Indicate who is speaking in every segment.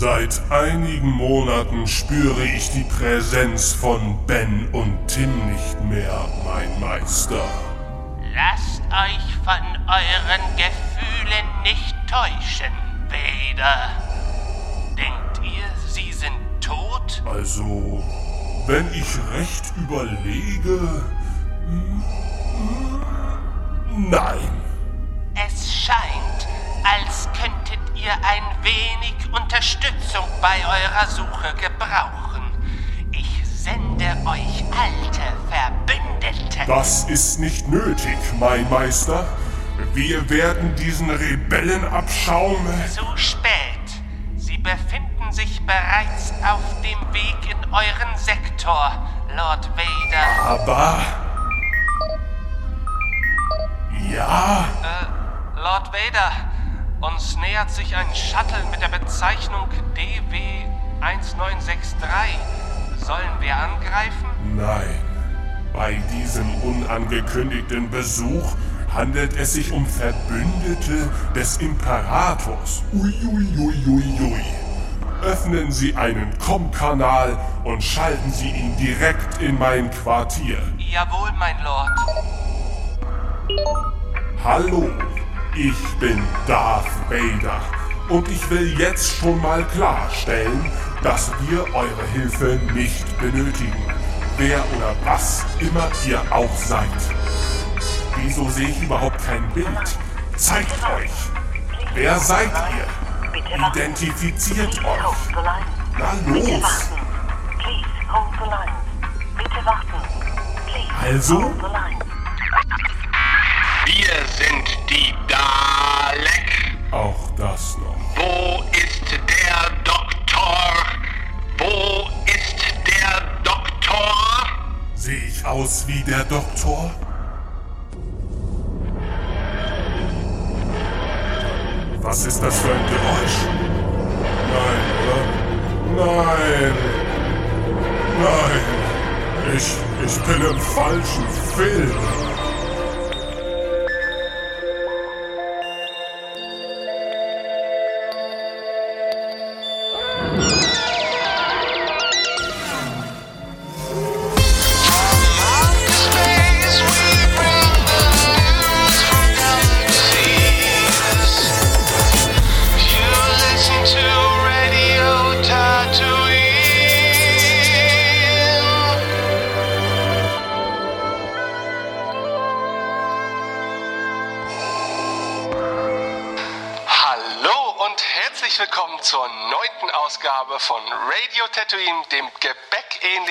Speaker 1: Seit einigen Monaten spüre ich die Präsenz von Ben und Tim nicht mehr, mein Meister.
Speaker 2: Lasst euch von euren Gefühlen nicht täuschen, Vader. Denkt ihr, sie sind tot?
Speaker 1: Also, wenn ich recht überlege... hm, hm, Nein.
Speaker 2: Es scheint, als könntet ihr ein wenig Unterstützung bei eurer Suche gebrauchen. Ich sende euch alte Verbündete.
Speaker 1: Das ist nicht nötig, mein Meister. Wir werden diesen Rebellenabschaum...
Speaker 2: Zu spät. Sie befinden sich bereits auf dem Weg in euren Sektor, Lord Vader.
Speaker 1: Aber... Ja...
Speaker 2: Äh, Lord Vader, uns nähert sich ein Shuttle mit der Bezeichnung DW1963. Sollen wir angreifen?
Speaker 1: Nein. Bei diesem unangekündigten Besuch handelt es sich um Verbündete des Imperators. Uiuiuiui. Öffnen Sie einen Com-Kanal und schalten Sie ihn direkt in mein Quartier.
Speaker 2: Jawohl, mein Lord.
Speaker 1: Hallo, ich bin Darth Vader und ich will jetzt schon mal klarstellen, dass wir eure Hilfe nicht benötigen. Wer oder was immer ihr auch seid. Wieso sehe ich überhaupt kein Bild? Zeigt euch! Wer seid ihr? Identifiziert euch! Na los! Also?
Speaker 3: Wir sind die Dalek.
Speaker 1: Auch das noch.
Speaker 3: Wo ist der Doktor? Wo ist der Doktor?
Speaker 1: Sehe ich aus wie der Doktor? Was ist das für ein Geräusch? Nein, oder? Nein! Nein! Ich, ich bin im falschen Film!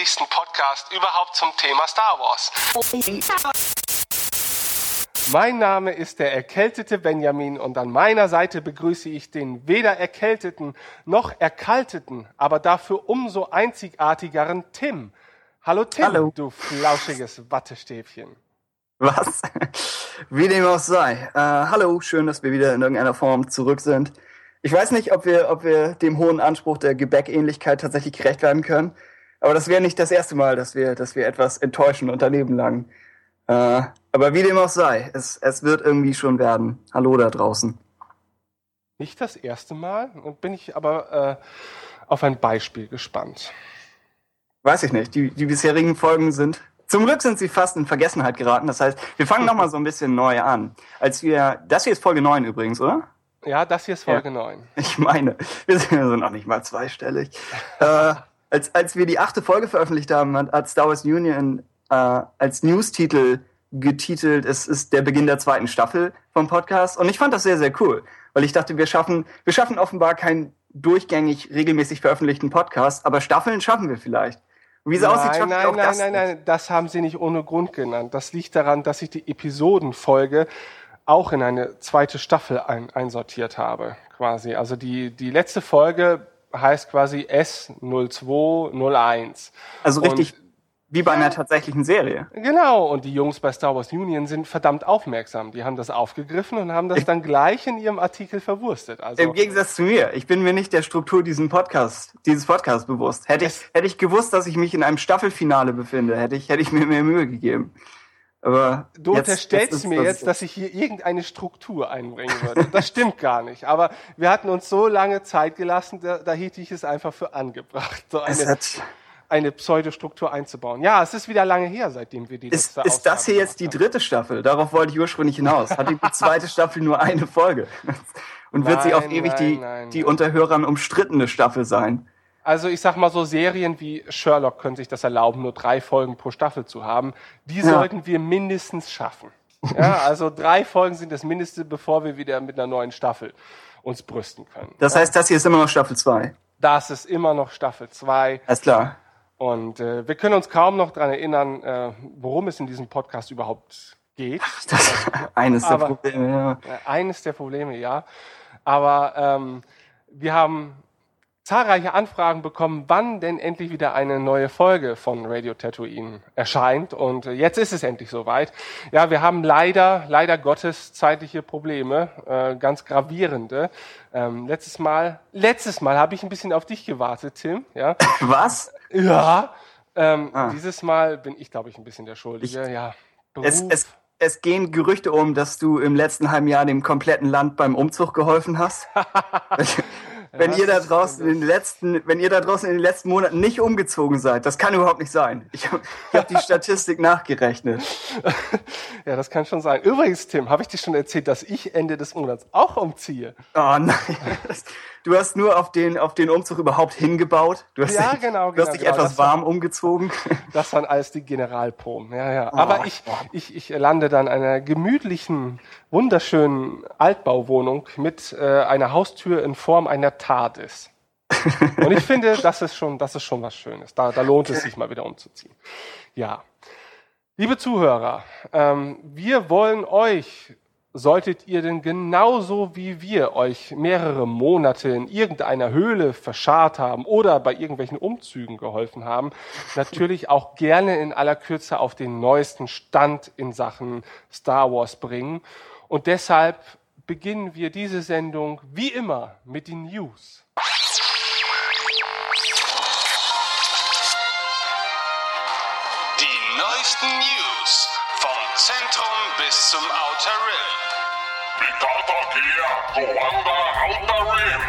Speaker 4: Gebäckähnlichsten Podcast überhaupt zum Thema Star Wars. Mein Name ist der erkältete Benjamin und an meiner Seite begrüße ich den weder erkälteten noch erkalteten, aber dafür umso einzigartigeren Tim. Hallo Tim,
Speaker 5: Hallo.
Speaker 4: du flauschiges Wattestäbchen.
Speaker 5: Was? Wie dem auch sei. Äh, hallo, schön, dass wir wieder in irgendeiner Form zurück sind. Ich weiß nicht, ob wir, ob wir dem hohen Anspruch der Gebäckähnlichkeit tatsächlich gerecht werden können. Aber das wäre nicht das erste Mal, dass wir, dass wir etwas enttäuschen unter Leben lang. Äh, aber wie dem auch sei, es, es wird irgendwie schon werden. Hallo da draußen.
Speaker 4: Nicht das erste Mal und bin ich aber äh, auf ein Beispiel gespannt.
Speaker 5: Weiß ich nicht. Die, die bisherigen Folgen sind. Zum Glück sind sie fast in Vergessenheit geraten. Das heißt, wir fangen nochmal so ein bisschen neu an. Als wir. Das hier ist Folge 9 übrigens, oder?
Speaker 4: Ja, das hier ist Folge 9.
Speaker 5: Ich meine, wir sind ja so noch nicht mal zweistellig. äh, als, als wir die achte Folge veröffentlicht haben, hat, hat Star Wars Union äh, als Newstitel getitelt, es ist der Beginn der zweiten Staffel vom Podcast. Und ich fand das sehr, sehr cool, weil ich dachte, wir schaffen, wir schaffen offenbar keinen durchgängig regelmäßig veröffentlichten Podcast, aber Staffeln schaffen wir vielleicht. Wie es aussieht,
Speaker 4: Nein,
Speaker 5: schaffen wir
Speaker 4: nein,
Speaker 5: auch
Speaker 4: nein,
Speaker 5: das
Speaker 4: nein,
Speaker 5: nicht.
Speaker 4: nein, das haben sie nicht ohne Grund genannt. Das liegt daran, dass ich die Episodenfolge auch in eine zweite Staffel ein, einsortiert habe, quasi. Also die, die letzte Folge heißt quasi S0201.
Speaker 5: Also richtig
Speaker 4: Und,
Speaker 5: wie bei einer tatsächlichen Serie.
Speaker 4: genau, und die Jungs bei Star Wars Union sind verdammt aufmerksam. Die haben das aufgegriffen und haben das dann gleich in ihrem Artikel verwurstet. Also,
Speaker 5: Im Gegensatz zu mir. Ich bin mir nicht der Struktur diesen Podcast, dieses Podcasts bewusst. Hätte ich, hätte ich gewusst, dass ich mich in einem Staffelfinale befinde, hätte ich, hätte ich mir mehr Mühe gegeben. Aber
Speaker 4: Du
Speaker 5: jetzt-
Speaker 4: unterstellst
Speaker 5: ist
Speaker 4: mir
Speaker 5: das
Speaker 4: jetzt, dass ich hier irgendeine Struktur einbringen würde. Das stimmt gar nicht. Aber wir hatten uns so lange Zeit gelassen, da, da hielt ich es einfach für angebracht, so eine, eine Pseudostruktur einzubauen. Ja, es ist wieder lange her, seitdem wir die
Speaker 5: ist,
Speaker 4: letzte
Speaker 5: ist das
Speaker 4: Ausgabe
Speaker 5: hier jetzt die dritte Staffel? Darauf wollte ich ursprünglich hinaus. Hat die zweite Staffel nur eine Folge? Und wird sie auf
Speaker 4: Nein,
Speaker 5: ewig
Speaker 4: nein,
Speaker 5: die,
Speaker 4: nein,
Speaker 5: die
Speaker 4: nein.
Speaker 5: unter Hörern umstrittene Staffel sein?
Speaker 4: Also ich sag mal so, Serien wie Sherlock können sich das erlauben, nur drei Folgen pro Staffel zu haben. Die
Speaker 5: Ja.
Speaker 4: sollten wir mindestens schaffen. Ja, also drei Folgen sind das Mindeste, bevor wir wieder mit einer neuen Staffel uns brüsten können.
Speaker 5: Das heißt, das hier ist immer noch Staffel 2.
Speaker 4: Das ist immer noch Staffel 2
Speaker 5: Alles klar.
Speaker 4: und äh, wir können uns kaum noch dran erinnern, äh, worum es in diesem Podcast überhaupt geht.
Speaker 5: Das ist eines der
Speaker 4: Aber-
Speaker 5: Probleme. Ja.
Speaker 4: Äh, Eines der Probleme, ja. Aber ähm, wir haben zahlreiche Anfragen bekommen, wann denn endlich wieder eine neue Folge von Radio Tatooine erscheint. Und äh, jetzt ist es endlich soweit. Ja, wir haben leider, leider Gottes zeitliche Probleme, äh, ganz gravierende. Ähm, letztes Mal, letztes Mal habe ich ein bisschen auf dich gewartet, Tim. Ja,
Speaker 5: Was?
Speaker 4: ja. Ähm,
Speaker 5: Ah.
Speaker 4: Dieses Mal bin ich, glaube ich, ein bisschen der Schuldige. ja.
Speaker 5: Es, es, es gehen Gerüchte um, dass du im letzten halben Jahr dem kompletten Land beim Umzug geholfen hast. wenn ihr da draußen in den letzten, wenn ihr da draußen in den letzten Monaten nicht umgezogen seid, das kann überhaupt nicht sein. Ich habe hab die Statistik nachgerechnet.
Speaker 4: Ja, das kann schon sein. Übrigens, Tim, habe ich dir schon erzählt, dass ich Ende des Monats auch umziehe?
Speaker 5: Oh nein. Du hast nur auf den, auf den Umzug überhaupt hingebaut. Du hast
Speaker 4: Ja,
Speaker 5: dich,
Speaker 4: genau,
Speaker 5: Du hast
Speaker 4: genau,
Speaker 5: dich
Speaker 4: genau.
Speaker 5: etwas
Speaker 4: Das war-
Speaker 5: warm umgezogen.
Speaker 4: Das waren alles die Generalproben. Ja, ja. Aber ich, ich, ich lande dann in einer gemütlichen, wunderschönen Altbauwohnung mit äh, einer Haustür in Form einer TARDIS. Und ich finde, das ist schon, das ist schon was Schönes. Da, da lohnt es sich mal wieder umzuziehen. Ja. Liebe Zuhörer, ähm, wir wollen euch, solltet ihr denn genauso wie wir euch mehrere Monate in irgendeiner Höhle verscharrt haben oder bei irgendwelchen Umzügen geholfen haben, natürlich auch gerne in aller Kürze auf den neuesten Stand in Sachen Star Wars bringen. Und deshalb beginnen wir diese Sendung wie immer mit den News.
Speaker 6: Die neuesten News
Speaker 1: Mitata Kia, Goanda Outer Rim.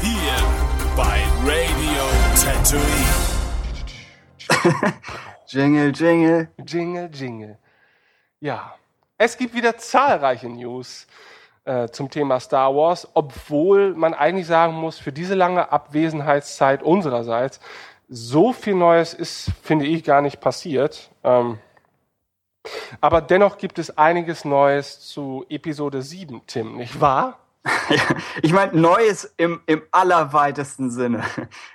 Speaker 7: Hier bei Radio Tatooine.
Speaker 5: Jingle, jingle.
Speaker 4: Jingle, jingle. Ja, es gibt wieder zahlreiche News äh, zum Thema Star Wars, obwohl man eigentlich sagen muss, für diese lange Abwesenheitszeit unsererseits, so viel Neues ist, finde ich, gar nicht passiert. Ähm, aber dennoch gibt es einiges Neues zu Episode 7, Tim, nicht wahr?
Speaker 5: Ich meine, Neues im, im allerweitesten Sinne.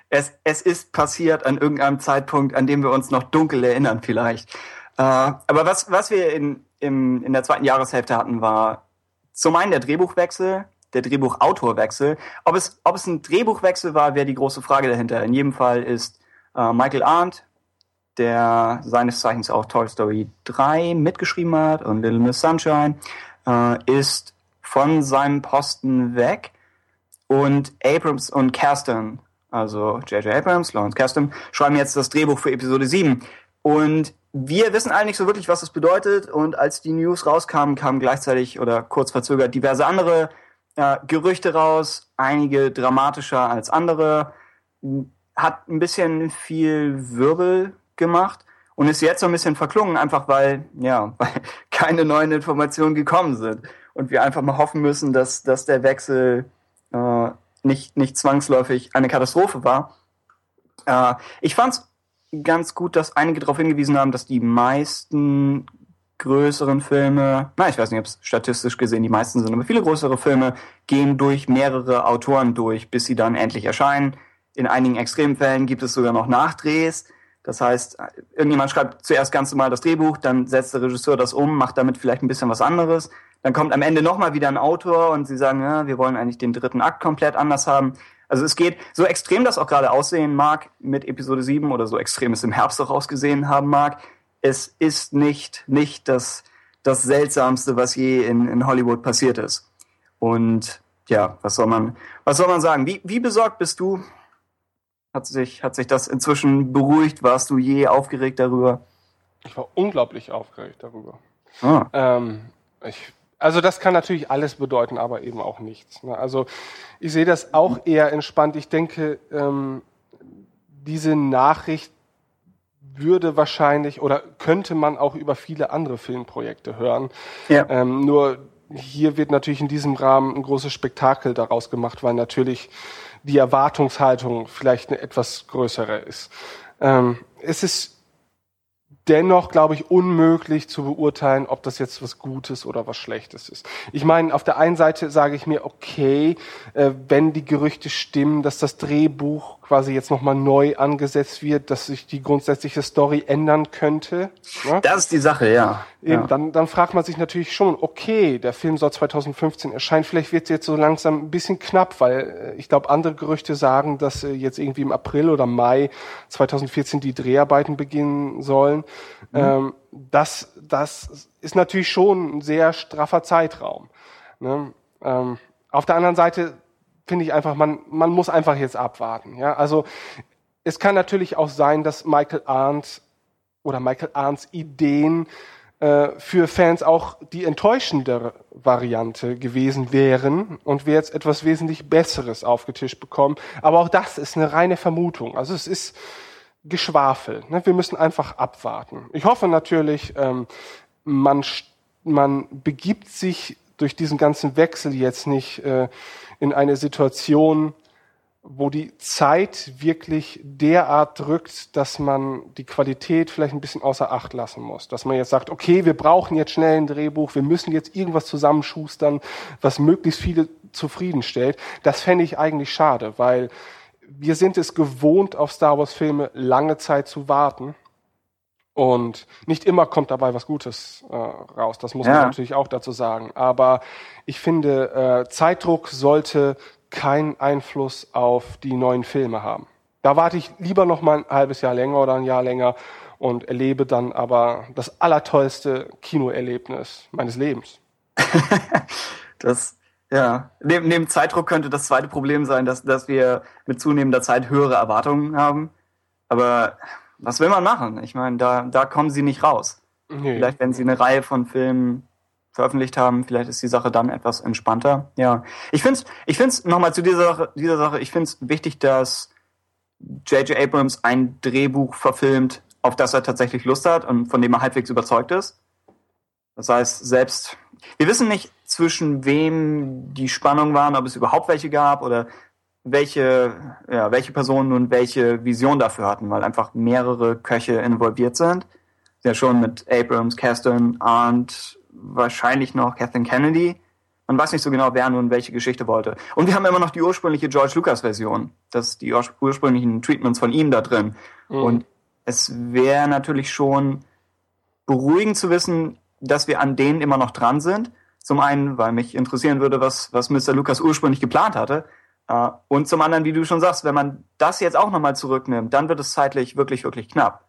Speaker 5: Es, es ist passiert an irgendeinem Zeitpunkt, an dem wir uns noch dunkel erinnern vielleicht. Äh, aber was, was wir in, im, in der zweiten Jahreshälfte hatten, war zum einen der Drehbuchwechsel, der Drehbuchautorwechsel. Ob es, ob es ein Drehbuchwechsel war, wäre die große Frage dahinter. In jedem Fall ist äh, Michael Arndt, der seines Zeichens auch Toy Story 3 mitgeschrieben hat und Little Miss Sunshine, äh, ist von seinem Posten weg und Abrams und Kerstin, also J.J. Abrams, Lawrence Kerstin, schreiben jetzt das Drehbuch für Episode 7. Und wir wissen alle nicht so wirklich, was das bedeutet. Und als die News rauskamen, kamen gleichzeitig oder kurz verzögert diverse andere äh, Gerüchte raus, einige dramatischer als andere. Hat ein bisschen viel Wirbel gemacht und ist jetzt so ein bisschen verklungen, einfach weil, ja, weil keine neuen Informationen gekommen sind. Und wir einfach mal hoffen müssen, dass, dass der Wechsel äh, nicht, nicht zwangsläufig eine Katastrophe war. Äh, ich fand es ganz gut, dass einige darauf hingewiesen haben, dass die meisten größeren Filme, na, ich weiß nicht, ob es statistisch gesehen die meisten sind, aber viele größere Filme gehen durch mehrere Autoren durch, bis sie dann endlich erscheinen. In einigen Extremfällen gibt es sogar noch Nachdrehs. Das heißt, irgendjemand schreibt zuerst ganz normal das Drehbuch, dann setzt der Regisseur das um, macht damit vielleicht ein bisschen was anderes. Dann kommt am Ende nochmal wieder ein Autor und sie sagen, ja, wir wollen eigentlich den dritten Akt komplett anders haben. Also es geht, so extrem das auch gerade aussehen mag mit Episode 7 oder so extrem es im Herbst auch ausgesehen haben mag, es ist nicht, nicht das, das Seltsamste, was je in, in Hollywood passiert ist. Und ja, was soll man, was soll man sagen? Wie, wie besorgt bist du? Hat sich, hat sich das inzwischen beruhigt? Warst du je aufgeregt darüber?
Speaker 4: Ich war unglaublich aufgeregt darüber.
Speaker 5: Ah.
Speaker 4: Ähm, ich, also das kann natürlich alles bedeuten, aber eben auch nichts. Ne? Also ich sehe das auch eher entspannt. Ich denke, ähm, diese Nachricht würde wahrscheinlich oder könnte man auch über viele andere Filmprojekte hören.
Speaker 5: Ja.
Speaker 4: Ähm, nur hier wird natürlich in diesem Rahmen ein großes Spektakel daraus gemacht, weil natürlich die Erwartungshaltung vielleicht eine etwas größere ist. Ähm, es ist dennoch, glaube ich, unmöglich zu beurteilen, ob das jetzt was Gutes oder was Schlechtes ist. Ich meine, auf der einen Seite sage ich mir, okay, äh, wenn die Gerüchte stimmen, dass das Drehbuch quasi jetzt nochmal neu angesetzt wird, dass sich die grundsätzliche Story ändern könnte. Ne?
Speaker 5: Das ist die Sache, ja.
Speaker 4: Eben,
Speaker 5: ja.
Speaker 4: dann, dann fragt man sich natürlich schon, okay, der Film soll 2015 erscheinen, vielleicht wird es jetzt so langsam ein bisschen knapp, weil äh, ich glaube, andere Gerüchte sagen, dass äh, jetzt irgendwie im April oder Mai 2014 die Dreharbeiten beginnen sollen. Ähm, das, das ist natürlich schon ein sehr straffer Zeitraum. Ne? Ähm, auf der anderen Seite finde ich einfach, man, man muss einfach jetzt abwarten. Ja? Also es kann natürlich auch sein, dass Michael Arndt oder Michael Arndts Ideen äh, für Fans auch die enttäuschendere Variante gewesen wären und wir jetzt etwas wesentlich Besseres aufgetischt bekommen. Aber auch das ist eine reine Vermutung. Also es ist Geschwafel. Ne? Wir müssen einfach abwarten. Ich hoffe natürlich, ähm, man, man begibt sich durch diesen ganzen Wechsel jetzt nicht äh, in eine Situation, wo die Zeit wirklich derart drückt, dass man die Qualität vielleicht ein bisschen außer Acht lassen muss. Dass man jetzt sagt, okay, wir brauchen jetzt schnell ein Drehbuch, wir müssen jetzt irgendwas zusammenschustern, was möglichst viele zufriedenstellt. Das fände ich eigentlich schade, weil wir sind es gewohnt, auf Star Wars Filme lange Zeit zu warten. Und nicht immer kommt dabei was Gutes äh, raus. Das muss man
Speaker 5: Ja.
Speaker 4: natürlich auch dazu sagen. Aber ich finde, äh, Zeitdruck sollte keinen Einfluss auf die neuen Filme haben. Da warte ich lieber noch mal ein halbes Jahr länger oder ein Jahr länger und erlebe dann aber das allertollste Kinoerlebnis meines Lebens.
Speaker 5: Das, ja. Neben, neben Zeitdruck könnte das zweite Problem sein, dass, dass wir mit zunehmender Zeit höhere Erwartungen haben. Aber was will man machen? Ich meine, da, da kommen sie nicht raus.
Speaker 4: Nee.
Speaker 5: Vielleicht, wenn sie eine Reihe von Filmen veröffentlicht haben, vielleicht ist die Sache dann etwas entspannter. Ja. Ich finde es, ich find's nochmal zu dieser Sache, dieser Sache, ich finde es wichtig, dass J.J. Abrams ein Drehbuch verfilmt, auf das er tatsächlich Lust hat und von dem er halbwegs überzeugt ist. Das heißt, selbst, wir wissen nicht, zwischen wem die Spannungen waren, ob es überhaupt welche gab oder welche, ja, welche Personen nun welche Vision dafür hatten, weil einfach mehrere Köche involviert sind. Ja, schon mit Abrams, Caston, Arndt, wahrscheinlich noch Kathleen Kennedy. Man weiß nicht so genau, wer nun welche Geschichte wollte. Und wir haben immer noch die ursprüngliche George Lucas Version. Das die ur- ursprünglichen Treatments von ihm da drin. Und es wäre natürlich schon beruhigend zu wissen, dass wir an denen immer noch dran sind. Zum einen, weil mich interessieren würde, was, was Mr. Lucas ursprünglich geplant hatte. Äh, Und zum anderen, wie du schon sagst, wenn man das jetzt auch nochmal zurücknimmt, dann wird es zeitlich wirklich, wirklich knapp.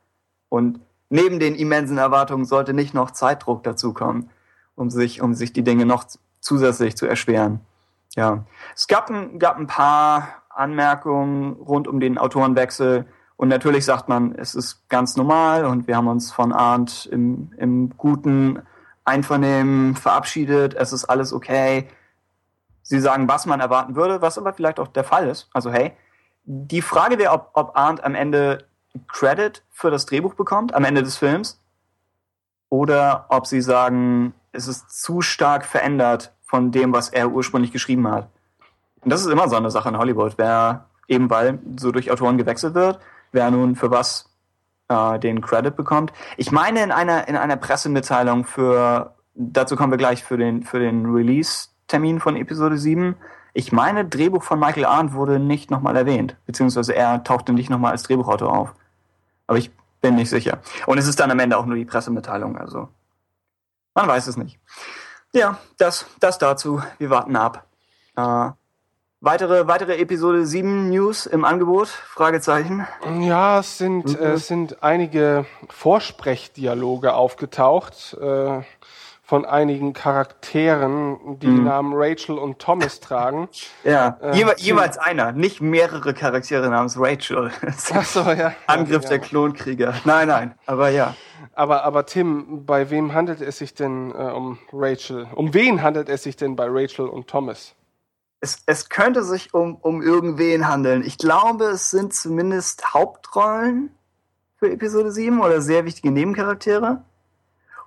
Speaker 5: Und neben den immensen Erwartungen sollte nicht noch Zeitdruck dazukommen, um sich, um sich die Dinge noch zusätzlich zu erschweren. Ja, es gab ein, gab ein paar Anmerkungen rund um den Autorenwechsel. Und natürlich sagt man, es ist ganz normal und wir haben uns von Arndt im, im guten Einvernehmen verabschiedet. Es ist alles okay. Sie sagen, was man erwarten würde, was aber vielleicht auch der Fall ist. Also hey, die Frage wäre, ob, ob Arndt am Ende Credit für das Drehbuch bekommt, am Ende des Films, oder ob sie sagen, es ist zu stark verändert von dem, was er ursprünglich geschrieben hat. Und das ist immer so eine Sache in Hollywood, wer eben weil so durch Autoren gewechselt wird, wer nun für was äh, den Credit bekommt. Ich meine in einer in einer Pressemitteilung für dazu kommen wir gleich für den für den Release-Termin von Episode 7. Ich meine, Drehbuch von Michael Arndt wurde nicht nochmal erwähnt, beziehungsweise er tauchte nicht nochmal als Drehbuchautor auf. Aber ich bin nicht sicher. Und es ist dann am Ende auch nur die Pressemitteilung, also man weiß es nicht. Ja, das, das dazu. Wir warten ab. Äh, weitere, weitere Episode 7 News im Angebot? Fragezeichen.
Speaker 4: Ja, es sind, äh, es sind einige Vorsprechdialoge aufgetaucht äh, von einigen Charakteren, die
Speaker 5: Mhm.
Speaker 4: Namen Rachel und Thomas tragen.
Speaker 5: Ja,
Speaker 4: Äh,
Speaker 5: jewe jeweils einer, nicht mehrere Charaktere namens Rachel.
Speaker 4: Ach so, ja.
Speaker 5: Angriff
Speaker 4: ja.
Speaker 5: der Klonkrieger. Nein, nein, aber ja.
Speaker 4: Aber, aber Tim, bei wem handelt es sich denn äh, um Rachel? Um wen handelt es sich denn bei Rachel und Thomas?
Speaker 5: Es, es könnte sich um, um irgendwen handeln. Ich glaube, es sind zumindest Hauptrollen für Episode 7 oder sehr wichtige Nebencharaktere.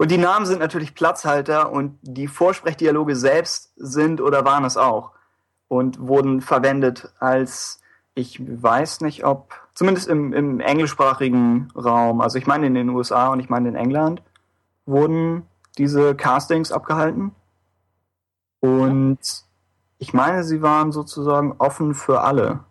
Speaker 5: Und die Namen sind natürlich Platzhalter und die Vorsprechdialoge selbst sind oder waren es auch und wurden verwendet als, ich weiß nicht ob, zumindest im, im englischsprachigen Raum, also ich meine in den USA und ich meine in England, wurden diese Castings abgehalten. Und ich meine, sie waren sozusagen offen für alle.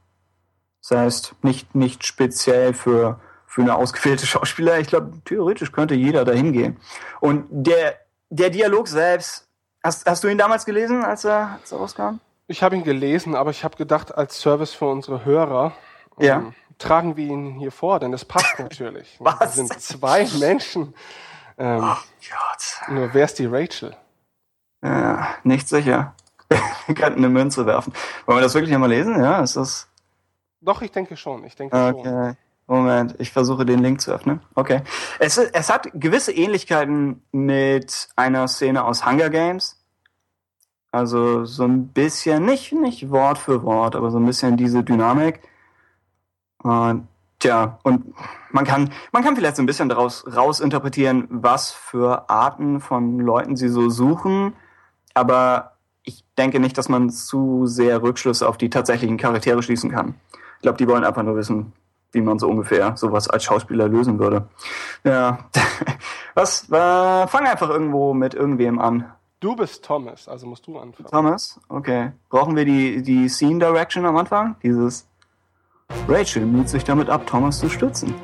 Speaker 5: Das heißt, nicht, nicht speziell für, für eine ausgewählte Schauspieler. Ich glaube, theoretisch könnte jeder dahin gehen. Und der, der Dialog selbst, hast, hast du ihn damals gelesen, als er, als er rauskam?
Speaker 4: Ich habe ihn gelesen, aber ich habe gedacht, als Service für unsere Hörer
Speaker 5: Ja.
Speaker 4: ähm, tragen wir ihn hier vor, denn das passt natürlich.
Speaker 5: Was?
Speaker 4: Wir sind zwei Menschen. Ähm,
Speaker 5: Gott.
Speaker 4: nur wer ist die Rachel?
Speaker 5: Ja, nicht sicher. Wir könnten eine Münze werfen. Wollen wir das wirklich einmal lesen? Ja, ist das.
Speaker 4: Doch, ich denke schon. Ich denke schon.
Speaker 5: Moment, ich versuche den Link zu öffnen. Okay. Es, es hat gewisse Ähnlichkeiten mit einer Szene aus Hunger Games. Also so ein bisschen, nicht, nicht Wort für Wort, aber so ein bisschen diese Dynamik. Und tja, und man kann, man kann vielleicht so ein bisschen daraus rausinterpretieren, was für Arten von Leuten sie so suchen. Aber ich denke nicht, dass man zu sehr Rückschlüsse auf die tatsächlichen Charaktere schließen kann. Ich glaube, die wollen einfach nur wissen, wie man so ungefähr sowas als Schauspieler lösen würde. Ja, was? Äh, fang einfach irgendwo mit irgendwem an.
Speaker 4: Du bist Thomas, also musst du anfangen.
Speaker 5: Thomas, okay. Brauchen wir die, die Scene Direction am Anfang? Dieses Rachel müht sich damit ab, Thomas zu stützen.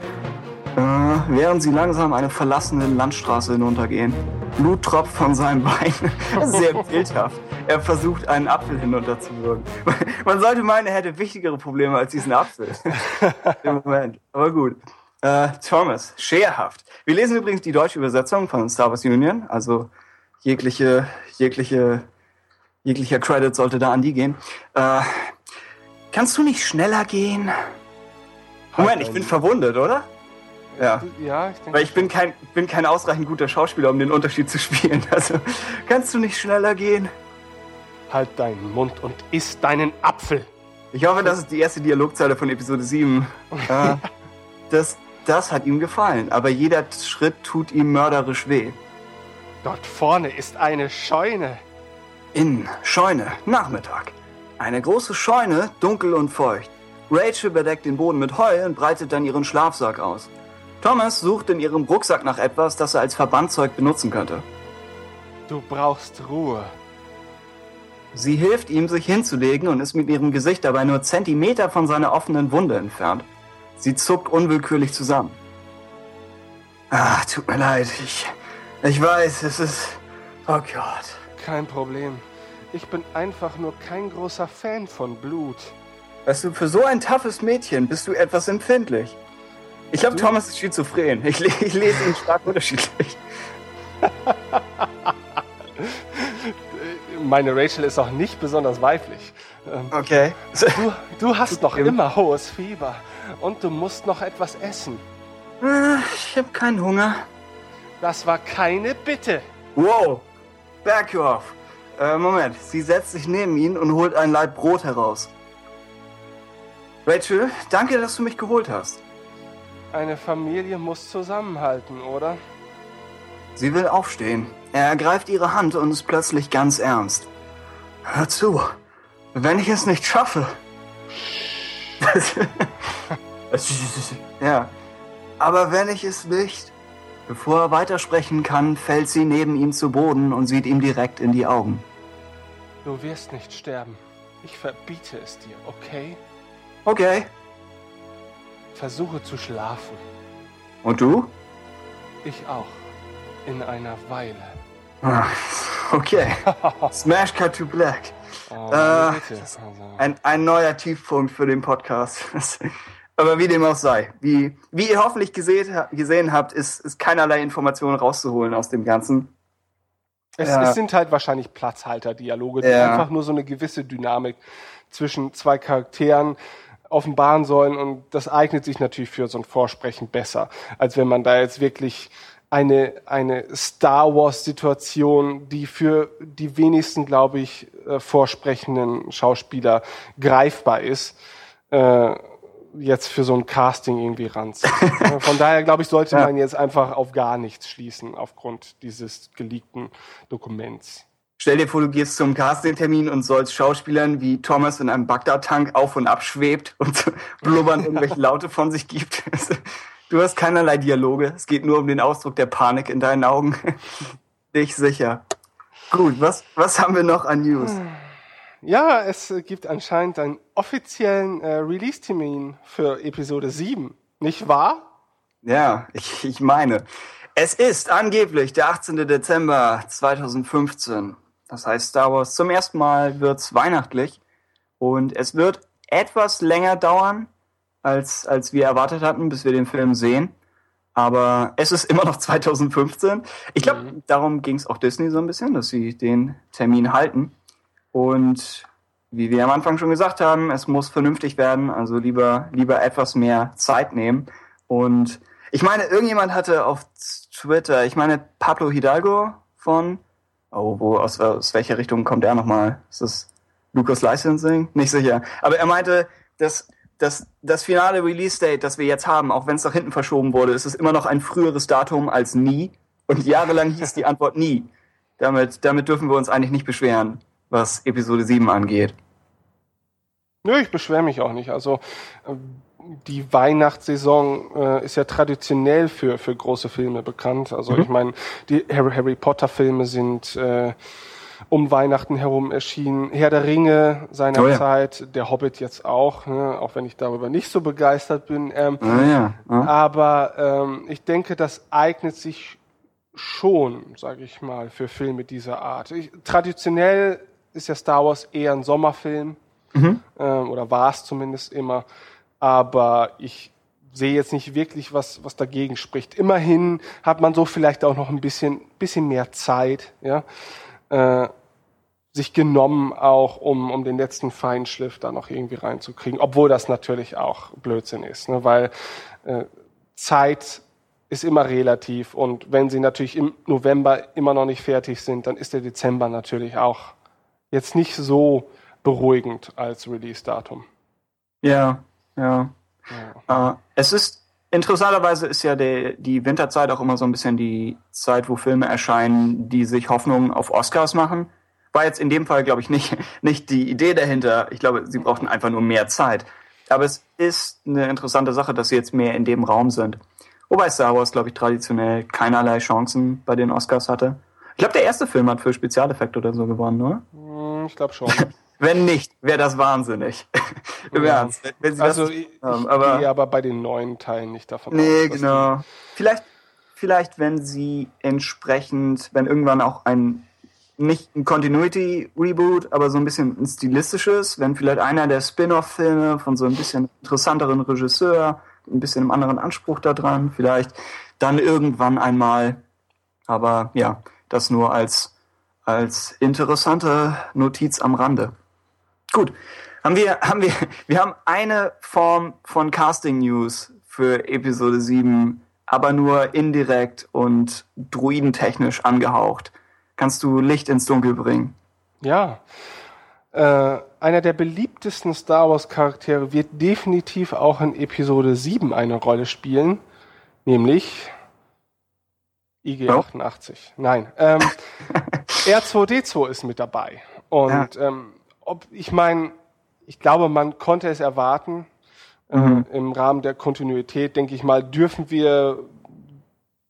Speaker 5: Äh, während sie langsam eine verlassene Landstraße hinuntergehen. Blut tropft von seinem Bein. Sehr bildhaft. Er versucht, einen Apfel hinunterzuwürgen. Man sollte meinen, er hätte wichtigere Probleme als diesen Apfel. Im Moment. Aber gut. Äh, Thomas, scherhaft. Wir lesen übrigens die deutsche Übersetzung von Star Wars Union. Also jegliche, jegliche, jeglicher Credit sollte da an die gehen. Äh, kannst du nicht schneller gehen? Moment, ich bin verwundet, oder? Ja.
Speaker 4: Ja, ich denke.
Speaker 5: Weil ich bin kein, bin kein ausreichend guter Schauspieler, um den Unterschied zu spielen. Also, kannst du nicht schneller gehen?
Speaker 4: Halt deinen Mund und iss deinen Apfel.
Speaker 5: Ich hoffe, das ist die erste Dialogzeile von Episode 7. Äh, das, das hat ihm gefallen, aber jeder Schritt tut ihm mörderisch weh.
Speaker 4: Dort vorne ist eine Scheune.
Speaker 5: In Scheune, Nachmittag. Eine große Scheune, dunkel und feucht. Rachel bedeckt den Boden mit Heu und breitet dann ihren Schlafsack aus. Thomas sucht in ihrem Rucksack nach etwas, das er als Verbandzeug benutzen könnte.
Speaker 4: Du brauchst Ruhe.
Speaker 5: Sie hilft ihm, sich hinzulegen und ist mit ihrem Gesicht dabei nur Zentimeter von seiner offenen Wunde entfernt. Sie zuckt unwillkürlich zusammen. Ah, tut mir leid. Ich, ich weiß, es ist... Oh Gott.
Speaker 4: Kein Problem. Ich bin einfach nur kein großer Fan von Blut.
Speaker 5: Weißt du, für so ein toughes Mädchen bist du etwas empfindlich. Ich glaube, Thomas ist schizophren. Ich, le ich lese ihn stark unterschiedlich.
Speaker 4: Meine Rachel ist auch nicht besonders weiblich. Ähm,
Speaker 5: Okay.
Speaker 4: Du, du hast noch immer hohes Fieber. Und du musst noch etwas essen.
Speaker 5: Ah, Ich habe keinen Hunger.
Speaker 4: Das war keine Bitte.
Speaker 5: Wow. Back you off. Äh, Moment. Sie setzt sich neben ihn und holt ein Laib Brot heraus. Rachel, danke, dass du mich geholt hast.
Speaker 4: Eine Familie muss zusammenhalten, oder?
Speaker 5: Sie will aufstehen. Er ergreift ihre Hand und ist plötzlich ganz ernst. Hör zu. Wenn ich es nicht schaffe. ja. Aber wenn ich es nicht. Bevor er weitersprechen kann, fällt sie neben ihm zu Boden und sieht ihm direkt in die Augen.
Speaker 4: Du wirst nicht sterben. Ich verbiete es dir, okay?
Speaker 5: Okay.
Speaker 4: Versuche zu schlafen.
Speaker 5: Und du?
Speaker 4: Ich auch. In einer Weile.
Speaker 5: Ah, Okay. Smash Cut to Black.
Speaker 4: Oh,
Speaker 5: Äh, Ein, ein neuer Tiefpunkt für den Podcast. Aber wie dem auch sei. Wie, wie ihr hoffentlich gesehen, gesehen habt, ist, ist keinerlei Information rauszuholen aus dem Ganzen.
Speaker 4: Es,
Speaker 5: Ja.
Speaker 4: es sind halt wahrscheinlich Platzhalter-Dialoge,
Speaker 5: Ja.
Speaker 4: einfach nur so eine gewisse Dynamik zwischen zwei Charakteren offenbaren sollen und das eignet sich natürlich für so ein Vorsprechen besser, als wenn man da jetzt wirklich eine, eine Star Wars-Situation, die für die wenigsten, glaube ich, äh, vorsprechenden Schauspieler greifbar ist, äh, jetzt für so ein Casting irgendwie ranzieht. Ja, Von daher, glaube ich, sollte man jetzt einfach auf gar nichts schließen aufgrund dieses geleakten Dokuments.
Speaker 5: Stell dir vor, du gehst zum Castingtermin und sollst Schauspielern wie Thomas in einem Bagdad-Tank auf und ab schwebt und blubbern irgendwelche Laute von sich gibt. Du hast keinerlei Dialoge. Es geht nur um den Ausdruck der Panik in deinen Augen. Dich sicher. Gut, was, was haben wir noch an News?
Speaker 4: Ja, es gibt anscheinend einen offiziellen äh, Release-Termin für Episode 7. Nicht wahr?
Speaker 5: Ja, ich, ich meine, es ist angeblich der 18. Dezember 2015. Das heißt, Star Wars zum ersten Mal wird's weihnachtlich und es wird etwas länger dauern, als, als wir erwartet hatten, bis wir den Film sehen. Aber es ist immer noch 2015. Ich glaube, darum ging's auch Disney so ein bisschen, dass sie den Termin halten. Und wie wir am Anfang schon gesagt haben, es muss vernünftig werden, also lieber, lieber etwas mehr Zeit nehmen. Und ich meine, irgendjemand hatte auf Twitter, ich meine, Pablo Hidalgo von, oh, wo, aus, aus welcher Richtung kommt er nochmal? Ist das Lucas Licensing? Nicht sicher. Aber er meinte, dass, dass das finale Release-Date, das wir jetzt haben, auch wenn es nach hinten verschoben wurde, ist es immer noch ein früheres Datum als nie. Und jahrelang hieß die Antwort nie. Damit, damit dürfen wir uns eigentlich nicht beschweren, was Episode 7 angeht.
Speaker 4: Nö, ich beschwere mich auch nicht. Also äh, die Weihnachtssaison äh, ist ja traditionell für, für große Filme bekannt. Also ich meine, die Harry, Harry Potter Filme sind äh, um Weihnachten herum erschienen. Herr der Ringe seiner
Speaker 5: Oh ja.
Speaker 4: Zeit, der Hobbit jetzt auch, ne? auch wenn ich darüber nicht so begeistert bin. Ähm,
Speaker 5: Ah, ja. ja.
Speaker 4: aber ähm, ich denke, das eignet sich schon, sage ich mal, für Filme dieser Art. Ich, traditionell ist ja Star Wars eher ein Sommerfilm, ähm, oder war es zumindest immer. Aber ich sehe jetzt nicht wirklich, was, was dagegen spricht. Immerhin hat man so vielleicht auch noch ein bisschen, bisschen mehr Zeit, ja, äh, sich genommen, auch um, um den letzten Feinschliff da noch irgendwie reinzukriegen, obwohl das natürlich auch Blödsinn ist, ne? weil äh, Zeit ist immer relativ und wenn sie natürlich im November immer noch nicht fertig sind, dann ist der Dezember natürlich auch jetzt nicht so beruhigend als Release-Datum.
Speaker 5: Ja, ja. Äh, es ist interessanterweise ist ja der, die Winterzeit auch immer so ein bisschen die Zeit, wo Filme erscheinen, die sich Hoffnungen auf Oscars machen. War jetzt in dem Fall, glaube ich, nicht, nicht die Idee dahinter. Ich glaube, sie brauchten einfach nur mehr Zeit. Aber es ist eine interessante Sache, dass sie jetzt mehr in dem Raum sind. Wobei Star Wars, glaube ich, traditionell keinerlei Chancen bei den Oscars hatte. Ich glaube, der erste Film hat für Spezialeffekte oder so gewonnen, oder?
Speaker 4: Hm, Ich glaube schon.
Speaker 5: Wenn nicht, wäre das wahnsinnig. Im
Speaker 4: Ja.
Speaker 5: Ernst. Wenn sie
Speaker 4: Also
Speaker 5: das,
Speaker 4: ich, ich
Speaker 5: aber-
Speaker 4: gehe aber bei den neuen Teilen nicht davon
Speaker 5: Nee,
Speaker 4: aus.
Speaker 5: genau. Vielleicht, vielleicht, wenn sie entsprechend, wenn irgendwann auch ein, nicht ein Continuity-Reboot, aber so ein bisschen ein stilistisches, wenn vielleicht einer der Spin-off-Filme von so ein bisschen interessanteren Regisseur, ein bisschen einem anderen Anspruch da dran, vielleicht dann irgendwann einmal. Aber ja, das nur als, als interessante Notiz am Rande. Gut. Haben wir, haben wir, wir haben eine Form von Casting News für Episode 7, aber nur indirekt und druidentechnisch angehaucht. Kannst du Licht ins Dunkel bringen?
Speaker 4: Ja. Äh, einer der beliebtesten Star Wars Charaktere wird definitiv auch in Episode 7 eine Rolle spielen, nämlich IG-88. Nein, ähm, R2D2 ist mit dabei. Und ähm, ob ich meine, ich glaube, man konnte es erwarten. Äh, Im Rahmen der Kontinuität, denke ich mal, dürfen wir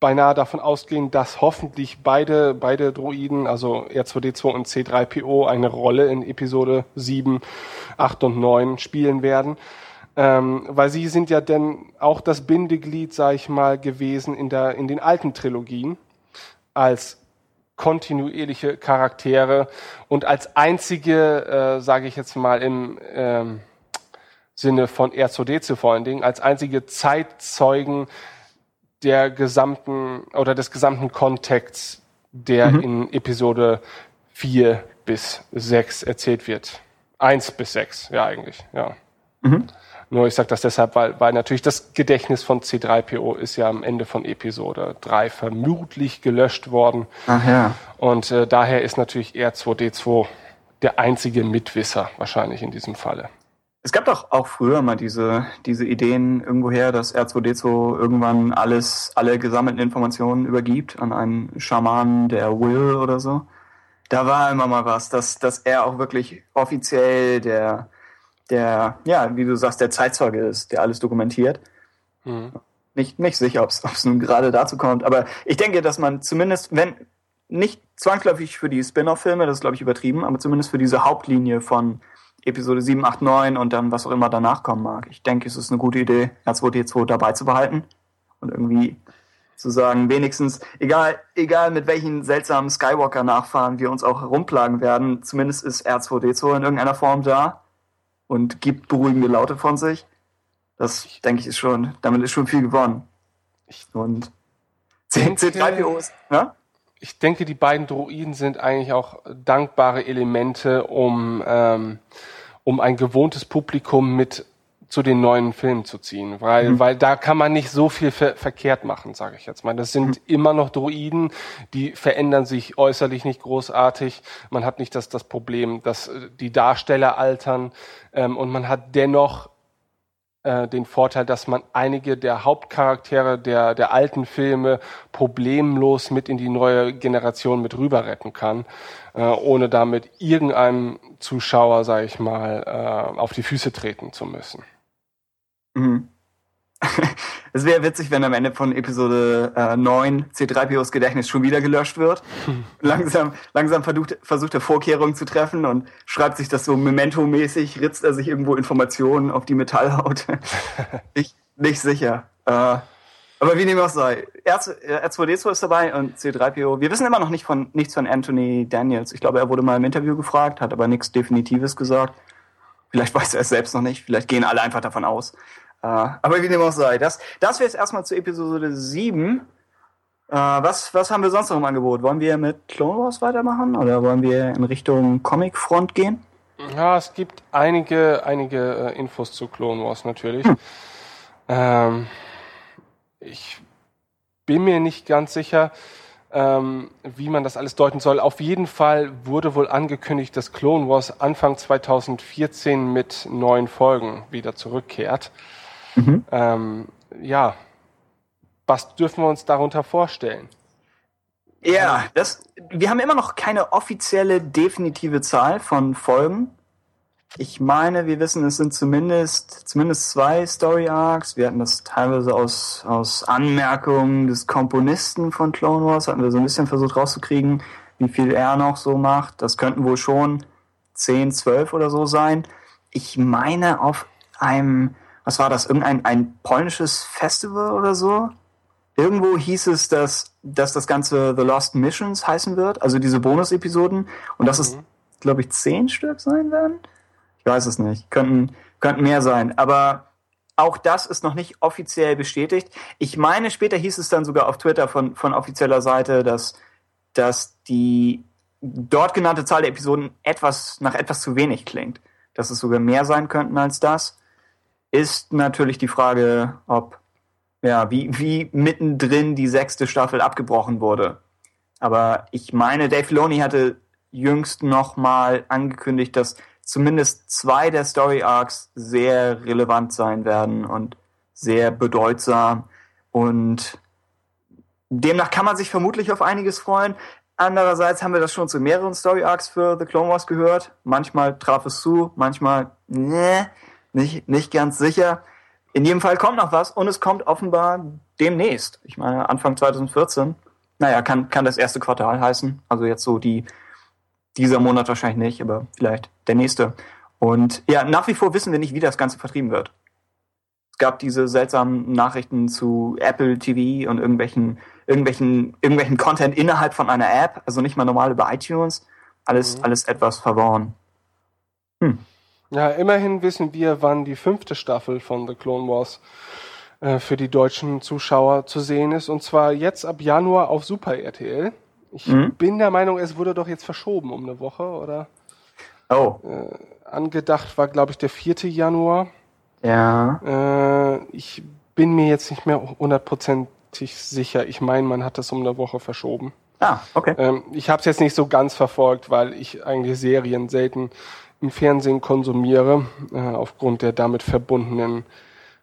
Speaker 4: beinahe davon ausgehen, dass hoffentlich beide, beide Droiden, also R2D2 und C3PO, eine Rolle in Episode 7, 8 und 9 spielen werden. Ähm, weil sie sind ja dann auch das Bindeglied, sag ich mal, gewesen in, der, in den alten Trilogien als kontinuierliche Charaktere und als einzige, äh, sage ich jetzt mal im ähm, Sinne von R2D2 vor allen Dingen, als einzige Zeitzeugen der gesamten oder des gesamten Kontexts der in Episode 4 bis 6 erzählt wird. 1 bis 6, ja eigentlich, ja. Nur ich sage das deshalb, weil, weil natürlich das Gedächtnis von C3PO ist ja am Ende von Episode 3 vermutlich gelöscht worden.
Speaker 5: Ach ja.
Speaker 4: Und äh, daher ist natürlich R2D2 der einzige Mitwisser wahrscheinlich in diesem Falle.
Speaker 5: Es gab doch auch früher mal diese, diese Ideen irgendwoher, dass R2D2 irgendwann alles, alle gesammelten Informationen übergibt an einen Schamanen, der Will oder so. Da war immer mal was, dass, dass er auch wirklich offiziell der, der, ja, wie du sagst, der Zeitzeuge ist, der alles dokumentiert. Nicht, nicht sicher, ob es nun gerade dazu kommt, aber ich denke, dass man zumindest, wenn, nicht zwangsläufig für die Spin-off-Filme, das ist, glaube ich, übertrieben, aber zumindest für diese Hauptlinie von Episode 7, 8, 9 und dann was auch immer danach kommen mag. Ich denke, es ist eine gute Idee, R2D2 dabei zu behalten und irgendwie zu sagen, wenigstens, egal, egal mit welchen seltsamen Skywalker-Nachfahren wir uns auch herumplagen werden, zumindest ist R2D2 in irgendeiner Form da und gibt beruhigende Laute von sich. Das, denke ich, ist schon, damit ist schon viel gewonnen. Und C-
Speaker 4: denke-
Speaker 5: C3PO ist, ne?
Speaker 4: Ich denke, die beiden Droiden sind eigentlich auch dankbare Elemente, um, ähm, um ein gewohntes Publikum mit zu den neuen Filmen zu ziehen, weil, weil da kann man nicht so viel ver verkehrt machen, sage ich jetzt mal. Das sind immer noch Droiden, die verändern sich äußerlich nicht großartig. Man hat nicht das, das Problem, dass äh, die Darsteller altern ähm, und man hat dennoch äh, den Vorteil, dass man einige der Hauptcharaktere der, der alten Filme problemlos mit in die neue Generation mit rüber retten kann, äh, ohne damit irgendeinem Zuschauer, sage ich mal, äh, auf die Füße treten zu müssen.
Speaker 5: Mhm. Es wäre witzig, wenn am Ende von Episode äh, 9 C3POs Gedächtnis schon wieder gelöscht wird. langsam langsam versucht, versucht er Vorkehrungen zu treffen und schreibt sich das so Memento-mäßig, ritzt er sich irgendwo Informationen auf die Metallhaut. ich, nicht sicher. Äh, aber wie dem auch sei. R2, R2D2 ist dabei und C3PO. Wir wissen immer noch nicht von, nichts von Anthony Daniels. Ich glaube, er wurde mal im Interview gefragt, hat aber nichts Definitives gesagt. Vielleicht weiß er es selbst noch nicht. Vielleicht gehen alle einfach davon aus. Äh, aber wie dem auch sei. Das, das wäre jetzt erstmal zu Episode 7. Äh, was, was haben wir sonst noch im Angebot? Wollen wir mit Clone Wars weitermachen oder wollen wir in Richtung Comic-Front gehen?
Speaker 4: Ja, es gibt einige, einige äh, Infos zu Clone Wars natürlich. Ähm, ich bin mir nicht ganz sicher, ähm, wie man das alles deuten soll. Auf jeden Fall wurde wohl angekündigt, dass Clone Wars Anfang 2014 mit neuen Folgen wieder zurückkehrt. Ähm, ja, was dürfen wir uns darunter vorstellen?
Speaker 5: Ja, das, wir haben immer noch keine offizielle, definitive Zahl von Folgen. Ich meine, wir wissen, es sind zumindest, zumindest zwei Story Arcs. Wir hatten das teilweise aus, aus Anmerkungen des Komponisten von Clone Wars, hatten wir so ein bisschen versucht rauszukriegen, wie viel er noch so macht. Das könnten wohl schon 10, 12 oder so sein. Ich meine, auf einem, was war das, irgendein ein polnisches Festival oder so? Irgendwo hieß es, dass, dass das Ganze The Lost Missions heißen wird, also diese Bonus-Episoden, und dass es, glaube ich, zehn Stück sein werden. Ich weiß es nicht. Könnten, könnten mehr sein. Aber auch das ist noch nicht offiziell bestätigt. Ich meine, später hieß es dann sogar auf Twitter von, von offizieller Seite, dass, dass die dort genannte Zahl der Episoden etwas, nach etwas zu wenig klingt. Dass es sogar mehr sein könnten als das. Ist natürlich die Frage, ob, ja, wie, wie mittendrin die sechste Staffel abgebrochen wurde. Aber ich meine, Dave Filoni hatte jüngst nochmal angekündigt, dass zumindest zwei der Story Arcs sehr relevant sein werden und sehr bedeutsam. Und demnach kann man sich vermutlich auf einiges freuen. Andererseits haben wir das schon zu mehreren Story Arcs für The Clone Wars gehört. Manchmal traf es zu, manchmal ne, nicht, nicht ganz sicher. In jedem Fall kommt noch was und es kommt offenbar demnächst. Ich meine, Anfang 2014. Naja, kann, kann das erste Quartal heißen. Also jetzt so die, dieser Monat wahrscheinlich nicht, aber vielleicht der nächste. Und ja, nach wie vor wissen wir nicht, wie das Ganze vertrieben wird. Es gab diese seltsamen Nachrichten zu Apple TV und irgendwelchen, irgendwelchen, irgendwelchen Content innerhalb von einer App, also nicht mal normal über iTunes. Alles, alles etwas verworren.
Speaker 4: Ja, immerhin wissen wir, wann die fünfte Staffel von The Clone Wars äh, für die deutschen Zuschauer zu sehen ist. Und zwar jetzt ab Januar auf Super RTL. Ich bin der Meinung, es wurde doch jetzt verschoben um eine Woche, oder?
Speaker 5: Oh,
Speaker 4: Angedacht war, glaube ich, der 4. Januar.
Speaker 5: ja.
Speaker 4: Äh, ich bin mir jetzt nicht mehr hundertprozentig sicher. Ich meine, man hat das um eine Woche verschoben.
Speaker 5: Ah, okay.
Speaker 4: Ähm, ich habe es jetzt nicht so ganz verfolgt, weil ich eigentlich Serien selten im Fernsehen konsumiere, äh, aufgrund der damit verbundenen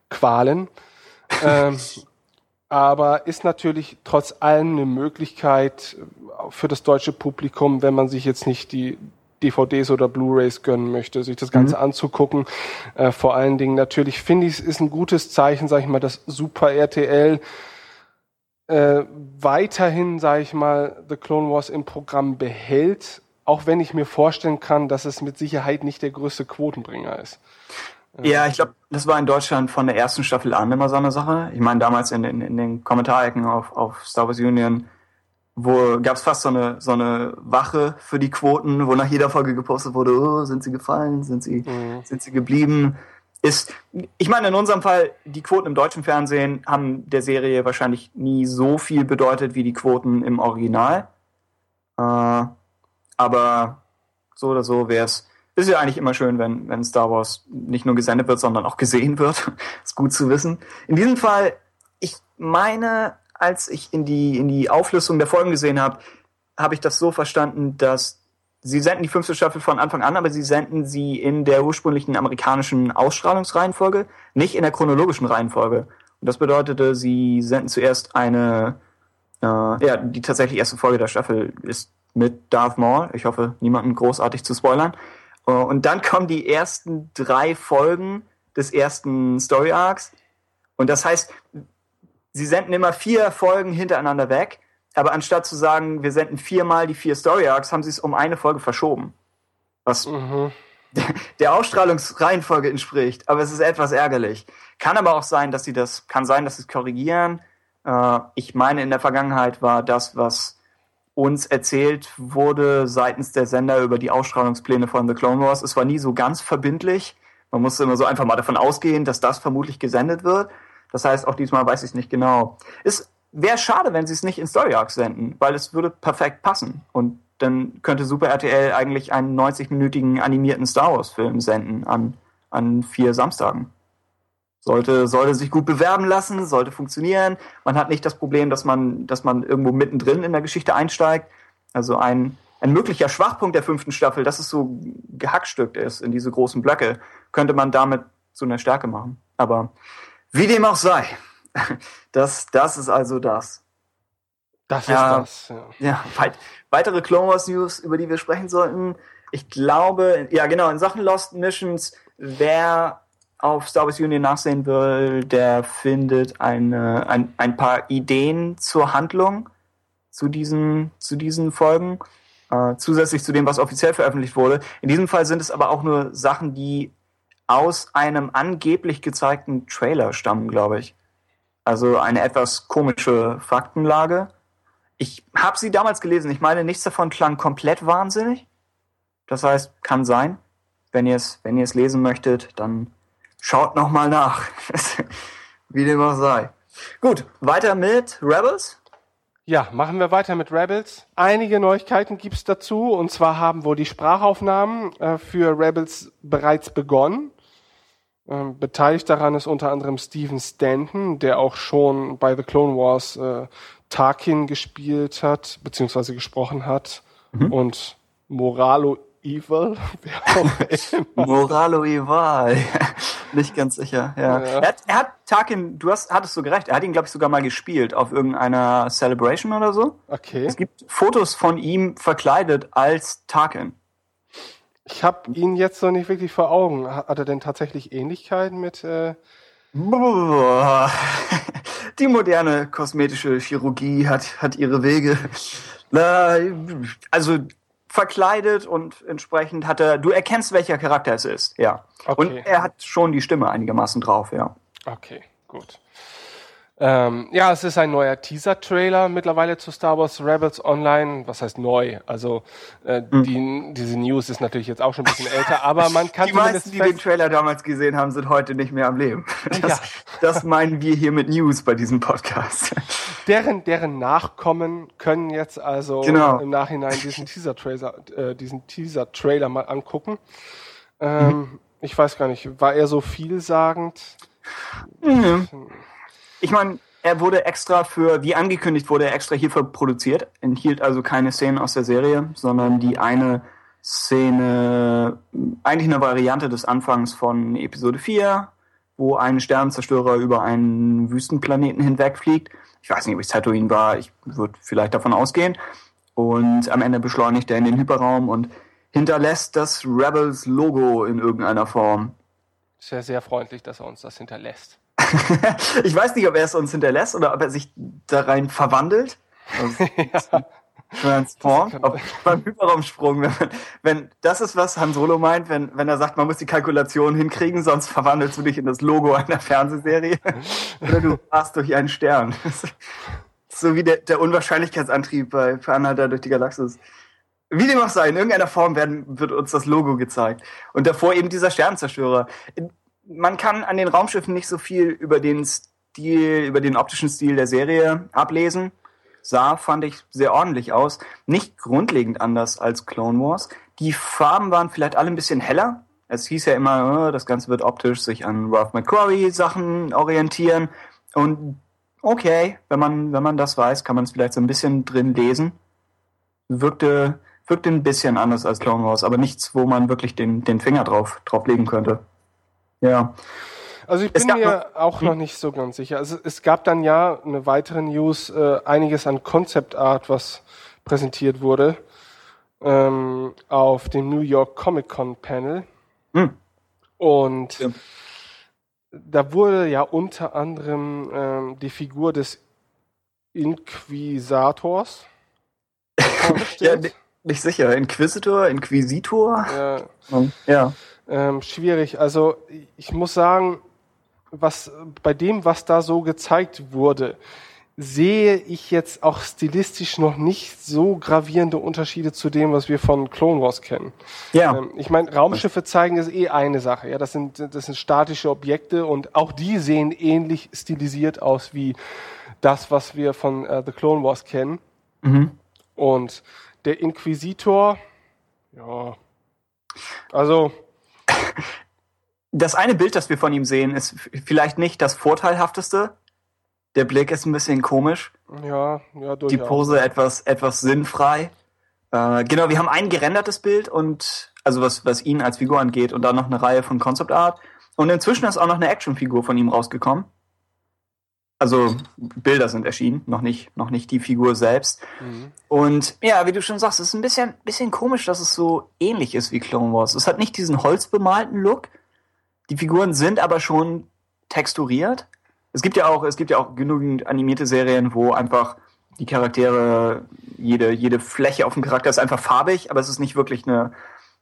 Speaker 4: Qualen. ähm, aber ist natürlich trotz allem eine Möglichkeit äh, für das deutsche Publikum, wenn man sich jetzt nicht die DVDs oder Blu-rays gönnen möchte, sich das Ganze anzugucken. Äh, vor allen Dingen natürlich finde ich, es ist ein gutes Zeichen, sage ich mal, dass Super RTL äh, weiterhin, sage ich mal, The Clone Wars im Programm behält, auch wenn ich mir vorstellen kann, dass es mit Sicherheit nicht der größte Quotenbringer ist.
Speaker 5: Ja, ich glaube, das war in Deutschland von der ersten Staffel an immer so eine Sache. Ich meine, damals in, in, in den Kommentarecken auf, auf Star Wars Union, wo gab es fast so eine, so eine Wache für die Quoten, wo nach jeder Folge gepostet wurde, oh, sind sie gefallen, sind sie, sind sie geblieben. Ist, ich meine, in unserem Fall, die Quoten im deutschen Fernsehen haben der Serie wahrscheinlich nie so viel bedeutet wie die Quoten im Original. Äh, aber so oder so wäre es, ist ja eigentlich immer schön, wenn, wenn Star Wars nicht nur gesendet wird, sondern auch gesehen wird. ist gut zu wissen. In diesem Fall, ich meine, als ich in die, in die Auflistung der Folgen gesehen habe, habe ich das so verstanden, dass sie senden die fünfte Staffel von Anfang an, aber sie senden sie in der ursprünglichen amerikanischen Ausstrahlungsreihenfolge, nicht in der chronologischen Reihenfolge. Und das bedeutete, sie senden zuerst eine, äh, ja, die tatsächlich erste Folge der Staffel ist mit Darth Maul. Ich hoffe, niemanden großartig zu spoilern. Äh, Und dann kommen die ersten drei Folgen des ersten Story Arcs. Und das heißt, sie senden immer vier Folgen hintereinander weg, aber anstatt zu sagen, wir senden viermal die vier Story Arcs, haben sie es um eine Folge verschoben. Was der Ausstrahlungsreihenfolge entspricht, aber es ist etwas ärgerlich. Kann aber auch sein, dass sie das, kann sein, dass sie es korrigieren. Äh, ich meine, in der Vergangenheit war das, was uns erzählt wurde seitens der Sender über die Ausstrahlungspläne von The Clone Wars. Es war nie so ganz verbindlich. Man musste immer so einfach mal davon ausgehen, dass das vermutlich gesendet wird. Das heißt, auch diesmal weiß ich es nicht genau. Es wäre schade, wenn sie es nicht in Story Arcs senden, weil es würde perfekt passen. Und dann könnte Super RTL eigentlich einen 90-minütigen animierten Star Wars-Film senden an, an vier Samstagen. Sollte, sollte sich gut bewerben lassen, sollte funktionieren. Man hat nicht das Problem, dass man, dass man irgendwo mittendrin in der Geschichte einsteigt. Also ein, ein möglicher Schwachpunkt der fünften Staffel, dass es so gehackstückt ist in diese großen Blöcke, könnte man damit zu einer Stärke machen. Aber wie dem auch sei, das, das ist also das.
Speaker 4: Das
Speaker 5: Ja.
Speaker 4: ist das. Ja.
Speaker 5: Ja, weit, weitere Clone Wars News, über die wir sprechen sollten. Ich glaube, ja genau, in Sachen Lost Missions, wer auf Star Wars Union nachsehen will, der findet eine, ein, ein paar Ideen zur Handlung zu diesen, zu diesen Folgen, äh, zusätzlich zu dem, was offiziell veröffentlicht wurde. In diesem Fall sind es aber auch nur Sachen, die aus einem angeblich gezeigten Trailer stammen, glaube ich. Also eine etwas komische Faktenlage. Ich habe sie damals gelesen. Ich meine, nichts davon klang komplett wahnsinnig. Das heißt, kann sein. Wenn ihr es, wenn ihr es lesen möchtet, dann schaut noch mal nach. Wie dem auch sei. Gut, weiter mit Rebels.
Speaker 4: Ja, machen wir weiter mit Rebels. Einige Neuigkeiten gibt's dazu. Und zwar haben wohl die Sprachaufnahmen äh, für Rebels bereits begonnen. Ähm, beteiligt daran ist unter anderem Stephen Stanton, der auch schon bei The Clone Wars äh, Tarkin gespielt hat, beziehungsweise gesprochen hat. Und Moralo Evil.
Speaker 5: Moralo Eval. Nicht ganz sicher, ja.
Speaker 4: Ja.
Speaker 5: Er, hat, er hat Tarkin, du hast, hattest so gerecht, er hat ihn, glaube ich, sogar mal gespielt auf irgendeiner Celebration oder so.
Speaker 4: Okay.
Speaker 5: Es gibt Fotos von ihm verkleidet als Tarkin.
Speaker 4: Ich habe ihn jetzt noch nicht wirklich vor Augen. Hat er denn tatsächlich Ähnlichkeiten mit äh.
Speaker 5: Die moderne kosmetische Chirurgie hat, hat ihre Wege. Also verkleidet und entsprechend hat er, du erkennst, welcher Charakter es ist, ja.
Speaker 4: Okay.
Speaker 5: Und er hat schon die Stimme einigermaßen drauf, ja.
Speaker 4: Okay, gut. Ähm, ja, es ist ein neuer Teaser-Trailer mittlerweile zu Star Wars Rebels Online. Was heißt neu? Also äh,
Speaker 5: Hm.
Speaker 4: die, diese News ist natürlich jetzt auch schon ein bisschen älter, aber man kann
Speaker 5: Die meisten, die den Trailer damals gesehen haben, sind heute nicht mehr am Leben. Das,
Speaker 4: Ja.
Speaker 5: das meinen wir hier mit News bei diesem Podcast.
Speaker 4: deren, deren Nachkommen können jetzt also
Speaker 5: Genau.
Speaker 4: im Nachhinein diesen Teaser-Trailer äh, diesen Teaser-Trailer mal angucken. Ähm, Ich weiß gar nicht, war er so vielsagend?
Speaker 5: Ich meine, er wurde extra für, wie angekündigt, wurde er extra hierfür produziert, enthielt also keine Szenen aus der Serie, sondern die eine Szene, eigentlich eine Variante des Anfangs von Episode 4, wo ein Sternenzerstörer über einen Wüstenplaneten hinwegfliegt. Ich weiß nicht, ob es Tatooine war, ich würde vielleicht davon ausgehen. Und am Ende beschleunigt er in den Hyperraum und hinterlässt das Rebels-Logo in irgendeiner Form.
Speaker 4: Sehr, sehr freundlich, dass er uns das hinterlässt.
Speaker 5: ich weiß nicht, ob er es uns hinterlässt oder ob er sich da rein verwandelt. Also, Transform. Ob, beim Hyperraumsprung, wenn, wenn das ist, was Han Solo meint, wenn, wenn er sagt, man muss die Kalkulation hinkriegen, sonst verwandelst du dich in das Logo einer Fernsehserie oder du fährst durch einen Stern. so wie der, der Unwahrscheinlichkeitsantrieb bei Anhalter durch die Galaxis. Wie dem auch sei, in irgendeiner Form werden, wird uns das Logo gezeigt. Und davor eben dieser Sternenzerstörer. Man kann an den Raumschiffen nicht so viel über den Stil, über den optischen Stil der Serie ablesen. Sah, fand ich, sehr ordentlich aus. Nicht grundlegend anders als Clone Wars. Die Farben waren vielleicht alle ein bisschen heller. Es hieß ja immer, das Ganze wird optisch sich an Ralph McQuarrie Sachen orientieren. Und okay, wenn man, wenn man das weiß, kann man es vielleicht so ein bisschen drin lesen. Wirkte, wirkte ein bisschen anders als Clone Wars, aber nichts, wo man wirklich den, den Finger drauf, drauf legen könnte. Ja.
Speaker 4: Also ich bin mir noch, auch noch nicht so ganz sicher. Also es gab dann ja eine weitere News, äh, einiges an Concept Art, was präsentiert wurde ähm, auf dem New York Comic Con Panel.
Speaker 5: Hm.
Speaker 4: Und ja. da wurde ja unter anderem ähm, die Figur des Inquisators
Speaker 5: ja, nicht sicher. Inquisitor, Inquisitor?
Speaker 4: Ja.
Speaker 5: ja.
Speaker 4: Ähm, schwierig. Also ich muss sagen, was bei dem, was da so gezeigt wurde, sehe ich jetzt auch stilistisch noch nicht so gravierende Unterschiede zu dem, was wir von Clone Wars kennen.
Speaker 5: Ja.
Speaker 4: Ähm, ich meine, Raumschiffe zeigen ist eh eine Sache. Ja, das sind das sind statische Objekte und auch die sehen ähnlich stilisiert aus wie das, was wir von äh, The Clone Wars kennen.
Speaker 5: Mhm.
Speaker 4: Und der Inquisitor, ja, also
Speaker 5: das eine Bild, das wir von ihm sehen, ist vielleicht nicht das vorteilhafteste. Der Blick ist ein bisschen komisch.
Speaker 4: Ja, ja, durchaus.
Speaker 5: Die Pose etwas, etwas sinnfrei. Äh, genau, wir haben ein gerendertes Bild und, also was, was ihn als Figur angeht und dann noch eine Reihe von Concept Art. Und inzwischen ist auch noch eine Actionfigur von ihm rausgekommen. Also Bilder sind erschienen, noch nicht, noch nicht die Figur selbst. Mhm. Und ja, wie du schon sagst, es ist ein bisschen, bisschen komisch, dass es so ähnlich ist wie Clone Wars. Es hat nicht diesen holzbemalten Look. Die Figuren sind aber schon texturiert. Es gibt ja auch, es gibt ja auch genügend animierte Serien, wo einfach die Charaktere, jede, jede Fläche auf dem Charakter ist einfach farbig, aber es ist nicht wirklich eine,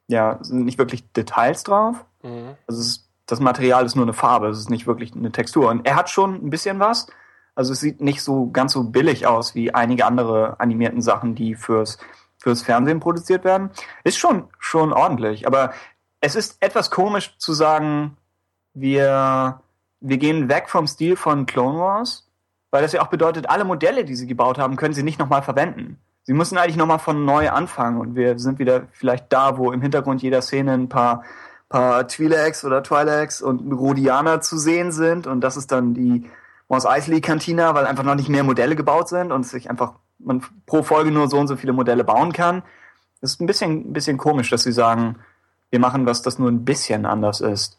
Speaker 5: ja, sind nicht wirklich Details drauf.
Speaker 4: Mhm.
Speaker 5: Also es ist, das Material ist nur eine Farbe, es ist nicht wirklich eine Textur. Und er hat schon ein bisschen was. Also es sieht nicht so ganz so billig aus wie einige andere animierten Sachen, die fürs, fürs Fernsehen produziert werden. Ist schon, schon ordentlich. Aber es ist etwas komisch zu sagen, wir, wir gehen weg vom Stil von Clone Wars, weil das ja auch bedeutet, alle Modelle, die sie gebaut haben, können sie nicht nochmal verwenden. Sie müssen eigentlich nochmal von neu anfangen und wir sind wieder vielleicht da, wo im Hintergrund jeder Szene ein paar, paar Twi'leks oder Twi'leks und Rhodianer zu sehen sind und das ist dann die Mos Eisley Cantina, weil einfach noch nicht mehr Modelle gebaut sind und sich einfach man pro Folge nur so und so viele Modelle bauen kann. Das ist ein bisschen, ein bisschen komisch, dass sie sagen, wir machen was, das nur ein bisschen anders ist.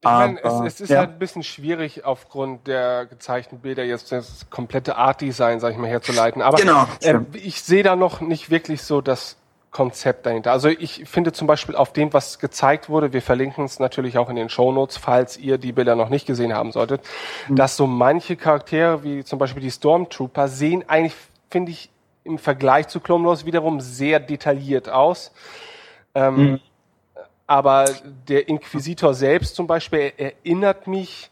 Speaker 4: Ich meine, es, es, ist ja. halt ein bisschen schwierig, aufgrund der gezeichneten Bilder jetzt das komplette Art-Design, sag ich mal, herzuleiten. Aber
Speaker 5: genau,
Speaker 4: äh, ich sehe da noch nicht wirklich so das Konzept dahinter. Also ich finde zum Beispiel auf dem, was gezeigt wurde, wir verlinken es natürlich auch in den Shownotes, falls ihr die Bilder noch nicht gesehen haben solltet, mhm. dass so manche Charaktere, wie zum Beispiel die Stormtrooper, sehen eigentlich, finde ich, im Vergleich zu Clone Wars wiederum sehr detailliert aus. Ähm, mhm aber der Inquisitor selbst zum Beispiel erinnert mich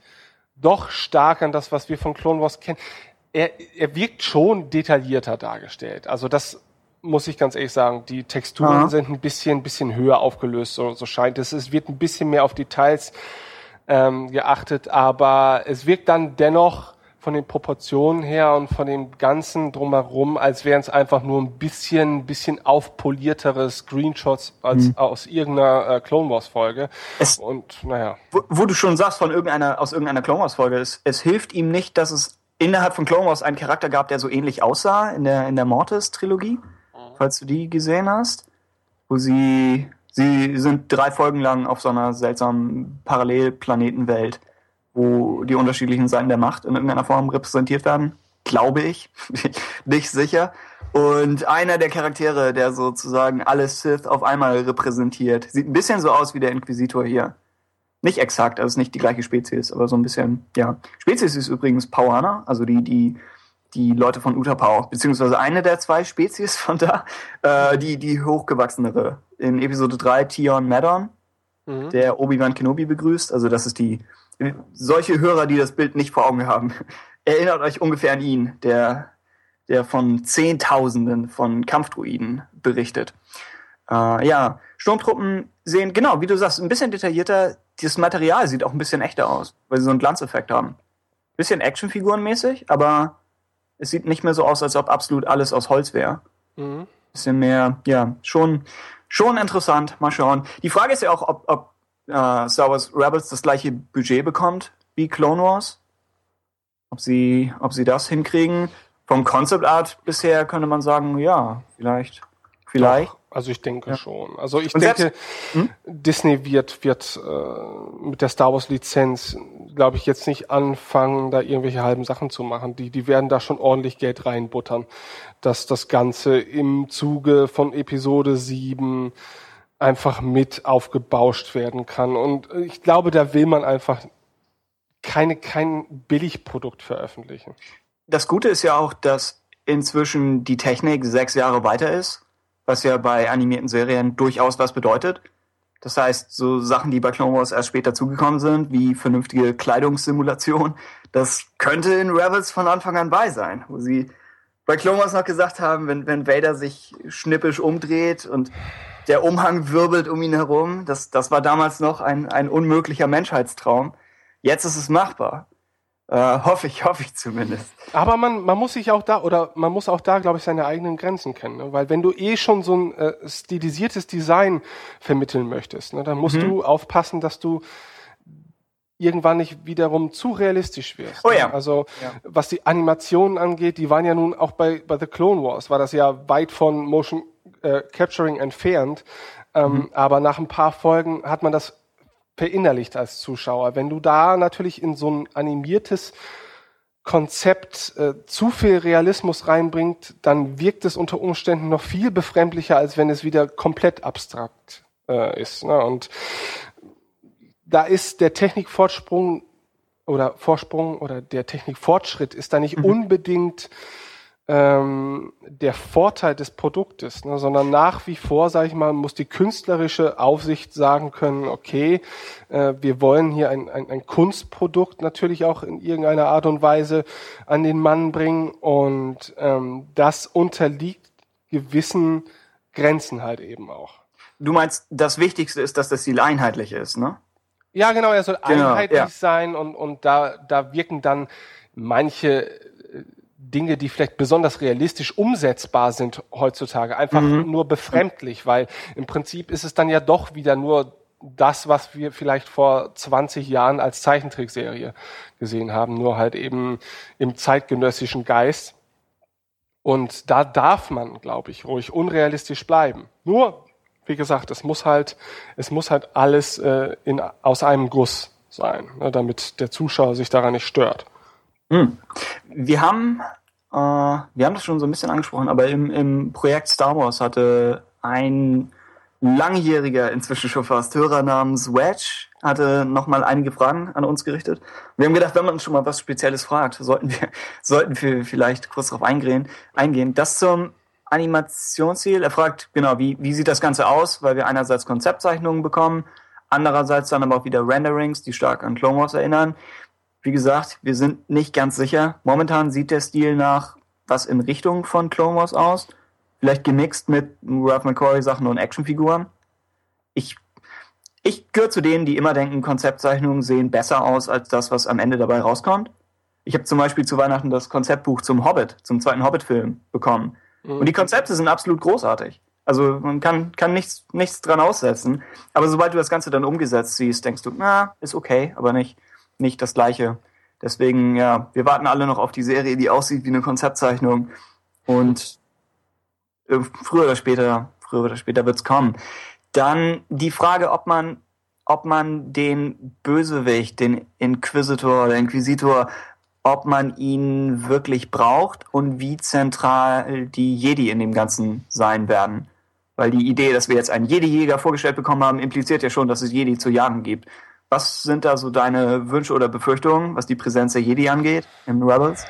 Speaker 4: doch stark an das, was wir von Clone Wars kennen. Er, er wirkt schon detaillierter dargestellt. Also das muss ich ganz ehrlich sagen. Die Texturen Aha. sind ein bisschen, bisschen höher aufgelöst, so, so scheint es. Es wird ein bisschen mehr auf Details ähm, geachtet, aber es wirkt dann dennoch von den Proportionen her und von dem Ganzen drumherum, als wären es einfach nur ein bisschen, bisschen aufpoliertere Screenshots als
Speaker 5: Mhm.
Speaker 4: aus irgendeiner äh, Clone Wars Folge.
Speaker 5: Es-
Speaker 4: Und naja,
Speaker 5: wo, wo du schon sagst von irgendeiner aus irgendeiner Clone Wars Folge, es, es hilft ihm nicht, dass es innerhalb von Clone Wars einen Charakter gab, der so ähnlich aussah in der in der Mortis Trilogie, falls du die gesehen hast, wo sie sie sind drei Folgen lang auf so einer seltsamen Parallelplanetenwelt, wo die unterschiedlichen Seiten der Macht in irgendeiner Form repräsentiert werden, glaube ich, nicht sicher. Und einer der Charaktere, der sozusagen alle Sith auf einmal repräsentiert, sieht ein bisschen so aus wie der Inquisitor hier. Nicht exakt, also nicht die gleiche Spezies, aber so ein bisschen, ja. Spezies ist übrigens Pauaner, also die, die, die Leute von Utapau, beziehungsweise eine der zwei Spezies von da, äh, die, die hochgewachsenere. In Episode 3 Tion Maddon, der Obi-Wan Kenobi begrüßt, also das ist die, solche Hörer, die das Bild nicht vor Augen haben, erinnert euch ungefähr an ihn, der, der von Zehntausenden von Kampfdruiden berichtet. Äh, ja, Sturmtruppen sehen, genau, wie du sagst, ein bisschen detaillierter. Das Material sieht auch ein bisschen echter aus, weil sie so einen Glanzeffekt haben. Bisschen Actionfigurenmäßig, aber es sieht nicht mehr so aus, als ob absolut alles aus Holz wäre. Bisschen mehr, ja, schon, schon interessant. Mal schauen. Die Frage ist ja auch, ob, ob äh, Star Wars Rebels das gleiche Budget bekommt wie Clone Wars. Ob sie, ob sie das hinkriegen. Vom Concept Art bisher könnte man sagen, ja, vielleicht. Vielleicht.
Speaker 4: Doch, also ich denke schon. Also ich
Speaker 5: Und
Speaker 4: denke,
Speaker 5: selbst- hm?
Speaker 4: Disney wird, wird äh, mit der Star Wars Lizenz, glaube ich, jetzt nicht anfangen, da irgendwelche halben Sachen zu machen. Die, die werden da schon ordentlich Geld reinbuttern, dass das Ganze im Zuge von Episode 7 einfach mit aufgebauscht werden kann. Und ich glaube, da will man einfach keine, kein Billigprodukt veröffentlichen.
Speaker 5: Das Gute ist ja auch, dass inzwischen die Technik sechs Jahre weiter ist, was ja bei animierten Serien durchaus was bedeutet. Das heißt, so Sachen, die bei Clone Wars erst später zugekommen sind, wie vernünftige Kleidungssimulation, das könnte in Rebels von Anfang an bei sein, wo sie bei Clone Wars noch gesagt haben, wenn, wenn Vader sich schnippisch umdreht und der Umhang wirbelt um ihn herum, das, das war damals noch ein, ein unmöglicher Menschheitstraum. Jetzt ist es machbar. Äh, hoffe ich, hoffe ich zumindest.
Speaker 4: Aber man, man muss sich auch da, oder man muss auch da, glaube ich, seine eigenen Grenzen kennen. Ne? Weil wenn du eh schon so ein äh, stilisiertes Design vermitteln möchtest, ne, dann musst du aufpassen, dass du irgendwann nicht wiederum zu realistisch wirst.
Speaker 5: Oh
Speaker 4: ne?
Speaker 5: ja.
Speaker 4: Also
Speaker 5: Ja.
Speaker 4: was die Animationen angeht, die waren ja nun auch bei, bei The Clone Wars, war das ja weit von Motion äh, Capturing entfernt. Ähm, Aber nach ein paar Folgen hat man das verinnerlicht als Zuschauer. Wenn du da natürlich in so ein animiertes Konzept äh, zu viel Realismus reinbringt, dann wirkt es unter Umständen noch viel befremdlicher, als wenn es wieder komplett abstrakt äh, ist. Ne? Und da ist der Technikfortsprung oder Vorsprung oder der Technikfortschritt ist da nicht unbedingt ähm, der Vorteil des Produktes, ne, sondern nach wie vor, sage ich mal, muss die künstlerische Aufsicht sagen können, okay, äh, wir wollen hier ein, ein, ein Kunstprodukt natürlich auch in irgendeiner Art und Weise an den Mann bringen und ähm, das unterliegt gewissen Grenzen halt eben auch.
Speaker 5: Du meinst, das Wichtigste ist, dass das Ziel einheitlich ist, ne?
Speaker 4: Ja, genau, er soll
Speaker 5: Genau,
Speaker 4: einheitlich
Speaker 5: ja.
Speaker 4: sein und, und da, da wirken dann manche Dinge, die vielleicht besonders realistisch umsetzbar sind heutzutage, einfach
Speaker 5: Mhm.
Speaker 4: nur befremdlich, weil im Prinzip ist es dann ja doch wieder nur das, was wir vielleicht vor 20 Jahren als Zeichentrickserie gesehen haben, nur halt eben im zeitgenössischen Geist. Und da darf man, glaube ich, ruhig unrealistisch bleiben. Nur, wie gesagt, es muss halt, es muss halt alles äh, in, aus einem Guss sein, ne, damit der Zuschauer sich daran nicht stört.
Speaker 5: Wir haben, äh, wir haben das schon so ein bisschen angesprochen, aber im, im Projekt Star Wars hatte ein langjähriger, inzwischen schon fast Hörer namens Wedge, hatte nochmal einige Fragen an uns gerichtet. Wir haben gedacht, wenn man schon mal was Spezielles fragt, sollten wir, sollten wir vielleicht kurz darauf eingehen. eingehen. Das zum Animationsziel. Er fragt, genau, wie, wie sieht das Ganze aus? Weil wir einerseits Konzeptzeichnungen bekommen, andererseits dann aber auch wieder Renderings, die stark an Clone Wars erinnern. Wie gesagt, wir sind nicht ganz sicher. Momentan sieht der Stil nach was in Richtung von Clone Wars aus. Vielleicht gemixt mit Ralph McCoy Sachen und Actionfiguren. Ich, ich gehöre zu denen, die immer denken, Konzeptzeichnungen sehen besser aus als das, was am Ende dabei rauskommt. Ich habe zum Beispiel zu Weihnachten das Konzeptbuch zum Hobbit, zum zweiten Hobbit-Film bekommen. Und die Konzepte sind absolut großartig. Also man kann, kann nichts, nichts dran aussetzen. Aber sobald du das Ganze dann umgesetzt siehst, denkst du, na, ist okay, aber nicht, nicht das Gleiche. Deswegen, ja, wir warten alle noch auf die Serie, die aussieht wie eine Konzeptzeichnung. Und äh, früher oder später, früher oder später wird's kommen. Dann die Frage, ob man, ob man den Bösewicht, den Inquisitor oder Inquisitor, ob man ihn wirklich braucht und wie zentral die Jedi in dem Ganzen sein werden. Weil die Idee, dass wir jetzt einen Jedi-Jäger vorgestellt bekommen haben, impliziert ja schon, dass es Jedi zu jagen gibt. Was sind da so deine Wünsche oder Befürchtungen, was die Präsenz der Jedi angeht im Rebels?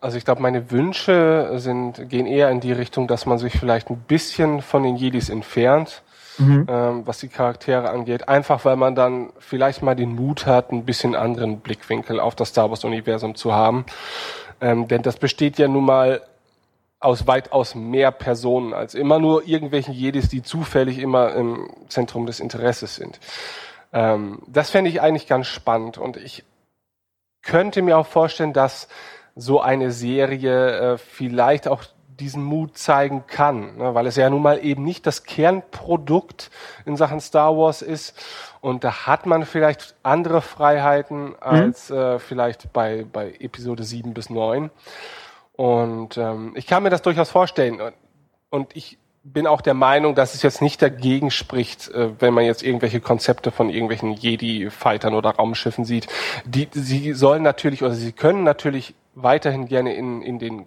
Speaker 4: Also ich glaube, meine Wünsche sind, gehen eher in die Richtung, dass man sich vielleicht ein bisschen von den Jedis entfernt, ähm, was die Charaktere angeht. Einfach weil man dann vielleicht mal den Mut hat, ein bisschen anderen Blickwinkel auf das Star Wars-Universum zu haben. Ähm, denn das besteht ja nun mal aus weitaus mehr Personen als immer nur irgendwelchen Jedis, die zufällig immer im Zentrum des Interesses sind. Ähm, das fände ich eigentlich ganz spannend und ich könnte mir auch vorstellen, dass so eine Serie äh, vielleicht auch diesen Mut zeigen kann, ne, weil es ja nun mal eben nicht das Kernprodukt in Sachen Star Wars ist und da hat man vielleicht andere Freiheiten als äh, vielleicht bei, bei Episode 7 bis 9 und ähm, ich kann mir das durchaus vorstellen und, und ich bin auch der Meinung, dass es jetzt nicht dagegen spricht, äh, wenn man jetzt irgendwelche Konzepte von irgendwelchen Jedi-Fightern oder Raumschiffen sieht. Die, sie sollen natürlich oder sie können natürlich weiterhin gerne in, in den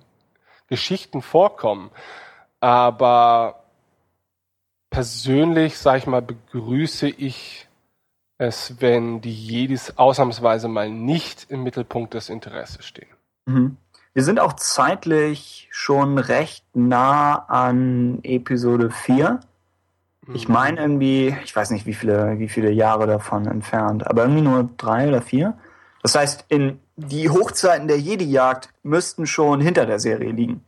Speaker 4: Geschichten vorkommen. Aber persönlich, sag ich mal, begrüße ich es, wenn die Jedis ausnahmsweise mal nicht im Mittelpunkt des Interesses stehen.
Speaker 5: Mhm. Wir sind auch zeitlich schon recht nah an Episode 4. Ich meine irgendwie, ich weiß nicht, wie viele, wie viele Jahre davon entfernt, aber irgendwie nur drei oder vier. Das heißt, in die Hochzeiten der Jedi-Jagd müssten schon hinter der Serie liegen,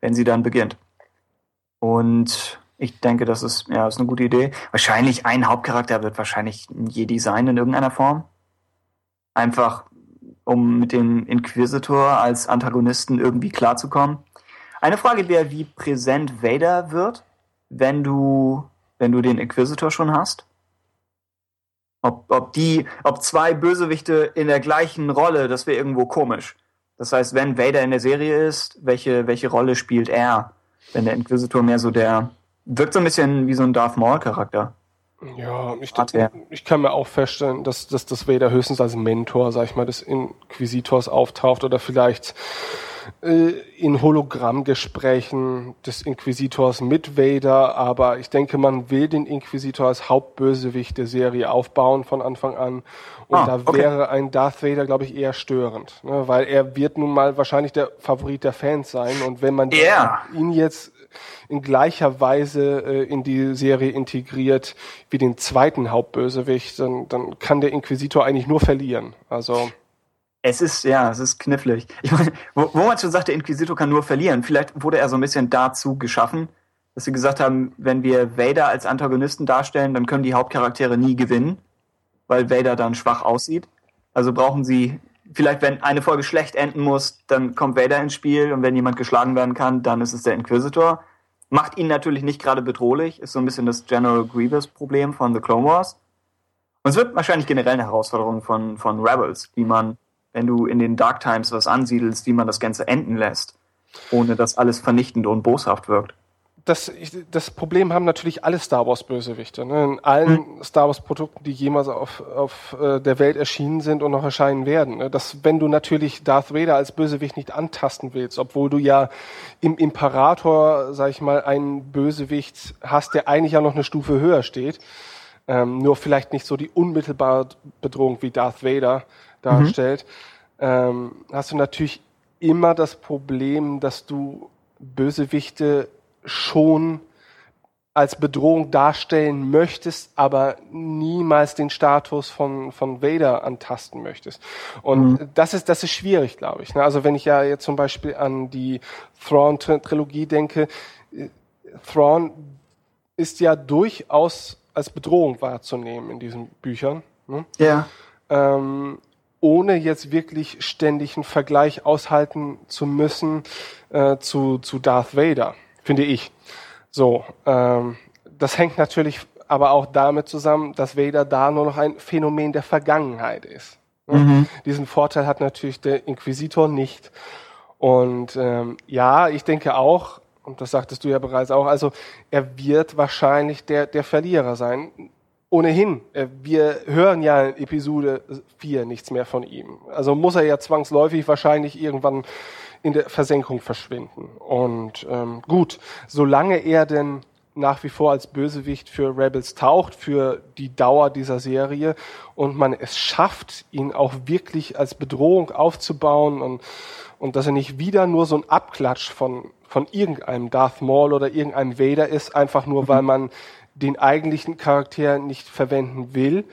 Speaker 5: wenn sie dann beginnt. Und ich denke, das ist, ja, ist eine gute Idee. Wahrscheinlich ein Hauptcharakter wird wahrscheinlich ein Jedi sein in irgendeiner Form. Einfach, um mit dem Inquisitor als Antagonisten irgendwie klarzukommen. Eine Frage wäre, wie präsent Vader wird, wenn du, wenn du den Inquisitor schon hast. Ob, ob die, ob zwei Bösewichte in der gleichen Rolle, das wäre irgendwo komisch. Das heißt, wenn Vader in der Serie ist, welche, welche Rolle spielt er? Wenn der Inquisitor mehr so der, wirkt so ein bisschen wie so ein Darth Maul-Charakter.
Speaker 4: Ja, ich, ich kann mir auch feststellen, dass, dass das Vader höchstens als Mentor, sag ich mal, des Inquisitors auftaucht oder vielleicht äh, in Hologrammgesprächen des Inquisitors mit Vader, aber ich denke, man will den Inquisitor als Hauptbösewicht der Serie aufbauen von Anfang an. Und
Speaker 5: Ah,
Speaker 4: da
Speaker 5: okay.
Speaker 4: wäre ein Darth Vader, glaube ich, eher störend, ne? weil er wird nun mal wahrscheinlich der Favorit der Fans sein. Und wenn man
Speaker 5: Ja.
Speaker 4: ihn jetzt in gleicher Weise äh, in die Serie integriert wie den zweiten Hauptbösewicht, dann, dann kann der Inquisitor eigentlich nur verlieren. Also
Speaker 5: Es ist, ja, es ist knifflig. Ich meine, wo, wo man schon sagt, der Inquisitor kann nur verlieren. Vielleicht wurde er so ein bisschen dazu geschaffen, dass sie gesagt haben, wenn wir Vader als Antagonisten darstellen, dann können die Hauptcharaktere nie gewinnen, weil Vader dann schwach aussieht. Also brauchen sie, vielleicht wenn eine Folge schlecht enden muss, dann kommt Vader ins Spiel und wenn jemand geschlagen werden kann, dann ist es der Inquisitor. Macht ihn natürlich nicht gerade bedrohlich, ist so ein bisschen das General Grievous Problem von The Clone Wars. Und es wird wahrscheinlich generell eine Herausforderung von, von Rebels, wie man, wenn du in den Dark Times was ansiedelst, wie man das Ganze enden lässt, ohne dass alles vernichtend und boshaft wirkt.
Speaker 4: Das, das Problem haben natürlich alle Star Wars Bösewichte. Ne? In allen Star Wars Produkten, die jemals auf, auf äh, der Welt erschienen sind und noch erscheinen werden. Ne? Dass wenn du natürlich Darth Vader als Bösewicht nicht antasten willst, obwohl du ja im Imperator, sag ich mal, einen Bösewicht hast, der eigentlich ja noch eine Stufe höher steht, ähm, nur vielleicht nicht so die unmittelbare Bedrohung wie Darth Vader darstellt, ähm, hast du natürlich immer das Problem, dass du Bösewichte schon als Bedrohung darstellen möchtest, aber niemals den Status von, von Vader antasten möchtest. Und das ist, das ist schwierig, glaube ich. ne? Also wenn ich ja jetzt zum Beispiel an die Thrawn-Trilogie denke, äh, Thrawn ist ja durchaus als Bedrohung wahrzunehmen in diesen Büchern. Ne?
Speaker 5: Ja.
Speaker 4: Ähm, ohne jetzt wirklich ständig einen Vergleich aushalten zu müssen äh, zu, zu Darth Vader, finde ich. So, ähm, das hängt natürlich aber auch damit zusammen, dass Vader da nur noch ein Phänomen der Vergangenheit ist. Ne? Mhm. Diesen Vorteil hat natürlich der Inquisitor nicht. Und ähm, ja, ich denke auch, und das sagtest du ja bereits auch, also er wird wahrscheinlich der, der Verlierer sein. Ohnehin, äh, wir hören ja in Episode 4 nichts mehr von ihm. Also muss er ja zwangsläufig wahrscheinlich irgendwann in der Versenkung verschwinden. Und ähm, gut, solange er denn nach wie vor als Bösewicht für Rebels taucht, für die Dauer dieser Serie und man es schafft, ihn auch wirklich als Bedrohung aufzubauen und, und dass er nicht wieder nur so ein Abklatsch von, von irgendeinem Darth Maul oder irgendeinem Vader ist, einfach nur, weil man den eigentlichen Charakter nicht verwenden will,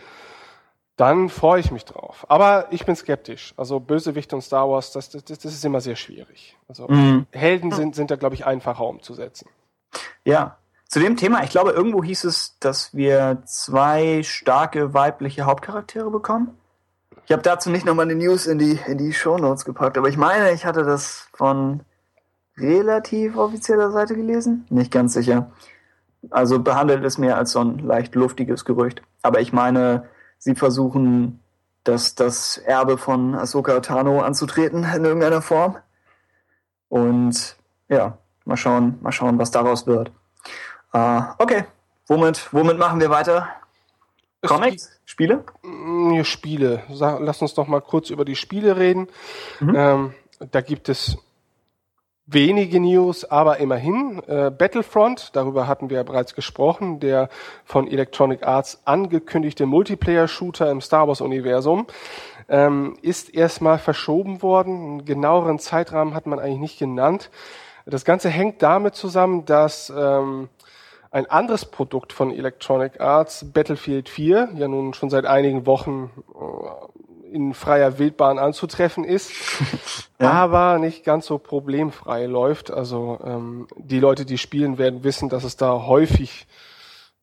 Speaker 4: dann freue ich mich drauf. Aber ich bin skeptisch. Also Bösewicht und Star Wars, das, das, das ist immer sehr schwierig. Also mhm. Helden sind, sind da, glaube ich, einfacher umzusetzen.
Speaker 5: Ja, zu dem Thema, ich glaube, irgendwo hieß es, dass wir zwei starke weibliche Hauptcharaktere bekommen. Ich habe dazu nicht nochmal eine News in die, in die Shownotes gepackt, aber ich meine, ich hatte das von relativ offizieller Seite gelesen. Nicht ganz sicher. Also behandelt es mehr als so ein leicht luftiges Gerücht. Aber ich meine, sie versuchen, das, das Erbe von Ahsoka Tano anzutreten in irgendeiner Form. Und ja, mal schauen, mal schauen, was daraus wird. Uh, okay, womit, womit machen wir weiter? Comics? Spiele?
Speaker 4: Mm, Spiele. Lass uns doch mal kurz über die Spiele reden. Mhm. Ähm, da gibt es wenige News, aber immerhin. Äh, Battlefront, darüber hatten wir ja bereits gesprochen, der von Electronic Arts angekündigte Multiplayer-Shooter im Star Wars-Universum, ähm, ist erstmal verschoben worden. Einen genaueren Zeitrahmen hat man eigentlich nicht genannt. Das Ganze hängt damit zusammen, dass ähm, ein anderes Produkt von Electronic Arts, Battlefield 4, ja nun schon seit einigen Wochen äh, in freier Wildbahn anzutreffen ist, ja. aber nicht ganz so problemfrei läuft. Also ähm, die Leute, die spielen, werden wissen, dass es da häufig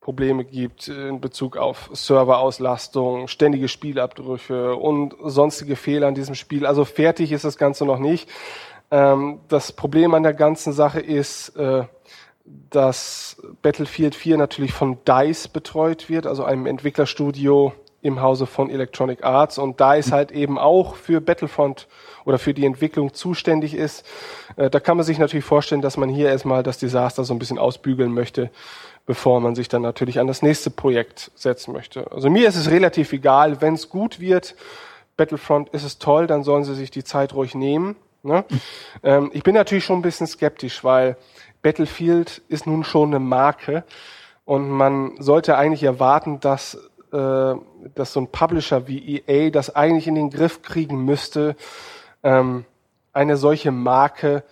Speaker 4: Probleme gibt in Bezug auf Serverauslastung, ständige Spielabbrüche und sonstige Fehler in diesem Spiel. Also fertig ist das Ganze noch nicht. Ähm, das Problem an der ganzen Sache ist, äh, dass Battlefield 4 natürlich von DICE betreut wird, also einem Entwicklerstudio im Hause von Electronic Arts und DICE halt eben auch für Battlefront oder für die Entwicklung zuständig ist. Äh, da kann man sich natürlich vorstellen, dass man hier erstmal das Desaster so ein bisschen ausbügeln möchte, bevor man sich dann natürlich an das nächste Projekt setzen möchte. Also mir ist es relativ egal, wenn es gut wird, Battlefront ist es toll, dann sollen sie sich die Zeit ruhig nehmen. Ne? Ähm, ich bin natürlich schon ein bisschen skeptisch, weil Battlefield ist nun schon eine Marke und man sollte eigentlich erwarten, dass, äh, dass so ein Publisher wie EA das eigentlich in den Griff kriegen müsste, ähm, eine solche Marke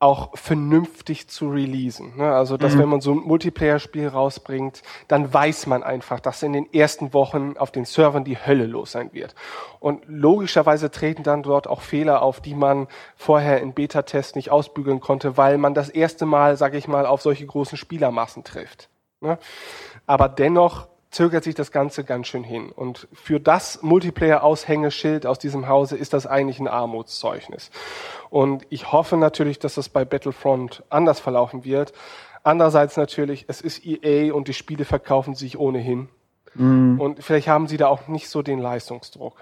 Speaker 4: auch vernünftig zu releasen. Ne? Also, dass mhm. wenn man so ein Multiplayer-Spiel rausbringt, dann weiß man einfach, dass in den ersten Wochen auf den Servern die Hölle los sein wird. Und logischerweise treten dann dort auch Fehler auf, die man vorher in Beta-Test nicht ausbügeln konnte, weil man das erste Mal, sage ich mal, auf solche großen Spielermassen trifft. Ne? Aber dennoch zögert sich das Ganze ganz schön hin. Und für das Multiplayer-Aushängeschild aus diesem Hause ist das eigentlich ein Armutszeugnis. Und ich hoffe natürlich, dass das bei Battlefront anders verlaufen wird. Andererseits natürlich, es ist EA und die Spiele verkaufen sich ohnehin. Mm. Und vielleicht haben sie da auch nicht so den Leistungsdruck.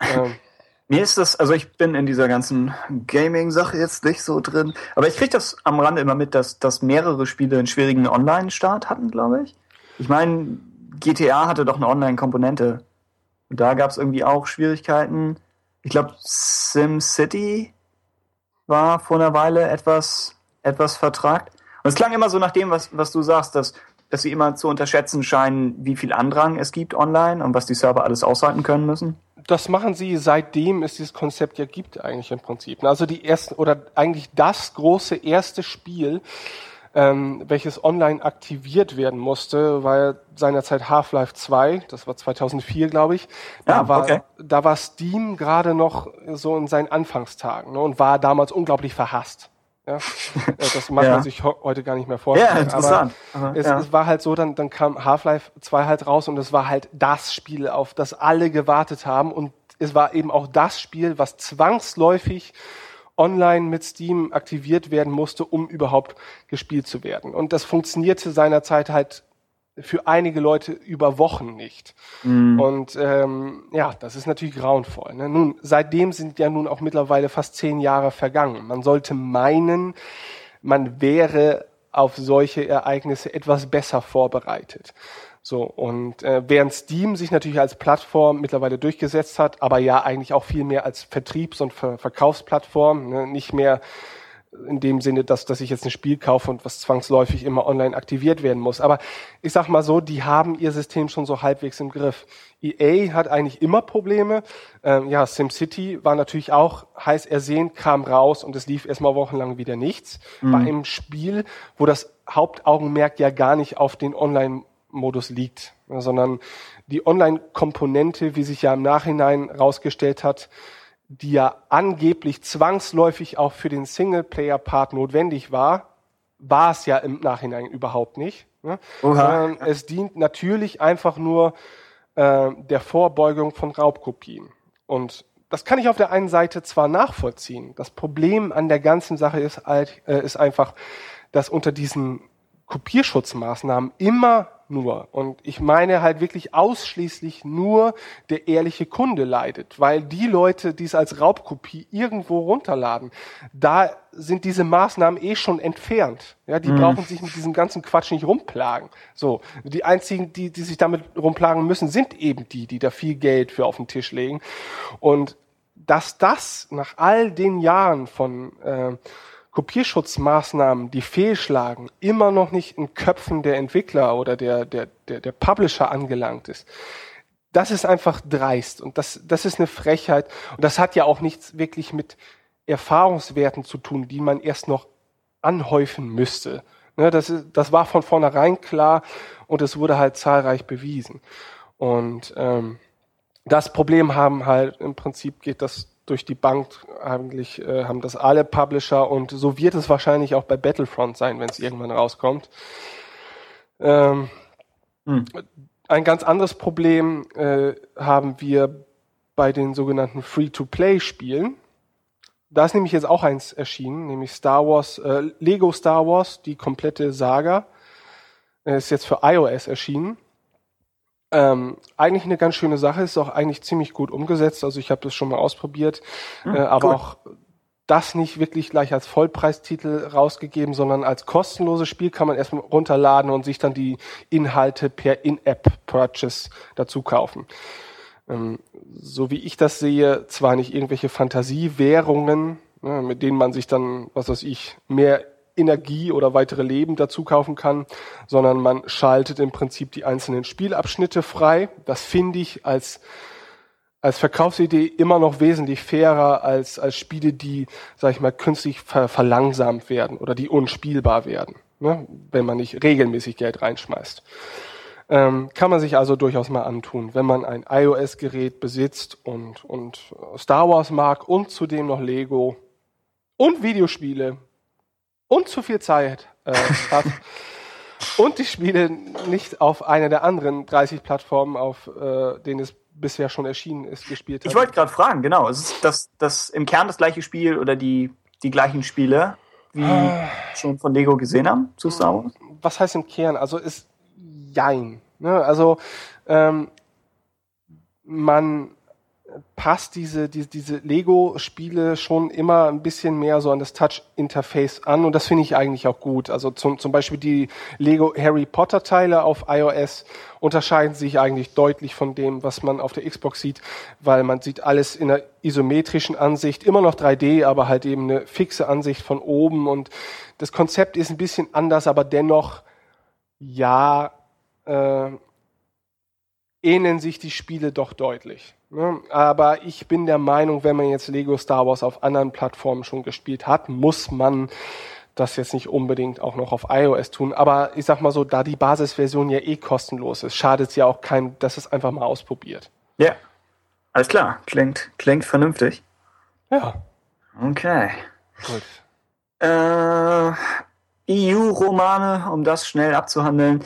Speaker 5: ähm, mir ist das, also ich bin in dieser ganzen Gaming-Sache jetzt nicht so drin, aber ich kriege das am Rande immer mit, dass, dass mehrere Spiele einen schwierigen Online-Start hatten, glaube ich. Ich meine, GTA hatte doch eine Online-Komponente. Und da gab es irgendwie auch Schwierigkeiten. Ich glaube, SimCity war vor einer Weile etwas, etwas vertragt. Und es klang immer so nach dem, was, was du sagst, dass, dass sie immer zu unterschätzen scheinen, wie viel Andrang es gibt online und was die Server alles aushalten können müssen.
Speaker 4: Das machen sie seitdem es dieses Konzept ja gibt eigentlich im Prinzip. Also die ersten oder eigentlich das große erste Spiel, ähm, welches online aktiviert werden musste, weil seinerzeit Half-Life 2, das war 2004, glaube ich, da, ja, war, okay. da war Steam gerade noch so in seinen Anfangstagen ne, und war damals unglaublich verhasst. Ja, das mag ja. man sich heute gar nicht mehr vorstellen. Ja, interessant. Aber Aha, es, ja. es, war halt so, dann, dann kam Half-Life 2 halt raus und es war halt das Spiel, auf das alle gewartet haben und es war eben auch das Spiel, was zwangsläufig online mit Steam aktiviert werden musste, um überhaupt gespielt zu werden. Und das funktionierte seinerzeit halt für einige Leute über Wochen nicht.
Speaker 5: Mhm.
Speaker 4: Und ähm, ja, das ist natürlich grauenvoll. Ne? Nun, seitdem sind ja nun auch mittlerweile fast zehn Jahre vergangen. Man sollte meinen, man wäre auf solche Ereignisse etwas besser vorbereitet. So, und äh, während Steam sich natürlich als Plattform mittlerweile durchgesetzt hat, aber ja eigentlich auch viel mehr als Vertriebs- und Ver Verkaufsplattform, ne? nicht mehr in dem Sinne, dass, dass ich jetzt ein Spiel kaufe und was zwangsläufig immer online aktiviert werden muss. Aber ich sag mal so, die haben ihr System schon so halbwegs im Griff. EA hat eigentlich immer Probleme. Ähm, ja, SimCity war natürlich auch heiß ersehen, kam raus und es lief erstmal wochenlang wieder nichts.
Speaker 5: Mhm.
Speaker 4: Bei einem Spiel, wo das Hauptaugenmerk ja gar nicht auf den Online-Modus liegt, sondern die Online-Komponente, wie sich ja im Nachhinein rausgestellt hat, die ja angeblich zwangsläufig auch für den Singleplayer-Part notwendig war, war es ja im Nachhinein überhaupt nicht. Ne? Sondern es dient natürlich einfach nur äh, der Vorbeugung von Raubkopien. Und das kann ich auf der einen Seite zwar nachvollziehen. Das Problem an der ganzen Sache ist, halt, äh, ist einfach, dass unter diesen Kopierschutzmaßnahmen immer nur, und ich meine halt wirklich ausschließlich nur der ehrliche Kunde leidet, weil die Leute, die es als Raubkopie irgendwo runterladen, da sind diese Maßnahmen eh schon entfernt. Ja, die brauchen sich mit diesem ganzen Quatsch nicht rumplagen. So, die einzigen, die, die sich damit rumplagen müssen, sind eben die, die da viel Geld für auf den Tisch legen. Und dass das nach all den Jahren von äh, Kopierschutzmaßnahmen, die fehlschlagen, immer noch nicht in Köpfen der Entwickler oder der, der, der, der Publisher angelangt ist. Das ist einfach dreist und das, das ist eine Frechheit. Und das hat ja auch nichts wirklich mit Erfahrungswerten zu tun, die man erst noch anhäufen müsste. Ne, das, ist, das war von vornherein klar und es wurde halt zahlreich bewiesen. Und ähm, das Problem haben halt im Prinzip geht das durch die Bank eigentlich äh, haben das alle Publisher und so wird es wahrscheinlich auch bei Battlefront sein, wenn es irgendwann rauskommt. Ähm,
Speaker 5: Hm.
Speaker 4: Ein ganz anderes Problem äh, haben wir bei den sogenannten Free-to-Play-Spielen. Da ist nämlich jetzt auch eins erschienen, nämlich Star Wars, äh, Lego Star Wars, die komplette Saga, äh, ist jetzt für iOS erschienen. Ähm, eigentlich eine ganz schöne Sache, ist auch eigentlich ziemlich gut umgesetzt. Also ich habe das schon mal ausprobiert, äh, aber
Speaker 5: cool.
Speaker 4: auch das nicht wirklich gleich als Vollpreistitel rausgegeben, sondern als kostenloses Spiel kann man erstmal runterladen und sich dann die Inhalte per In-App-Purchase dazu kaufen. Ähm, so wie ich das sehe, zwar nicht irgendwelche Fantasiewährungen, ne, mit denen man sich dann, was weiß ich, mehr Energie oder weitere Leben dazu kaufen kann, sondern man schaltet im Prinzip die einzelnen Spielabschnitte frei. Das finde ich als als Verkaufsidee immer noch wesentlich fairer als, als Spiele, die, sag ich mal, künstlich ver verlangsamt werden oder die unspielbar werden, ne? wenn man nicht regelmäßig Geld reinschmeißt. Ähm, kann man sich also durchaus mal antun, wenn man ein iOS-Gerät besitzt und, und Star Wars mag und zudem noch Lego und Videospiele und zu viel Zeit äh, hat und die Spiele nicht auf einer der anderen 30 Plattformen, auf äh, denen es bisher schon erschienen ist, gespielt hat.
Speaker 5: Ich wollte gerade fragen, genau. Es ist das, das im Kern das gleiche Spiel oder die, die gleichen Spiele, wie schon von Lego gesehen haben zu Star Wars?
Speaker 4: was heißt im Kern? Also ist jein. Ne? Also ähm, man passt diese, diese, diese Lego-Spiele schon immer ein bisschen mehr so an das Touch-Interface an und das finde ich eigentlich auch gut. Also zum, zum Beispiel die Lego Harry Potter-Teile auf iOS unterscheiden sich eigentlich deutlich von dem, was man auf der Xbox sieht, weil man sieht alles in einer isometrischen Ansicht, immer noch 3D, aber halt eben eine fixe Ansicht von oben und das Konzept ist ein bisschen anders, aber dennoch ja äh, ähneln sich die Spiele doch deutlich. Ne? Aber ich bin der Meinung, wenn man jetzt Lego Star Wars auf anderen Plattformen schon gespielt hat, muss man das jetzt nicht unbedingt auch noch auf iOS tun. Aber ich sag mal so, da die Basisversion ja eh kostenlos ist, schadet es ja auch kein, dass es einfach mal ausprobiert.
Speaker 5: Ja. Alles klar. Klingt, klingt vernünftig.
Speaker 4: Ja,
Speaker 5: Okay.
Speaker 4: gut.
Speaker 5: Äh, EU-Romane, um das schnell abzuhandeln.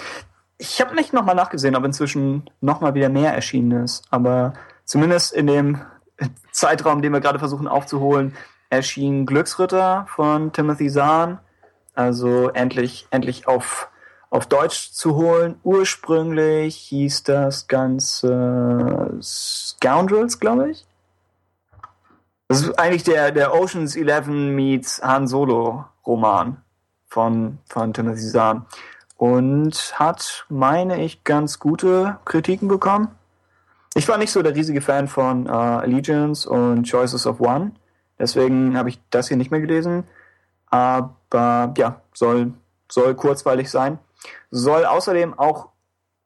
Speaker 5: Ich habe nicht nochmal nachgesehen, ob inzwischen nochmal wieder mehr erschienen ist. Aber zumindest in dem Zeitraum, den wir gerade versuchen aufzuholen, erschien Glücksritter von Timothy Zahn. Also endlich, endlich auf, auf Deutsch zu holen. Ursprünglich hieß das Ganze Scoundrels, glaube ich. Das ist eigentlich der, der Oceans 11 meets Han Solo Roman von, von Timothy Zahn. Und hat, meine ich, ganz gute Kritiken bekommen. Ich war nicht so der riesige Fan von äh, Allegiance und Choices of One. Deswegen habe ich das hier nicht mehr gelesen. Aber ja, soll, soll kurzweilig sein. Soll außerdem auch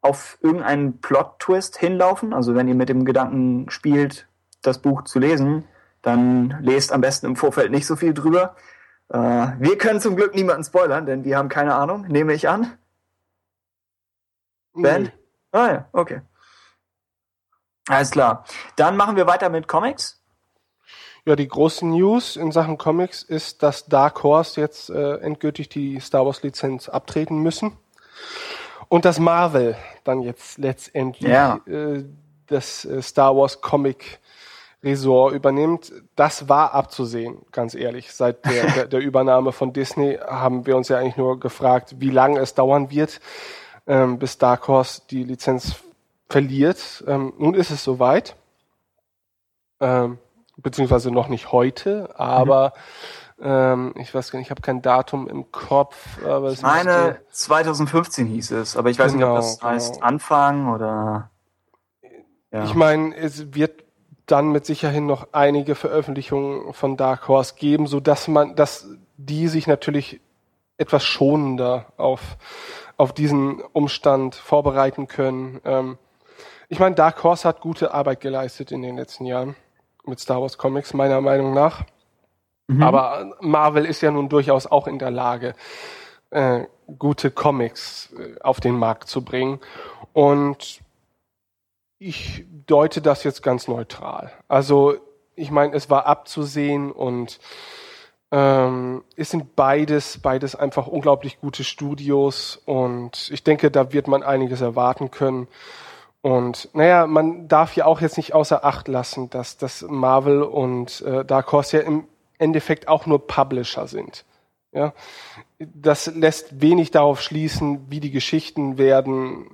Speaker 5: auf irgendeinen Plot-Twist hinlaufen. Also wenn ihr mit dem Gedanken spielt, das Buch zu lesen, dann lest am besten im Vorfeld nicht so viel drüber. Äh, wir können zum Glück niemanden spoilern, denn wir haben keine Ahnung, nehme ich an. Ben? Ah ja, okay. Alles klar. Dann machen wir weiter mit Comics.
Speaker 4: Ja, die große News in Sachen Comics ist, dass Dark Horse jetzt äh, endgültig die Star Wars Lizenz abtreten müssen und dass Marvel dann jetzt letztendlich
Speaker 5: Ja.
Speaker 4: äh, das äh, Star Wars Comic Resort übernimmt. Das war abzusehen, ganz ehrlich. Seit der, der, der Übernahme von Disney haben wir uns ja eigentlich nur gefragt, wie lange es dauern wird, ähm, bis Dark Horse die Lizenz verliert. Ähm, nun ist es soweit. Ähm, beziehungsweise noch nicht heute, aber ähm, ich weiß gar nicht, ich habe kein Datum im Kopf, aber
Speaker 5: Ich meine,
Speaker 4: müsste-
Speaker 5: 2015 hieß es, aber ich weiß nicht, ob das
Speaker 4: Genau,
Speaker 5: heißt
Speaker 4: genau.
Speaker 5: Anfang oder. Ja.
Speaker 4: Ich meine, es wird dann mit Sicherheit noch einige Veröffentlichungen von Dark Horse geben, so dass man, dass die sich natürlich etwas schonender auf auf diesen Umstand vorbereiten können. Ähm, ich meine, Dark Horse hat gute Arbeit geleistet in den letzten Jahren mit Star Wars Comics, meiner Meinung nach. Aber Marvel ist ja nun durchaus auch in der Lage, äh, gute Comics äh, auf den Markt zu bringen. Und ich deute das jetzt ganz neutral. Also, ich meine, es war abzusehen und ähm, es sind beides, beides einfach unglaublich gute Studios und ich denke, da wird man einiges erwarten können. Und naja, man darf ja auch jetzt nicht außer Acht lassen, dass, dass Marvel und äh, Dark Horse ja im Endeffekt auch nur Publisher sind. Ja, das lässt wenig darauf schließen, wie die Geschichten werden,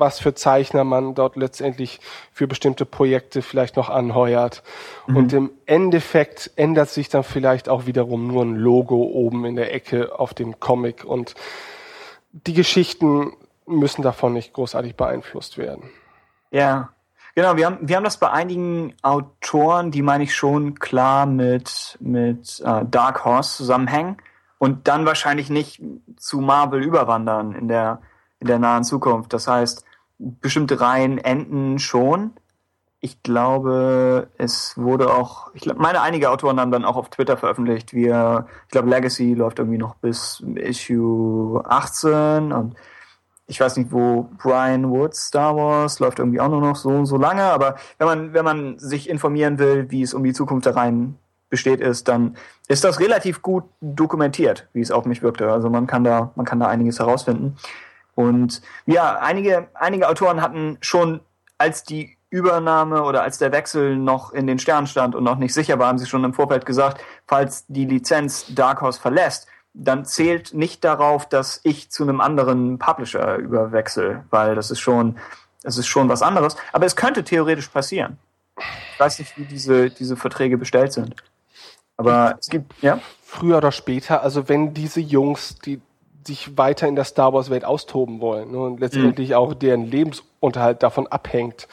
Speaker 4: was für Zeichner man dort letztendlich für bestimmte Projekte vielleicht noch anheuert. Und im Endeffekt ändert sich dann vielleicht auch wiederum nur ein Logo oben in der Ecke auf dem Comic und die Geschichten müssen davon nicht großartig beeinflusst werden.
Speaker 5: Ja, genau. Wir haben, wir haben das bei einigen Autoren, die meine ich schon klar mit, mit äh, Dark Horse zusammenhängen und dann wahrscheinlich nicht zu Marvel überwandern in der, in der nahen Zukunft. Das heißt, bestimmte Reihen enden schon. Ich glaube, es wurde auch, ich glaube, meine einige Autoren haben dann auch auf Twitter veröffentlicht. Wir, ich glaube, Legacy läuft irgendwie noch bis Issue 18 und ich weiß nicht, wo Brian Woods Star Wars läuft irgendwie auch nur noch so so lange, aber wenn man wenn man sich informieren will, wie es um die Zukunft der Reihen besteht ist, dann ist das relativ gut dokumentiert, wie es auf mich wirkte. Also man kann da man kann da einiges herausfinden. Und ja, einige einige Autoren hatten schon als die Übernahme oder als der Wechsel noch in den Sternen stand und noch nicht sicher war, haben sie schon im Vorfeld gesagt, falls die Lizenz Dark Horse verlässt, dann zählt nicht darauf, dass ich zu einem anderen Publisher überwechsel, weil das ist schon, das ist schon was anderes. Aber es könnte theoretisch passieren. Ich weiß nicht, wie diese, diese Verträge bestellt sind. Aber es gibt, ja?
Speaker 4: früher oder später, also wenn diese Jungs, die sich weiter in der Star Wars Welt austoben wollen ne, und letztendlich auch deren Lebensunterhalt davon abhängt,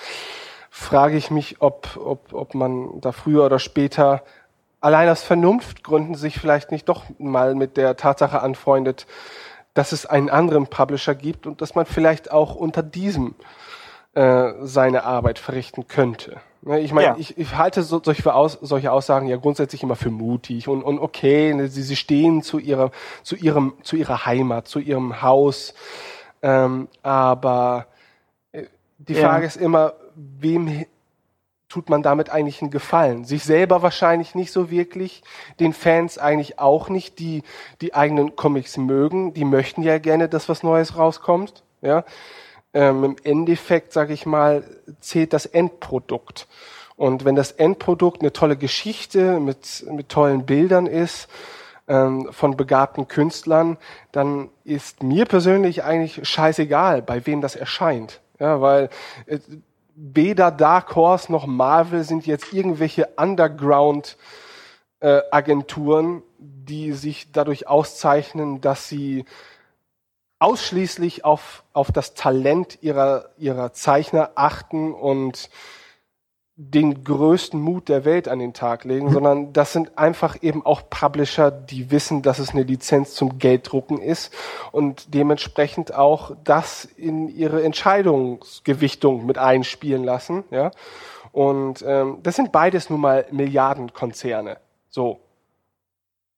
Speaker 4: frage ich mich, ob, ob, ob man da früher oder später allein aus Vernunftgründen sich vielleicht nicht doch mal mit der Tatsache anfreundet, dass es einen anderen Publisher gibt und dass man vielleicht auch unter diesem äh, seine Arbeit verrichten könnte. Ne, Ich meine,
Speaker 5: Ja.
Speaker 4: ich, ich halte so, solche, Aus, solche Aussagen ja grundsätzlich immer für mutig und, und okay, ne, sie, sie stehen zu ihrer, zu ihrem, zu ihrer Heimat, zu ihrem Haus, ähm, aber äh, die
Speaker 5: Ja.
Speaker 4: Frage ist immer, wem tut man damit eigentlich einen Gefallen? Sich selber wahrscheinlich nicht so wirklich, den Fans eigentlich auch nicht, die die eigenen Comics mögen, die möchten ja gerne, dass was Neues rauskommt, ja. Ähm, Im Endeffekt, sage ich mal, zählt das Endprodukt. Und wenn das Endprodukt eine tolle Geschichte mit, mit tollen Bildern ist, ähm, von begabten Künstlern, dann ist mir persönlich eigentlich scheißegal, bei wem das erscheint. Ja, weil äh, weder Dark Horse noch Marvel sind jetzt irgendwelche Underground äh, Agenturen, die sich dadurch auszeichnen, dass sie ausschließlich auf, auf das Talent ihrer, ihrer Zeichner achten und den größten Mut der Welt an den Tag legen, mhm. sondern das sind einfach eben auch Publisher, die wissen, dass es eine Lizenz zum Gelddrucken ist und dementsprechend auch das in ihre Entscheidungsgewichtung mit einspielen lassen. Ja? Und ähm, das sind beides nun mal Milliardenkonzerne. So.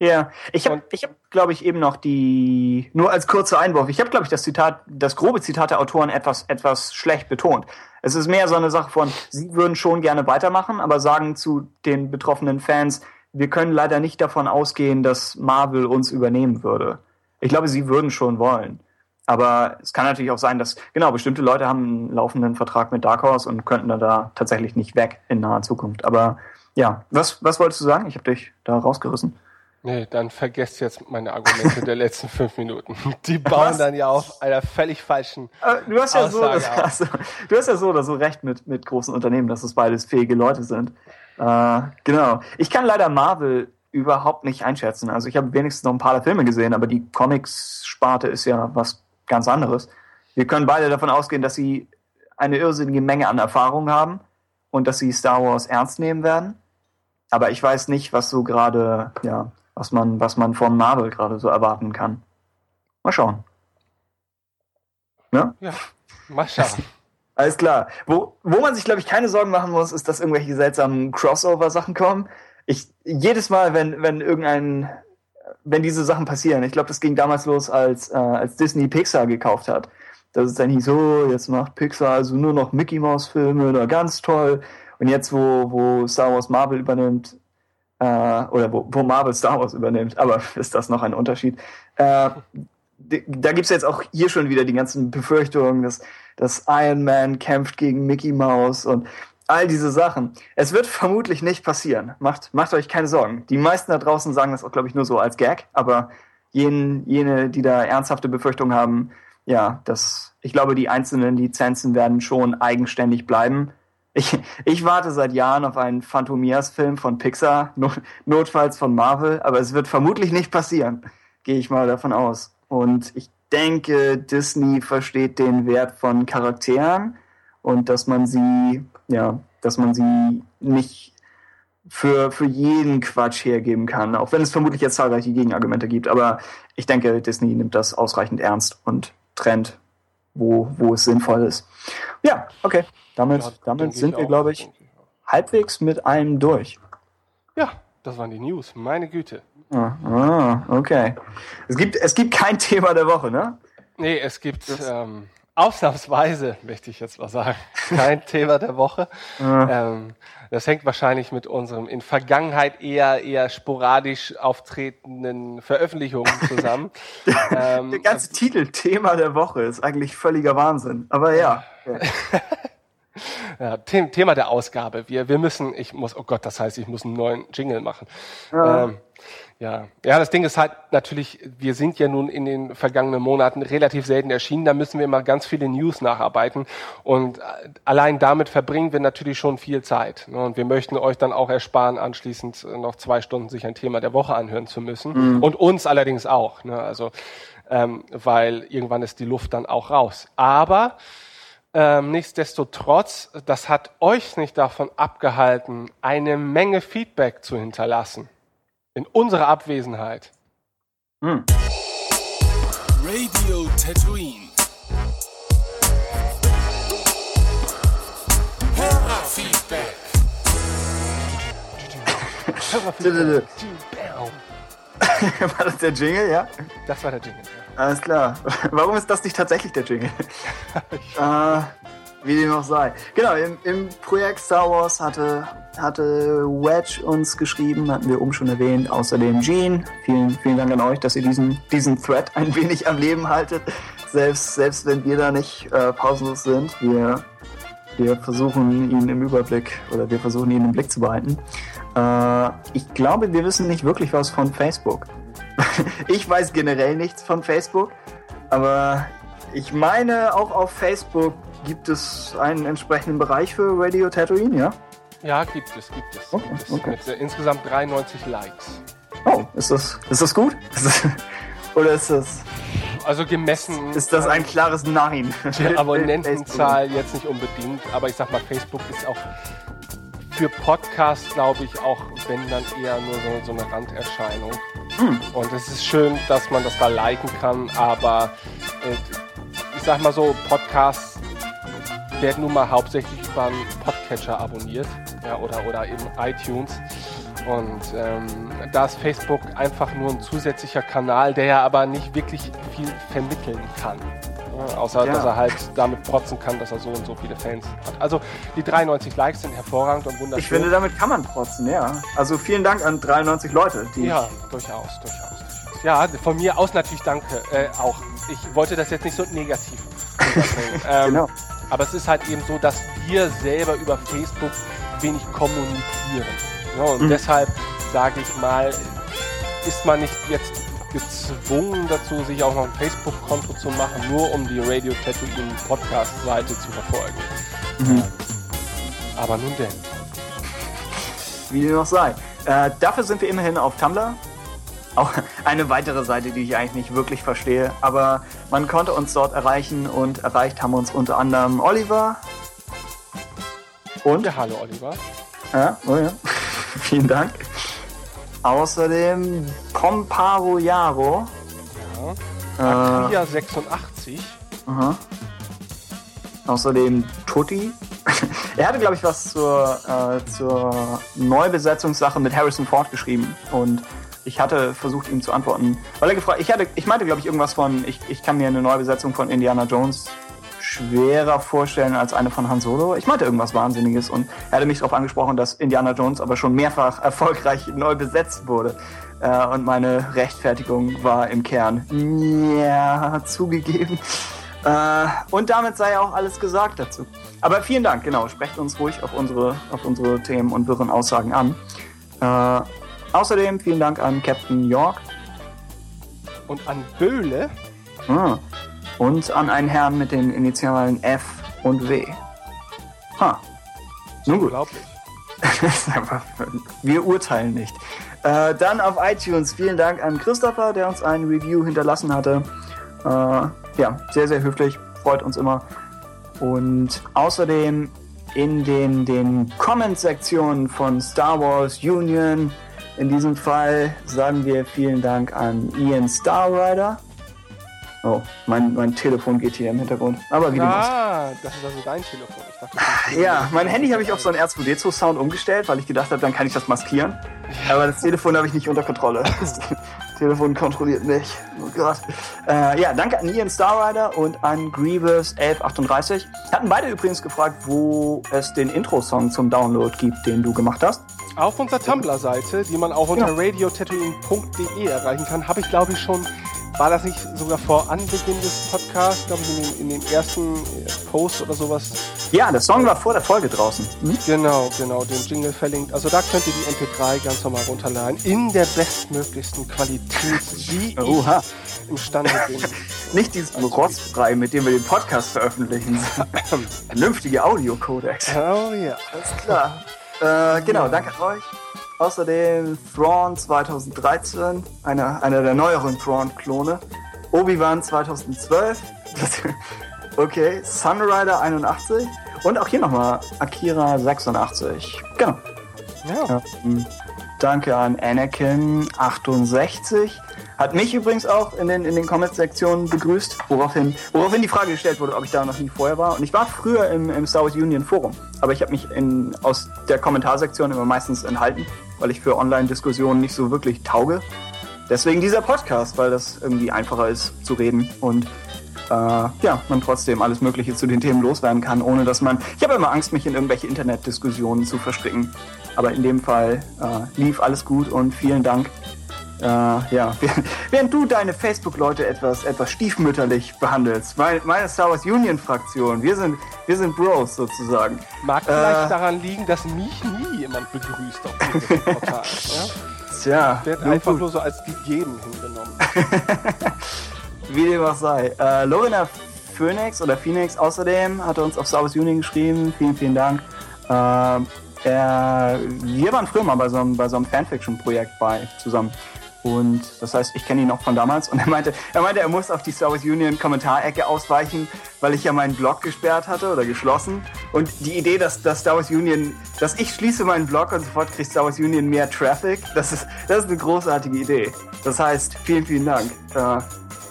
Speaker 5: Ja, ich habe, ich hab, glaube ich, eben noch die, nur als kurzer Einwurf, ich habe, glaube ich, das Zitat, das grobe Zitat der Autoren etwas, etwas schlecht betont. Es ist mehr so eine Sache von, sie würden schon gerne weitermachen, aber sagen zu den betroffenen Fans, wir können leider nicht davon ausgehen, dass Marvel uns übernehmen würde. Ich glaube, sie würden schon wollen. Aber es kann natürlich auch sein, dass, genau, bestimmte Leute haben einen laufenden Vertrag mit Dark Horse und könnten da, da tatsächlich nicht weg in naher Zukunft. Aber ja, was, was wolltest du sagen? Ich habe dich da rausgerissen.
Speaker 4: Nee, dann vergesst jetzt meine Argumente der letzten fünf Minuten. Die bauen Was? dann ja auf einer völlig falschen
Speaker 5: du hast ja Aussage so, also, Du hast ja so oder so recht mit, mit großen Unternehmen, dass es beides fähige Leute sind. Äh, genau. Ich kann leider Marvel überhaupt nicht einschätzen. Also ich habe wenigstens noch ein paar der Filme gesehen, aber die Comics-Sparte ist ja was ganz anderes. Wir können beide davon ausgehen, dass sie eine irrsinnige Menge an Erfahrung haben und dass sie Star Wars ernst nehmen werden. Aber ich weiß nicht, was so gerade ja, was man, was man von Marvel gerade so erwarten kann. Mal schauen.
Speaker 4: Ja? Ja, mal schauen.
Speaker 5: Alles klar. Wo, wo man sich, glaube ich, keine Sorgen machen muss, ist, dass irgendwelche seltsamen Crossover-Sachen kommen. Ich, jedes Mal, wenn, wenn irgendein, wenn diese Sachen passieren, ich glaube, das ging damals los, als, äh, als Disney Pixar gekauft hat. Das ist dann nicht so, jetzt macht Pixar also nur noch Mickey Mouse Filme, oder ganz toll. Und jetzt, wo, wo Star Wars Marvel übernimmt, äh, oder wo, wo Marvel Star Wars übernimmt, aber ist das noch ein Unterschied? Äh, da gibt's jetzt auch hier schon wieder die ganzen Befürchtungen, dass, dass Iron Man kämpft gegen Mickey Mouse und all diese Sachen. Es wird vermutlich nicht passieren. Macht, macht euch keine Sorgen. Die meisten da draußen sagen das auch, glaube ich, nur so als Gag, aber jene, jene, die da ernsthafte Befürchtungen haben, ja, das, ich glaube, die einzelnen Lizenzen werden schon eigenständig bleiben. Ich, ich warte seit Jahren auf einen Phantomias-Film von Pixar, notfalls von Marvel, aber es wird vermutlich nicht passieren, gehe ich mal davon aus. Und ich denke, Disney versteht den Wert von Charakteren und dass man sie, ja, dass man sie nicht für, für jeden Quatsch hergeben kann, auch wenn es vermutlich jetzt zahlreiche Gegenargumente gibt. Aber ich denke, Disney nimmt das ausreichend ernst und trennt, wo, wo es sinnvoll ist. Ja, okay. Damit, ja, damit sind wir, glaube ich, halbwegs mit allem durch.
Speaker 4: Ja, das waren die News. Meine Güte.
Speaker 5: Ah, ah, okay. Es gibt, es gibt kein Thema der Woche, ne?
Speaker 4: Nee, es gibt ähm, ausnahmsweise, möchte ich jetzt mal sagen, kein Thema der Woche. Ah. Ähm, das hängt wahrscheinlich mit unserem in Vergangenheit eher eher sporadisch auftretenden Veröffentlichungen zusammen.
Speaker 5: ähm, der ganze Titel Thema der Woche ist eigentlich völliger Wahnsinn. Aber ja. ja.
Speaker 4: Ja, Thema der Ausgabe. Wir, wir müssen, ich muss, oh Gott, das heißt, ich muss einen neuen Jingle machen. Ja. Ähm, ja. ja, das Ding ist halt natürlich, wir sind ja nun in den vergangenen Monaten relativ selten erschienen, da müssen wir immer ganz viele News nacharbeiten und äh, allein damit verbringen wir natürlich schon viel Zeit. Ne? Und wir möchten euch dann auch ersparen, anschließend noch zwei Stunden sich ein Thema der Woche anhören zu müssen mhm. und uns allerdings auch. Ne? Also, ähm, weil irgendwann ist die Luft dann auch raus. Aber ähm, nichtsdestotrotz, das hat euch nicht davon abgehalten, eine Menge Feedback zu hinterlassen. In unserer Abwesenheit. Hm. Radio Tatooine.
Speaker 5: Hörerfeedback. Hörerfeedback. war das der Jingle, ja?
Speaker 4: Das war der Jingle, ja.
Speaker 5: Alles klar. Warum ist das nicht tatsächlich der Jingle? äh, wie dem auch sei. Genau, im, im, Projekt Star Wars hatte, hatte Wedge uns geschrieben, hatten wir oben schon erwähnt. Außerdem Gene. Vielen, vielen Dank an euch, dass ihr diesen, diesen Thread ein wenig am Leben haltet. Selbst, selbst wenn wir da nicht äh, pausenlos sind. Wir Wir versuchen ihn im Überblick oder wir versuchen ihn im Blick zu behalten. Äh, ich glaube, wir wissen nicht wirklich was von Facebook. ich weiß generell nichts von Facebook, aber ich meine, auch auf Facebook gibt es einen entsprechenden Bereich für Radio Tatooine, ja?
Speaker 4: Ja, gibt es, gibt es.
Speaker 5: Okay,
Speaker 4: gibt es.
Speaker 5: okay.
Speaker 4: Mit äh, insgesamt 93 Likes.
Speaker 5: Oh, ist das, ist das gut? Ist das, oder ist das,
Speaker 4: Also gemessen.
Speaker 5: ist das ein klares Nein?
Speaker 4: der Abonnentenzahl jetzt nicht unbedingt, aber ich sag mal, Facebook ist auch für Podcasts, glaube ich, auch wenn dann eher nur so, so eine Randerscheinung.
Speaker 5: Hm.
Speaker 4: Und es ist schön, dass man das da liken kann, aber äh, ich sag mal so, Podcasts werden nun mal hauptsächlich über einen Podcatcher abonniert ja, oder, oder eben iTunes. Und ähm, da ist Facebook einfach nur ein zusätzlicher Kanal, der ja aber nicht wirklich viel vermitteln kann. Ja, außer,
Speaker 5: Ja.
Speaker 4: dass er halt damit protzen kann, dass er so und so viele Fans hat. Also die 93 Likes sind hervorragend und wunderschön.
Speaker 5: Ich finde, damit kann man protzen, ja. Also vielen Dank an 93 Leute, die
Speaker 4: Ja, durchaus, durchaus, durchaus. Ja, von mir aus natürlich danke äh, auch. Ich wollte das jetzt nicht so negativ ähm,
Speaker 5: Genau.
Speaker 4: Aber es ist halt eben so, dass wir selber über Facebook wenig kommunizieren. Ja, und
Speaker 5: Mhm.
Speaker 4: deshalb sage ich mal, ist man nicht jetzt gezwungen dazu, sich auch noch ein Facebook-Konto zu machen, nur um die Radio Tatooine Podcast-Seite zu verfolgen.
Speaker 5: Mhm.
Speaker 4: Aber nun denn.
Speaker 5: wie dem noch sei. Äh, dafür sind wir immerhin auf Tumblr. Auch eine weitere Seite, die ich eigentlich nicht wirklich verstehe. Aber man konnte uns dort erreichen und erreicht haben uns unter anderem Oliver. Und?
Speaker 4: Ja, hallo Oliver.
Speaker 5: Ja, oh ja. Vielen Dank. Außerdem Comparo Jaro. Äh,
Speaker 4: Akria 86.
Speaker 5: aha. Außerdem Tutti. er hatte, glaube ich, was zur, äh, zur Neubesetzungssache mit Harrison Ford geschrieben. Und ich hatte versucht, ihm zu antworten. Weil er gefragt, ich hatte, ich meinte, glaube ich, irgendwas von, ich, ich kann mir eine Neubesetzung von Indiana Jones schwerer vorstellen als eine von Han Solo. Ich meinte irgendwas Wahnsinniges und er hatte mich darauf angesprochen, dass Indiana Jones aber schon mehrfach erfolgreich neu besetzt wurde. Äh, und meine Rechtfertigung war im Kern, ja, zugegeben. Äh, und damit sei auch alles gesagt dazu. Aber vielen Dank, genau. Sprecht uns ruhig auf unsere, auf unsere Themen und wirren Aussagen an. Äh, außerdem vielen Dank an Captain York
Speaker 4: Und an Böhle.
Speaker 5: ah, und an einen Herrn mit den Initialen F und W. Ha. Nun gut.
Speaker 4: Unglaublich.
Speaker 5: Einfach, wir urteilen nicht. Äh, dann auf iTunes vielen Dank an Christopher, der uns ein Review hinterlassen hatte. Äh, ja, sehr, sehr höflich, freut uns immer. Und außerdem in den, den Comment-Sektionen von Star Wars Union, in diesem Fall sagen wir vielen Dank an Ian Starrider. Oh, mein, mein Telefon geht hier im Hintergrund. Aber wie dem auch sei.
Speaker 4: Ah, das ist also dein Telefon. Ich dachte, ist-
Speaker 5: Ja, mein Handy habe ich auf so einen R2D2-Sound umgestellt, weil ich gedacht habe, dann kann ich das maskieren. Aber das Telefon habe ich nicht unter Kontrolle. Das Telefon kontrolliert mich. Oh Gott. Äh, ja, danke an Ian Starrider und an Grievous1138. Hatten beide übrigens gefragt, wo es den Intro-Song zum Download gibt, den du gemacht hast.
Speaker 4: Auf unserer Tumblr-Seite, die man auch unter
Speaker 5: Ja.
Speaker 4: radiotatooine.de erreichen kann, habe ich glaube ich schon, war das nicht sogar vor Anbeginn des Podcasts, glaube ich in den, in den ersten äh, Post oder sowas.
Speaker 5: Ja, der Song war vor der Folge draußen. Hm?
Speaker 4: Genau, genau, den Jingle verlinkt. Also da könnt ihr die MP3 ganz normal runterladen. In der bestmöglichsten Qualität, wie
Speaker 5: Oha.
Speaker 4: ich imstande bin.
Speaker 5: Nicht diesen Rotzbrei, mit dem wir den Podcast veröffentlichen. Vernünftige Audiocodex.
Speaker 4: Oh ja.
Speaker 5: Alles klar. Äh, genau, danke an euch. Außerdem Thrawn 2013, einer, einer der neueren Thrawn-Klone. Obi-Wan 2012. Das, okay, Sunrider 81. Und auch hier nochmal Akira 86. Genau.
Speaker 4: Ja.
Speaker 5: Ähm, danke an Anakin 68. Hat mich übrigens auch in den, in den Comments-Sektionen begrüßt, woraufhin, woraufhin die Frage gestellt wurde, ob ich da noch nie vorher war. Und ich war früher im, im Star Wars Union Forum, aber ich habe mich in, aus der Kommentarsektion immer meistens enthalten, weil ich für Online-Diskussionen nicht so wirklich tauge. Deswegen dieser Podcast, weil das irgendwie einfacher ist zu reden und äh, ja, man trotzdem alles Mögliche zu den Themen loswerden kann, ohne dass man. Ich habe immer Angst, mich in irgendwelche Internetdiskussionen zu verstricken. Aber in dem Fall äh, lief alles gut und vielen Dank. Äh, ja, während du deine Facebook-Leute etwas, etwas stiefmütterlich behandelst, meine, meine Star Wars Union-Fraktion, wir sind, wir sind Bros sozusagen.
Speaker 4: Mag vielleicht äh, daran liegen, dass mich nie jemand begrüßt auf diesem Portal. ja?
Speaker 5: Tja,
Speaker 4: wird einfach gut. nur so als gegeben hingenommen.
Speaker 5: Wie dem auch sei. Äh, Lorena Phoenix oder Phoenix außerdem hat uns auf Star Wars Union geschrieben. Vielen, vielen Dank. Äh, er, wir waren früher mal bei so einem, bei so einem Fanfiction-Projekt bei zusammen. Und das heißt, ich kenne ihn noch von damals. Und er meinte, er meinte, er muss auf die Star Wars Union Kommentarecke ausweichen, weil ich ja meinen Blog gesperrt hatte oder geschlossen. Und die Idee, dass, dass Star Wars Union, dass ich schließe meinen Blog und sofort kriegt Star Wars Union mehr Traffic, das ist, das ist eine großartige Idee. Das heißt, vielen, vielen Dank. Äh,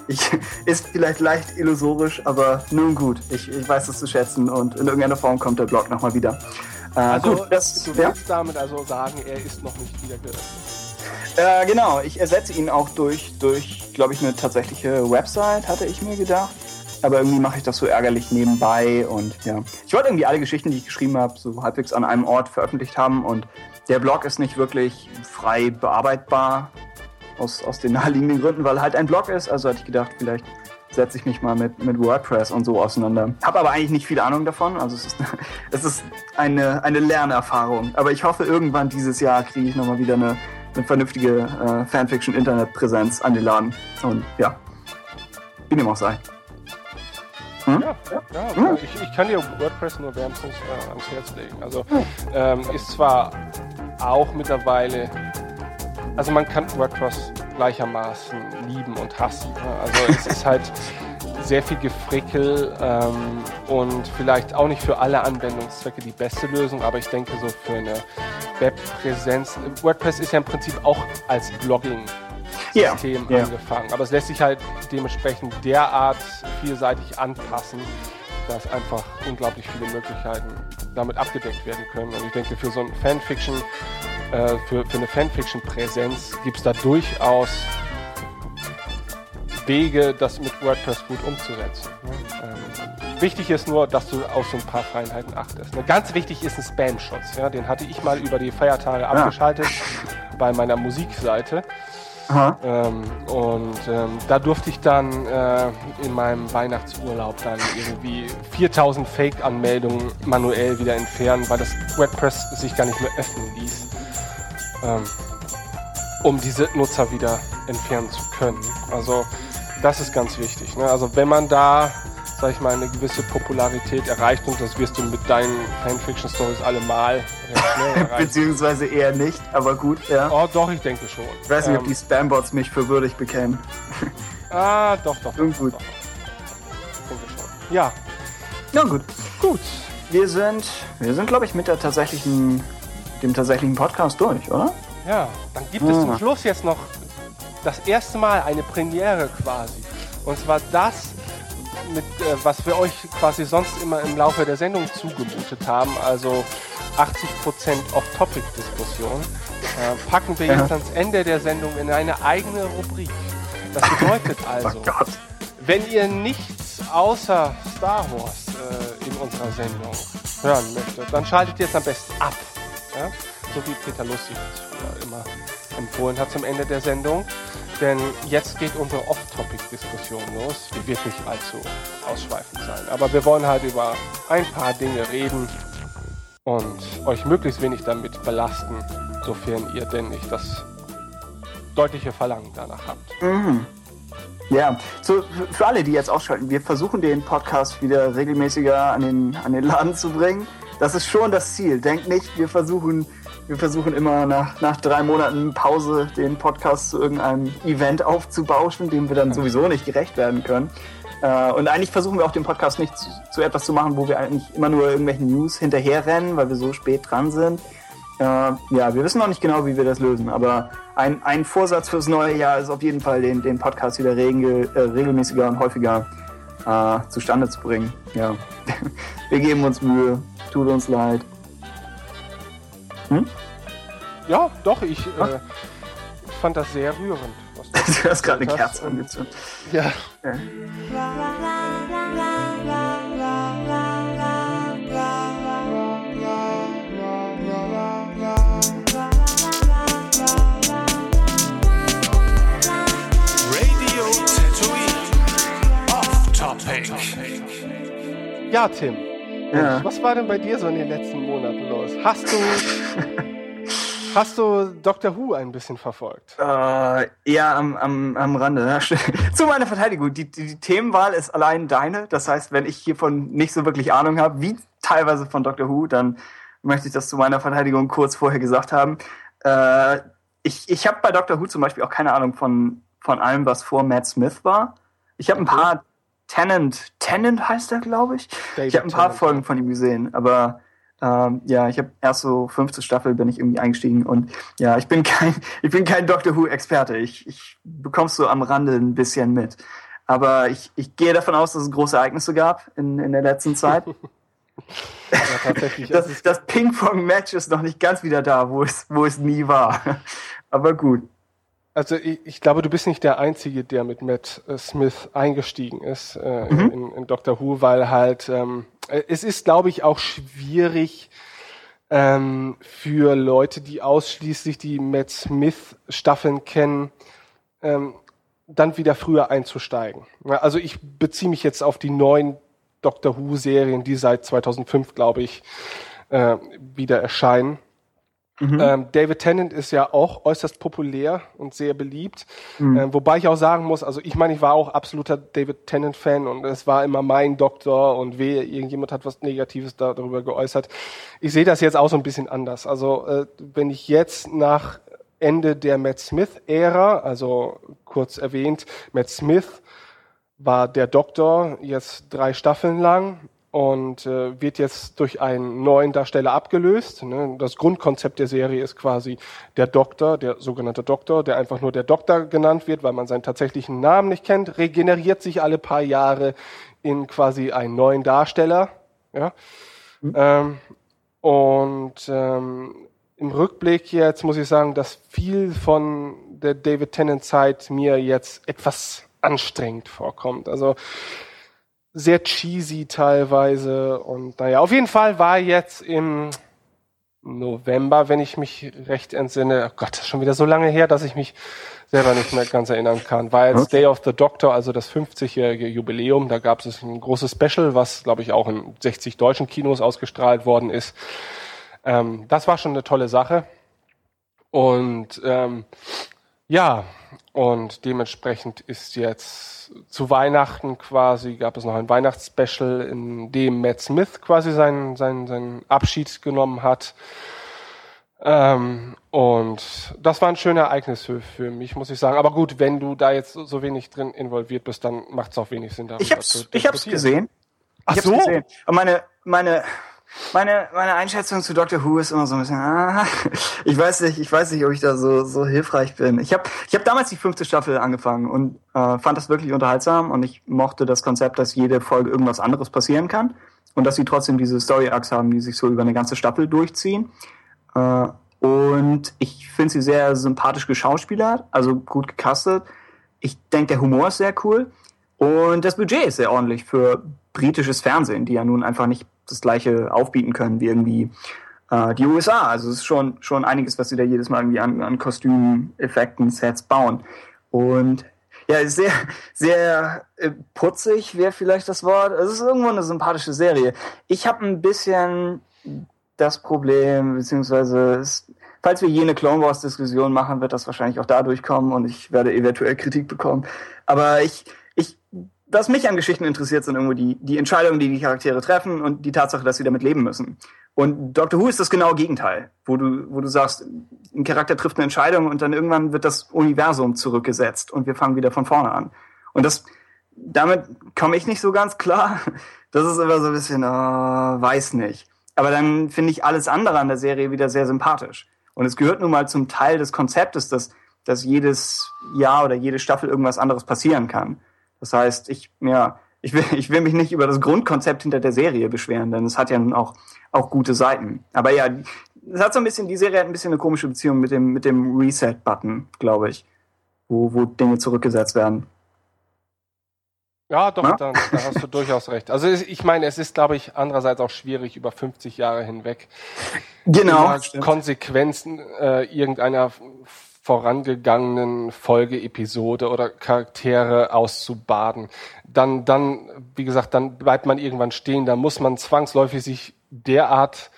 Speaker 5: ich, ist vielleicht leicht illusorisch, aber nun gut. Ich, ich weiß das zu schätzen und in irgendeiner Form kommt der Blog nochmal wieder.
Speaker 4: Äh, also, gut, das, du willst ja? damit also sagen, er ist noch nicht wieder geöffnet?
Speaker 5: Äh, genau, ich ersetze ihn auch durch, durch glaube ich, eine tatsächliche Website, hatte ich mir gedacht. Aber irgendwie mache ich das so ärgerlich nebenbei und ja. Ich wollte irgendwie alle Geschichten, die ich geschrieben habe, so halbwegs an einem Ort veröffentlicht haben und der Blog ist nicht wirklich frei bearbeitbar aus, aus den naheliegenden Gründen, weil halt ein Blog ist. Also hatte ich gedacht, vielleicht setze ich mich mal mit, mit WordPress und so auseinander. Habe aber eigentlich nicht viel Ahnung davon. Also es ist, es ist eine, eine Lernerfahrung. Aber ich hoffe, irgendwann dieses Jahr kriege ich nochmal wieder eine eine vernünftige äh, Fanfiction-Internet-Präsenz an den Laden. Und ja, wie dem auch sei.
Speaker 4: Hm? Ja, ja, hm? ich, ich, kann dir WordPress nur wärmstens äh, ans Herz legen. Also ähm, ist zwar auch mittlerweile, also man kann WordPress gleichermaßen lieben und hassen. Ne? Also es ist halt sehr viel Gefrickel ähm, und vielleicht auch nicht für alle Anwendungszwecke die beste Lösung, aber ich denke so für eine Webpräsenz. WordPress ist ja im Prinzip auch als Blogging-System yeah, yeah. angefangen, aber es lässt sich halt dementsprechend derart vielseitig anpassen, dass einfach unglaublich viele Möglichkeiten damit abgedeckt werden können. Und ich denke, für so ein Fanfiction, äh, für, für eine Fanfiction-Präsenz gibt es da durchaus Wege, das mit WordPress gut umzusetzen. Ne? Ähm, wichtig ist nur, dass du auf so ein paar Feinheiten achtest. Ne? Ganz wichtig ist ein Spam-Schutz. Ja? Den hatte ich mal über die Feiertage ja. abgeschaltet bei meiner Musikseite. Ähm, und ähm, da durfte ich dann äh, in meinem Weihnachtsurlaub dann irgendwie 4000 Fake-Anmeldungen manuell wieder entfernen, weil das WordPress sich gar nicht mehr öffnen ließ, ähm, um diese Nutzer wieder entfernen zu können. Also das ist ganz wichtig. Ne? Also wenn man da, sag ich mal, eine gewisse Popularität erreicht und das wirst du mit deinen Fanfiction-Stories allemal
Speaker 5: Beziehungsweise eher nicht, aber gut, ja.
Speaker 4: Oh, doch, ich denke schon.
Speaker 5: Ich weiß nicht, ähm, ob die Spambots mich für würdig bekämen.
Speaker 4: ah, doch, doch.
Speaker 5: Doch, gut. Doch,
Speaker 4: Ich denke schon. Ja.
Speaker 5: Na gut. Gut. Wir sind, wir sind, glaube ich, mit der tatsächlichen, dem tatsächlichen Podcast durch, oder?
Speaker 4: Ja, dann gibt es zum Schluss jetzt noch das erste Mal eine Premiere quasi. Und zwar das, mit, äh, was wir euch quasi sonst immer im Laufe der Sendung zugemutet haben, also 80% Off-Topic-Diskussion, äh, packen wir ja. jetzt ans Ende der Sendung in eine eigene Rubrik. Das bedeutet oh also, oh wenn ihr nichts außer Star Wars äh, in unserer Sendung hören möchtet, dann schaltet ihr jetzt am besten ab. Ja? So wie Peter Lustig das immer empfohlen hat zum Ende der Sendung. Denn jetzt geht unsere Off-Topic-Diskussion los. Die wird nicht allzu ausschweifend sein. Aber wir wollen halt über ein paar Dinge reden und euch möglichst wenig damit belasten, sofern ihr denn nicht das deutliche Verlangen danach habt.
Speaker 5: Mhm. Ja, so für alle, die jetzt ausschalten, wir versuchen den Podcast wieder regelmäßiger an den, an den Laden zu bringen. Das ist schon das Ziel. Denkt nicht, wir versuchen wir versuchen immer nach, nach drei Monaten Pause den Podcast zu irgendeinem Event aufzubauschen, dem wir dann sowieso nicht gerecht werden können. Äh, und eigentlich versuchen wir auch den Podcast nicht zu, zu, etwas zu machen, wo wir eigentlich immer nur irgendwelchen News hinterherrennen, weil wir so spät dran sind. Äh, ja, wir wissen noch nicht genau, wie wir das lösen, aber ein, ein Vorsatz fürs neue Jahr ist auf jeden Fall, den, den Podcast wieder regel, äh, regelmäßiger und häufiger äh, zustande zu bringen. Ja, wir geben uns Mühe, tut uns leid.
Speaker 4: Hm? Ja, doch, ich ja. Äh, fand das sehr rührend.
Speaker 5: du hast gerade eine Kerze angezündet.
Speaker 4: Ja. Radio Tattooing. Off Topic. Ja, Tim.
Speaker 5: Ja.
Speaker 4: Was war denn bei dir so in den letzten Monaten los? Hast du, hast du Doctor Who ein bisschen verfolgt?
Speaker 5: Äh, eher am, am, am Rande. Stimmt. Zu meiner Verteidigung. Die, die, die Themenwahl ist allein deine. Das heißt, wenn ich hiervon nicht so wirklich Ahnung habe, wie teilweise von Doctor Who, dann möchte ich das zu meiner Verteidigung kurz vorher gesagt haben. Äh, ich ich habe bei Doctor Who zum Beispiel auch keine Ahnung von, von allem, was vor Matt Smith war. Ich habe ein paar Tennant, Tennant heißt er, glaube ich.
Speaker 4: David
Speaker 5: ich habe ein paar
Speaker 4: Tennant,
Speaker 5: Folgen von ihm gesehen, aber ähm, ja, ich habe erst so fünfte Staffel bin ich irgendwie eingestiegen und ja, ich bin kein, ich bin kein Doctor Who Experte. Ich, ich bekomm's so am Rande ein bisschen mit. Aber ich, ich gehe davon aus, dass es große Ereignisse gab in, in der letzten Zeit.
Speaker 4: Ja, tatsächlich.
Speaker 5: das
Speaker 4: ist-
Speaker 5: das Ping-Pong-Match ist noch nicht ganz wieder da, wo es, wo es nie war. Aber gut.
Speaker 4: Also ich, ich glaube, du bist nicht der Einzige, der mit Matt äh, Smith eingestiegen ist äh,
Speaker 5: Mhm.
Speaker 4: in, in Doctor Who, weil halt ähm, äh, es ist, glaube ich, auch schwierig ähm, für Leute, die ausschließlich die Matt Smith Staffeln kennen, ähm, dann wieder früher einzusteigen. Also ich beziehe mich jetzt auf die neuen Doctor Who Serien, die seit 2005, glaube ich, äh, wieder erscheinen. Ähm, David Tennant ist ja auch äußerst populär und sehr beliebt. Ähm, wobei ich auch sagen muss, also ich meine, ich war auch absoluter David Tennant-Fan und es war immer mein Doktor und wehe, irgendjemand hat was Negatives da, darüber geäußert. Ich sehe das jetzt auch so ein bisschen anders. Also äh, wenn ich jetzt nach Ende der Matt Smith-Ära, also kurz erwähnt, Matt Smith war der Doktor jetzt drei Staffeln lang und äh, wird jetzt durch einen neuen Darsteller abgelöst. Ne? Das Grundkonzept der Serie ist quasi der Doktor, der sogenannte Doktor, der einfach nur der Doktor genannt wird, weil man seinen tatsächlichen Namen nicht kennt, regeneriert sich alle paar Jahre in quasi einen neuen Darsteller. Ja? Ähm, und ähm, im Rückblick jetzt muss ich sagen, dass viel von der David Tennant Zeit mir jetzt etwas anstrengend vorkommt. Also sehr cheesy teilweise und naja, auf jeden Fall war jetzt im November, wenn ich mich recht entsinne, oh Gott, das ist schon wieder so lange her, dass ich mich selber nicht mehr ganz erinnern kann, war jetzt Day of the Doctor, also das 50-jährige Jubiläum, da gab es ein großes Special, was glaube ich auch in 60 deutschen Kinos ausgestrahlt worden ist. Ähm, das war schon eine tolle Sache. Und ähm, ja, und dementsprechend ist jetzt zu Weihnachten quasi, gab es noch ein Weihnachtsspecial, in dem Matt Smith quasi seinen, seinen, seinen Abschied genommen hat. Ähm, und das war ein schönes Ereignis für, für mich, muss ich sagen. Aber gut, wenn du da jetzt so- wenig drin involviert bist, dann macht es auch wenig Sinn, darüber
Speaker 5: Ich hab's,
Speaker 4: zu
Speaker 5: ich hab's gesehen.
Speaker 4: Ach
Speaker 5: ich hab's
Speaker 4: so?
Speaker 5: gesehen. Und meine, meine, meine, meine Einschätzung zu Doctor Who ist immer so ein bisschen, ah, ich weiß nicht, ich weiß nicht, ob ich da so, so hilfreich bin. Ich habe ich hab damals die fünfte Staffel angefangen und äh, fand das wirklich unterhaltsam und ich mochte das Konzept, dass jede Folge irgendwas anderes passieren kann und dass sie trotzdem diese Story Arcs haben, die sich so über eine ganze Staffel durchziehen. Äh, und ich finde sie sehr sympathisch geschauspielert, also gut gecastet. Ich denke, der Humor ist sehr cool. Und das Budget ist sehr ordentlich für britisches Fernsehen, die ja nun einfach nicht das gleiche aufbieten können wie irgendwie äh, die USA. Also es ist schon, schon einiges, was sie da jedes Mal irgendwie an, an Kostümen, Effekten, Sets bauen. Und ja, sehr, sehr äh, putzig wäre vielleicht das Wort. Es ist irgendwo eine sympathische Serie. Ich habe ein bisschen das Problem, beziehungsweise es, falls wir jene Clone Wars Diskussion machen, wird das wahrscheinlich auch dadurch kommen und ich werde eventuell Kritik bekommen. Aber ich, was mich an Geschichten interessiert, sind irgendwo die, die Entscheidungen, die die Charaktere treffen und die Tatsache, dass sie damit leben müssen. Und Doctor Who ist das genaue Gegenteil, wo du, wo du sagst, ein Charakter trifft eine Entscheidung und dann irgendwann wird das Universum zurückgesetzt und wir fangen wieder von vorne an. Und das, damit komme ich nicht so ganz klar. Das ist immer so ein bisschen, äh, weiß nicht. Aber dann finde ich alles andere an der Serie wieder sehr sympathisch. Und es gehört nun mal zum Teil des Konzeptes, dass, dass jedes Jahr oder jede Staffel irgendwas anderes passieren kann. Das heißt, ich, ja, ich will, ich will mich nicht über das Grundkonzept hinter der Serie beschweren, denn es hat ja nun auch, auch gute Seiten. Aber ja, es hat so ein bisschen, die Serie hat ein bisschen eine komische Beziehung mit dem, mit dem Reset-Button, glaube ich, wo, wo Dinge zurückgesetzt werden.
Speaker 4: Ja, doch, da, da hast du durchaus recht. Also ich meine, es ist, glaube ich, andererseits auch schwierig, über 50 Jahre hinweg
Speaker 5: Genau.
Speaker 4: Konsequenzen äh, irgendeiner vorangegangenen Folge, Episode oder Charaktere auszubaden. Dann, dann, wie gesagt, dann bleibt man irgendwann stehen. Da muss man zwangsläufig sich derart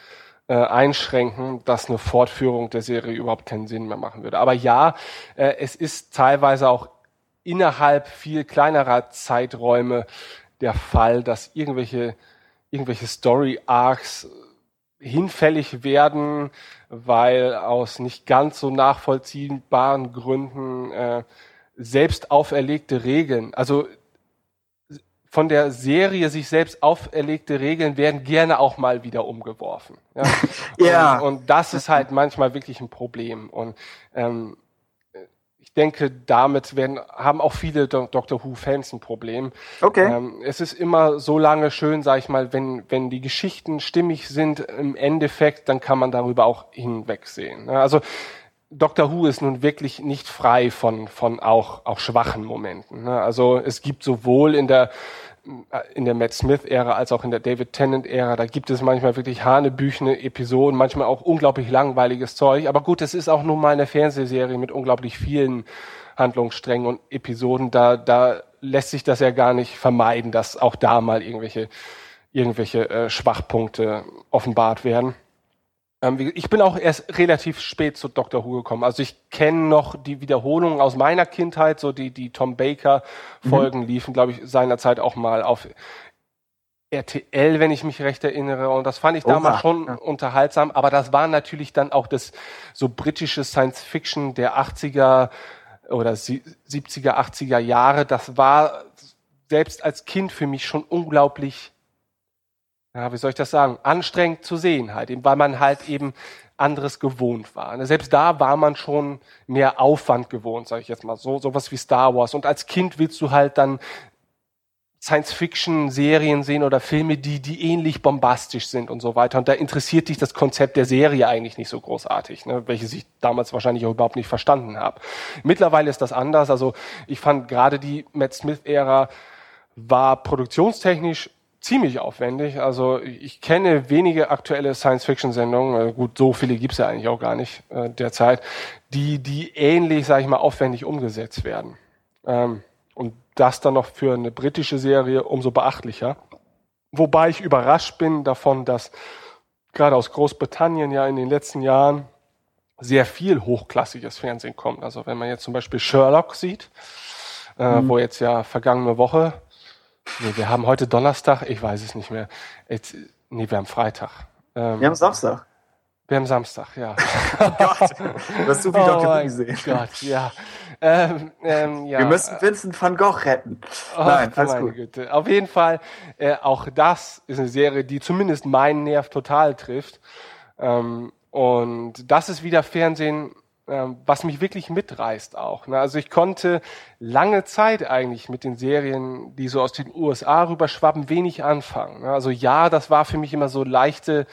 Speaker 4: äh, einschränken, dass eine Fortführung der Serie überhaupt keinen Sinn mehr machen würde. Aber ja, äh, es ist teilweise auch innerhalb viel kleinerer Zeiträume der Fall, dass irgendwelche, irgendwelche Story Arcs hinfällig werden, weil aus nicht ganz so nachvollziehbaren Gründen äh, selbst auferlegte Regeln, also von der Serie sich selbst auferlegte Regeln werden gerne auch mal wieder umgeworfen. Ja,
Speaker 5: ja.
Speaker 4: Und, und das ist halt manchmal wirklich ein Problem. Und ähm, ich denke, damit werden, haben auch viele Do Doctor Who-Fans ein Problem.
Speaker 5: Okay.
Speaker 4: Ähm, es ist immer so lange schön, sag ich mal, wenn, wenn die Geschichten stimmig sind im Endeffekt, dann kann man darüber auch hinwegsehen. Ne? Also Doctor Who ist nun wirklich nicht frei von, von auch, auch schwachen Momenten. Ne? Also es gibt sowohl in der in der Matt Smith-Ära als auch in der David Tennant-Ära, da gibt es manchmal wirklich hanebüchene Episoden, manchmal auch unglaublich langweiliges Zeug. Aber gut, es ist auch nun mal eine Fernsehserie mit unglaublich vielen Handlungssträngen und Episoden. Da, da lässt sich das ja gar nicht vermeiden, dass auch da mal irgendwelche, irgendwelche äh, Schwachpunkte offenbart werden. Ähm, ich bin auch erst relativ spät zu Dr. Who gekommen. Also ich kenne noch die Wiederholungen aus meiner Kindheit, so die, die Tom Baker Folgen mhm. liefen, glaube ich, seinerzeit auch mal auf RTL, wenn ich mich recht erinnere. Und das fand ich damals Oha. schon ja. unterhaltsam. Aber das war natürlich dann auch das so britische Science Fiction der 80er oder 70er, 80er Jahre. Das war selbst als Kind für mich schon unglaublich ja, wie soll ich das sagen, anstrengend zu sehen halt, eben, weil man halt eben anderes gewohnt war. Ne, selbst da war man schon mehr Aufwand gewohnt, sage ich jetzt mal so, sowas wie Star Wars. Und als Kind willst du halt dann Science-Fiction-Serien sehen oder Filme, die, die ähnlich bombastisch sind und so weiter. Und da interessiert dich das Konzept der Serie eigentlich nicht so großartig, ne? welches ich damals wahrscheinlich auch überhaupt nicht verstanden habe. Mittlerweile ist das anders. Also ich fand gerade die Matt Smith-Ära war produktionstechnisch ziemlich aufwendig. Also ich kenne wenige aktuelle Science-Fiction-Sendungen, äh, gut, so viele gibt's ja eigentlich auch gar nicht äh, derzeit, die, die ähnlich, sage ich mal, aufwendig umgesetzt werden. Ähm, und das dann noch für eine britische Serie umso beachtlicher. Wobei ich überrascht bin davon, dass gerade aus Großbritannien ja in den letzten Jahren sehr viel hochklassiges Fernsehen kommt. Also wenn man jetzt zum Beispiel Sherlock sieht, äh, mhm. wo jetzt ja vergangene Woche Nee, wir haben heute Donnerstag, ich weiß es nicht mehr. Jetzt, nee, wir haben Freitag.
Speaker 5: Ähm, wir haben Samstag.
Speaker 4: Wir haben Samstag, ja.
Speaker 5: oh Gott, du hast so viel oh Dr. gesehen.
Speaker 4: Gott, ja. Ähm, ähm, ja.
Speaker 5: Wir müssen Vincent van Gogh retten. Oh, Nein, alles gut.
Speaker 4: Güte. Auf jeden Fall, äh, auch das ist eine Serie, die zumindest meinen Nerv total trifft. Ähm, und das ist wieder Fernsehen, was mich wirklich mitreißt auch. Ne? Also ich konnte lange Zeit eigentlich mit den Serien, die so aus den USA rüberschwappen, wenig anfangen. Ne? Also ja, das war für mich immer so leichte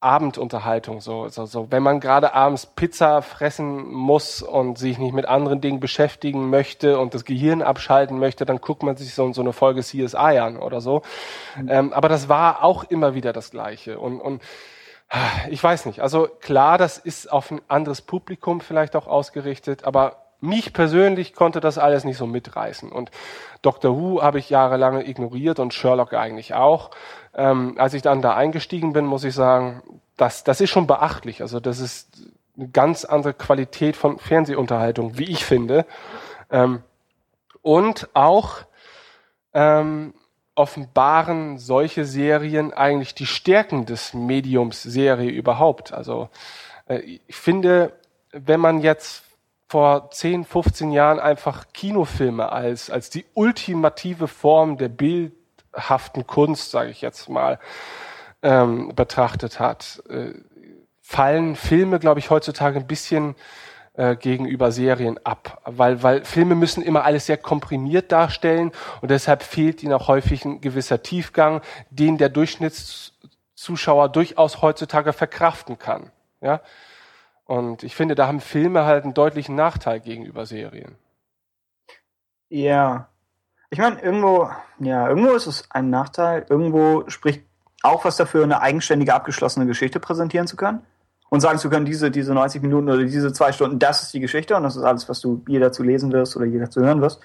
Speaker 4: Abendunterhaltung. So, so, so. Wenn man gerade abends Pizza fressen muss und sich nicht mit anderen Dingen beschäftigen möchte und das Gehirn abschalten möchte, dann guckt man sich so, so eine Folge CSI an oder so. Mhm. Ähm, aber das war auch immer wieder das Gleiche. Und, und ich weiß nicht. Also klar, das ist auf ein anderes Publikum vielleicht auch ausgerichtet, aber mich persönlich konnte das alles nicht so mitreißen. Und Doctor Who habe ich jahrelang ignoriert und Sherlock eigentlich auch. Ähm, als ich dann da eingestiegen bin, muss ich sagen, das, das ist schon beachtlich. Also das ist eine ganz andere Qualität von Fernsehunterhaltung, wie ich finde. Ähm, und auch ähm, offenbaren solche Serien eigentlich die Stärken des Mediums Serie überhaupt. Also äh, ich finde, wenn man jetzt vor 10, 15 Jahren einfach Kinofilme als, als die ultimative Form der bildhaften Kunst, sage ich jetzt mal, ähm, betrachtet hat, äh, fallen Filme, glaube ich, heutzutage ein bisschen äh, gegenüber Serien ab, weil, weil Filme müssen immer alles sehr komprimiert darstellen und deshalb fehlt ihnen auch häufig ein gewisser Tiefgang, den der Durchschnittszuschauer durchaus heutzutage verkraften kann. Ja? Und ich finde, da haben Filme halt einen deutlichen Nachteil gegenüber Serien.
Speaker 5: Ja. Ich meine, irgendwo, ja, irgendwo ist es ein Nachteil, irgendwo spricht auch was dafür, eine eigenständige, abgeschlossene Geschichte präsentieren zu können. Und sagen zu können, diese, diese 90 Minuten oder diese zwei Stunden, das ist die Geschichte und das ist alles, was du jeder zu lesen wirst oder jeder zu hören wirst.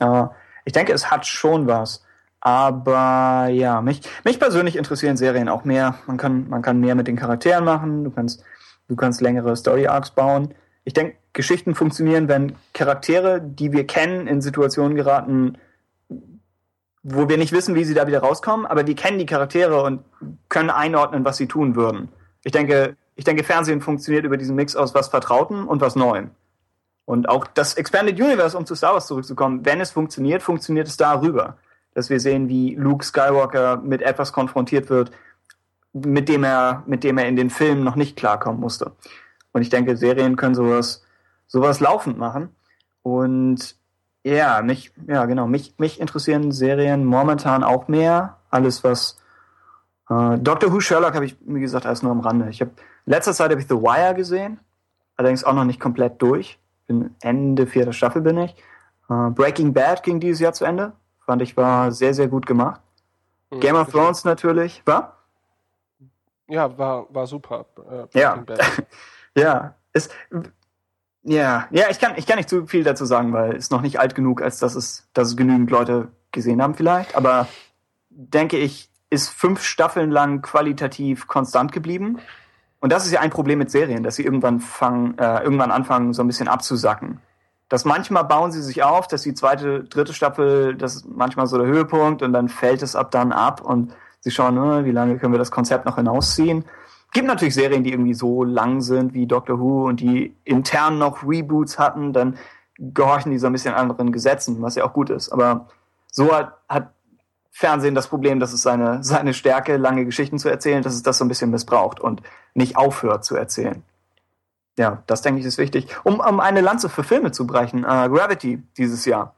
Speaker 5: Äh, ich denke, es hat schon was. Aber ja, mich, mich persönlich interessieren Serien auch mehr. Man kann, man kann mehr mit den Charakteren machen, du kannst, du kannst längere Story Arcs bauen. Ich denke, Geschichten funktionieren, wenn Charaktere, die wir kennen, in Situationen geraten, wo wir nicht wissen, wie sie da wieder rauskommen, aber wir kennen die Charaktere und können einordnen, was sie tun würden. Ich denke, ich denke, Fernsehen funktioniert über diesen Mix aus was Vertrauten und was Neuem. Und auch das Expanded Universe, um zu Star Wars zurückzukommen, wenn es funktioniert, funktioniert es darüber. Dass wir sehen, wie Luke Skywalker mit etwas konfrontiert wird, mit dem er, mit dem er in den Filmen noch nicht klarkommen musste. Und ich denke, Serien können sowas, sowas laufend machen. Und ja, mich, ja, genau, mich, mich interessieren Serien momentan auch mehr. Alles, was äh, Doctor Who Sherlock habe ich, wie gesagt, erst nur am Rande. Ich habe letzter Zeit habe ich The Wire gesehen, allerdings auch noch nicht komplett durch. Bin Ende vierter Staffel bin ich. Äh, Breaking Bad ging dieses Jahr zu Ende. Fand ich war sehr, sehr gut gemacht.
Speaker 4: Mhm,
Speaker 5: Game of Thrones natürlich, war?
Speaker 4: Ja, war, war super. Äh,
Speaker 5: Ja. Ja, es, ja, ja, ich kann, ich kann nicht zu viel dazu sagen, weil es noch nicht alt genug, als dass es, dass es genügend Leute gesehen haben vielleicht. Aber denke ich, ist fünf Staffeln lang qualitativ konstant geblieben. Und das ist ja ein Problem mit Serien, dass sie irgendwann fangen, äh, irgendwann anfangen, so ein bisschen abzusacken. Dass manchmal bauen sie sich auf, dass die zweite, dritte Staffel, das ist manchmal so der Höhepunkt und dann fällt es ab dann ab und sie schauen, äh, wie lange können wir das Konzept noch hinausziehen. Gibt natürlich Serien, die irgendwie so lang sind wie Doctor Who und die intern noch Reboots hatten, dann gehorchen die so ein bisschen anderen Gesetzen, was ja auch gut ist. Aber so hat, hat Fernsehen das Problem, dass es seine, seine Stärke, lange Geschichten zu erzählen, dass es das so ein bisschen missbraucht und nicht aufhört zu erzählen. Ja, das denke ich ist wichtig. Um, um eine Lanze für Filme zu brechen, äh, Gravity dieses Jahr,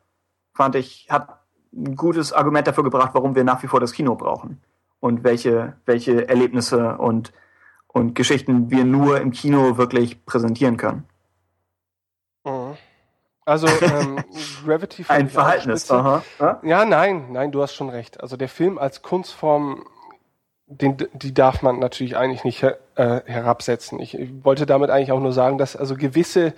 Speaker 5: fand ich, hat ein gutes Argument dafür gebracht, warum wir nach wie vor das Kino brauchen. Und welche, welche Erlebnisse und, und Geschichten wir nur im Kino wirklich präsentieren können.
Speaker 4: Also ähm, Gravity
Speaker 5: Ein
Speaker 4: spitze.
Speaker 5: aha. Ja?
Speaker 4: Ja, nein, nein, du hast schon recht. Also der Film als Kunstform, den, die darf man natürlich eigentlich nicht äh, herabsetzen. Ich, ich wollte damit eigentlich auch nur sagen, dass also gewisse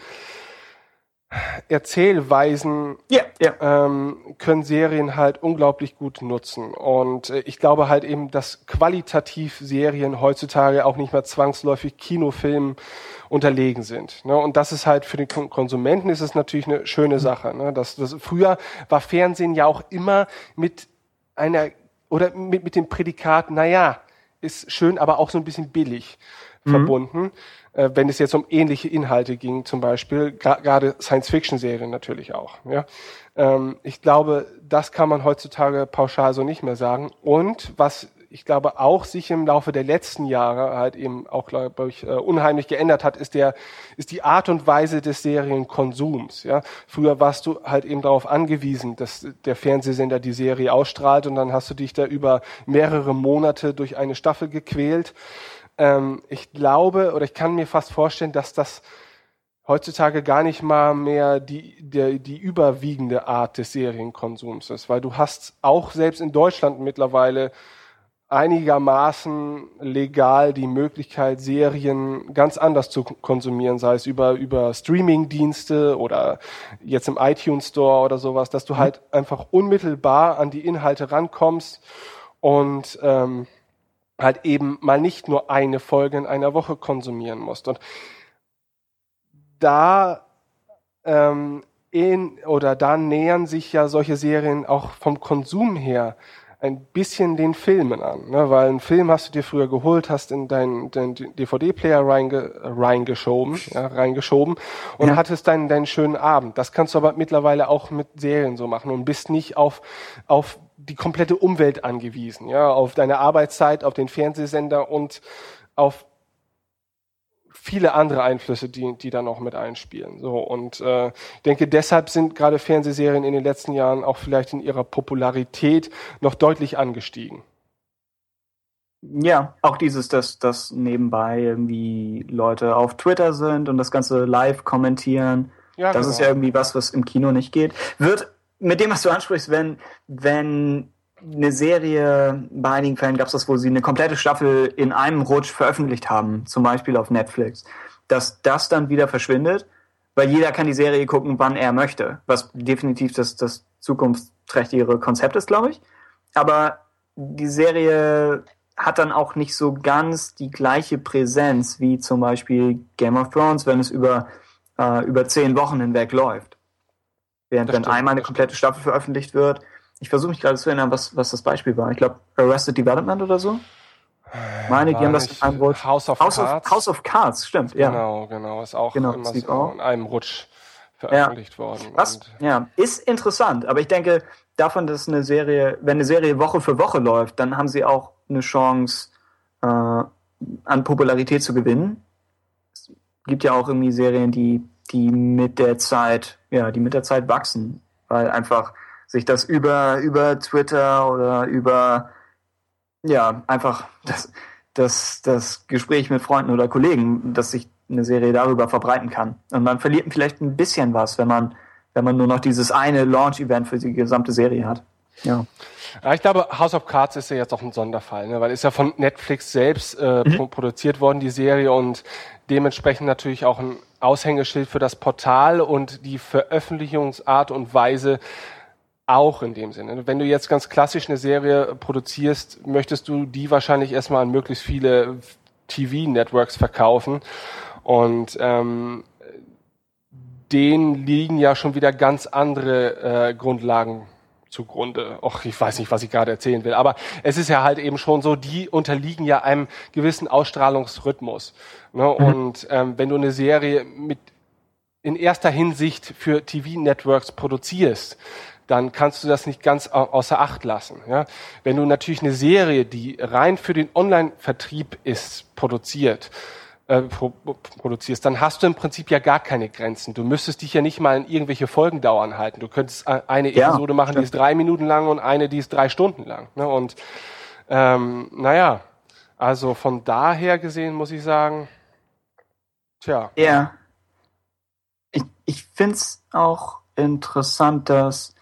Speaker 4: Erzählweisen
Speaker 5: Ja, ja.
Speaker 4: ähm, können Serien halt unglaublich gut nutzen. Und äh, ich glaube halt eben, dass qualitativ Serien heutzutage auch nicht mehr zwangsläufig Kinofilmen unterlegen sind. Ne? Und das ist halt für den Kon- Konsumenten ist es natürlich eine schöne Sache. Ne? Das, das, früher war Fernsehen ja auch immer mit einer oder mit, mit dem Prädikat, naja, ist schön, aber auch so ein bisschen billig verbunden, äh, wenn es jetzt um ähnliche Inhalte ging, zum Beispiel, gerade Science-Fiction-Serien natürlich auch. Ja? Ähm, ich glaube, das kann man heutzutage pauschal so nicht mehr sagen. Und was ich glaube auch sich im Laufe der letzten Jahre halt eben auch, glaube ich, äh, unheimlich geändert hat, ist der, ist die Art und Weise des Serienkonsums. Ja, früher warst du halt eben darauf angewiesen, dass der Fernsehsender die Serie ausstrahlt und dann hast du dich da über mehrere Monate durch eine Staffel gequält. Ähm, ich glaube oder ich kann mir fast vorstellen, dass das heutzutage gar nicht mal mehr die, der, die überwiegende Art des Serienkonsums ist, weil du hast auch selbst in Deutschland mittlerweile einigermaßen legal die Möglichkeit, Serien ganz anders zu konsumieren, sei es über, über Streaming-Dienste oder jetzt im iTunes Store oder sowas, dass du halt einfach unmittelbar an die Inhalte rankommst und ähm, halt eben mal nicht nur eine Folge in einer Woche konsumieren musst. Und da ähm, in oder da nähern sich ja solche Serien auch vom Konsum her ein bisschen den Filmen an, ne? weil einen Film hast du dir früher geholt, hast in deinen dein DVD-Player reinge, reingeschoben, ja, reingeschoben und
Speaker 5: Ja.
Speaker 4: hattest deinen, deinen schönen Abend. Das kannst du aber mittlerweile auch mit Serien so machen und bist nicht auf, auf die komplette Umwelt angewiesen, ja, auf deine Arbeitszeit, auf den Fernsehsender und auf viele andere Einflüsse, die, die da noch mit einspielen. So und äh, ich denke, deshalb sind gerade Fernsehserien in den letzten Jahren auch vielleicht in ihrer Popularität noch deutlich angestiegen.
Speaker 5: Ja, auch dieses, dass, dass nebenbei irgendwie Leute auf Twitter sind und das Ganze live kommentieren.
Speaker 4: Ja,
Speaker 5: das
Speaker 4: genau.
Speaker 5: ist ja irgendwie was, was im Kino nicht geht. Wird mit dem, was du ansprichst, wenn, wenn eine Serie, bei einigen Fällen gab es das, wo sie eine komplette Staffel in einem Rutsch veröffentlicht haben, zum Beispiel auf Netflix, dass das dann wieder verschwindet, weil jeder kann die Serie gucken, wann er möchte, was definitiv das, das zukunftsträchtigere Konzept ist, glaube ich. Aber die Serie hat dann auch nicht so ganz die gleiche Präsenz wie zum Beispiel Game of Thrones, wenn es über, äh, über zehn Wochen hinweg läuft. Während wenn einmal eine komplette Staffel veröffentlicht wird, ich versuche mich gerade zu erinnern, was, was das Beispiel war. Ich glaube, Arrested Development oder so. Meine, die haben das in einem Rutsch.
Speaker 4: House of
Speaker 5: House
Speaker 4: Cards?
Speaker 5: Of, House of Cards, stimmt, ja.
Speaker 4: Genau, genau. Ist auch
Speaker 5: Genau,
Speaker 4: immer so in einem Rutsch veröffentlicht worden.
Speaker 5: Was? Ja, ist interessant, aber ich denke, davon, dass eine Serie, wenn eine Serie Woche für Woche läuft, dann haben sie auch eine Chance, äh, an Popularität zu gewinnen. Es gibt ja auch irgendwie Serien, die, die mit der Zeit, ja, die mit der Zeit wachsen, weil einfach sich das über, über Twitter oder über, ja, einfach das, das, das Gespräch mit Freunden oder Kollegen, dass sich eine Serie darüber verbreiten kann. Und man verliert vielleicht ein bisschen was, wenn man, wenn man nur noch dieses eine Launch-Event für die gesamte Serie hat. Ja.
Speaker 4: Ja, ich glaube, House of Cards ist ja jetzt auch ein Sonderfall, ne? weil ist ja von Netflix selbst äh,
Speaker 5: Mhm.
Speaker 4: pro produziert worden, die Serie, und dementsprechend natürlich auch ein Aushängeschild für das Portal und die Veröffentlichungsart und Weise auch in dem Sinne. Wenn du jetzt ganz klassisch eine Serie produzierst, möchtest du die wahrscheinlich erstmal an möglichst viele TV-Networks verkaufen. Und ähm, denen liegen ja schon wieder ganz andere äh, Grundlagen zugrunde. Och, ich weiß nicht, was ich gerade erzählen will, aber es ist ja halt eben schon so, die unterliegen ja einem gewissen Ausstrahlungsrhythmus. Ne? Und ähm, wenn du eine Serie mit in erster Hinsicht für TV-Networks produzierst, dann kannst du das nicht ganz au- außer Acht lassen. Ja? Wenn du natürlich eine Serie, die rein für den Online-Vertrieb ist, produziert, äh, pro, produzierst, dann hast du im Prinzip ja gar keine Grenzen. Du müsstest dich ja nicht mal in irgendwelche Folgendauern halten. Du könntest äh, eine
Speaker 5: Ja,
Speaker 4: Episode machen, die ist drei Minuten lang und eine, die ist drei Stunden lang. Ne? Und ähm, naja, also von daher gesehen muss ich sagen, tja,
Speaker 5: Ja. Ich, ich finde es auch interessant, dass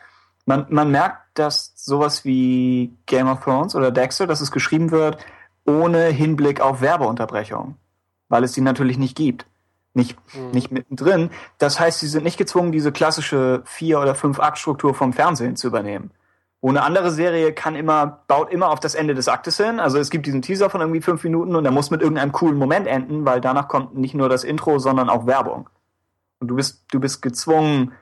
Speaker 5: man, man merkt, dass sowas wie Game of Thrones oder Dexter, dass es geschrieben wird ohne Hinblick auf Werbeunterbrechung, weil es die natürlich nicht gibt. Nicht, nicht mittendrin. Das heißt, sie sind nicht gezwungen, diese klassische vier- oder fünf Aktstruktur vom Fernsehen zu übernehmen. Wo eine andere Serie kann immer, baut immer auf das Ende des Aktes hin. Also es gibt diesen Teaser von irgendwie fünf Minuten und der muss mit irgendeinem coolen Moment enden, weil danach kommt nicht nur das Intro, sondern auch Werbung. Und du bist, du bist gezwungen,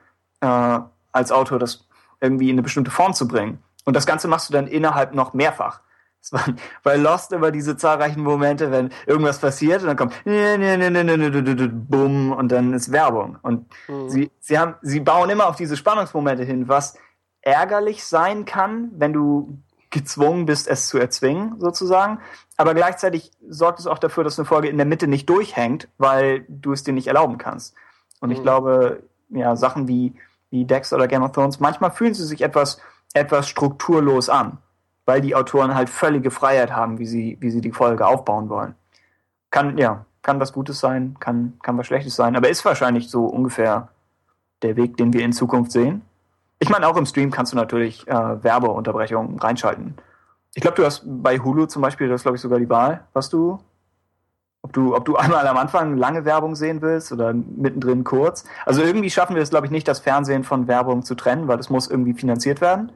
Speaker 5: äh, als Autor das irgendwie in eine bestimmte Form zu bringen. Und das Ganze machst du dann innerhalb noch mehrfach. Das Waren, bei Lost immer diese zahlreichen Momente, wenn irgendwas passiert und dann kommt bumm und dann ist Werbung. Und mhm. sie, sie, haben, sie bauen immer auf diese Spannungsmomente hin, was ärgerlich sein kann, wenn du gezwungen bist, es zu erzwingen, sozusagen. Aber gleichzeitig sorgt es auch dafür, dass eine Folge in der Mitte nicht durchhängt, weil du es dir nicht erlauben kannst. Und mhm. ich glaube, ja, Sachen wie, wie Dex oder Game of Thrones, manchmal fühlen sie sich etwas, etwas strukturlos an weil die Autoren halt völlige Freiheit haben, wie sie, wie sie die Folge aufbauen wollen. Kann, ja, kann was Gutes sein, kann, kann was Schlechtes sein, aber ist wahrscheinlich so ungefähr der Weg, den wir in Zukunft sehen. Ich meine, auch im Stream kannst du natürlich äh, Werbeunterbrechungen reinschalten. Ich glaube, du hast bei Hulu zum Beispiel, das glaube ich sogar die Wahl, was du, ob du, ob du einmal am Anfang lange Werbung sehen willst oder mittendrin kurz. Also irgendwie schaffen wir es, glaube ich, nicht, das Fernsehen von Werbung zu trennen, weil es muss irgendwie finanziert werden.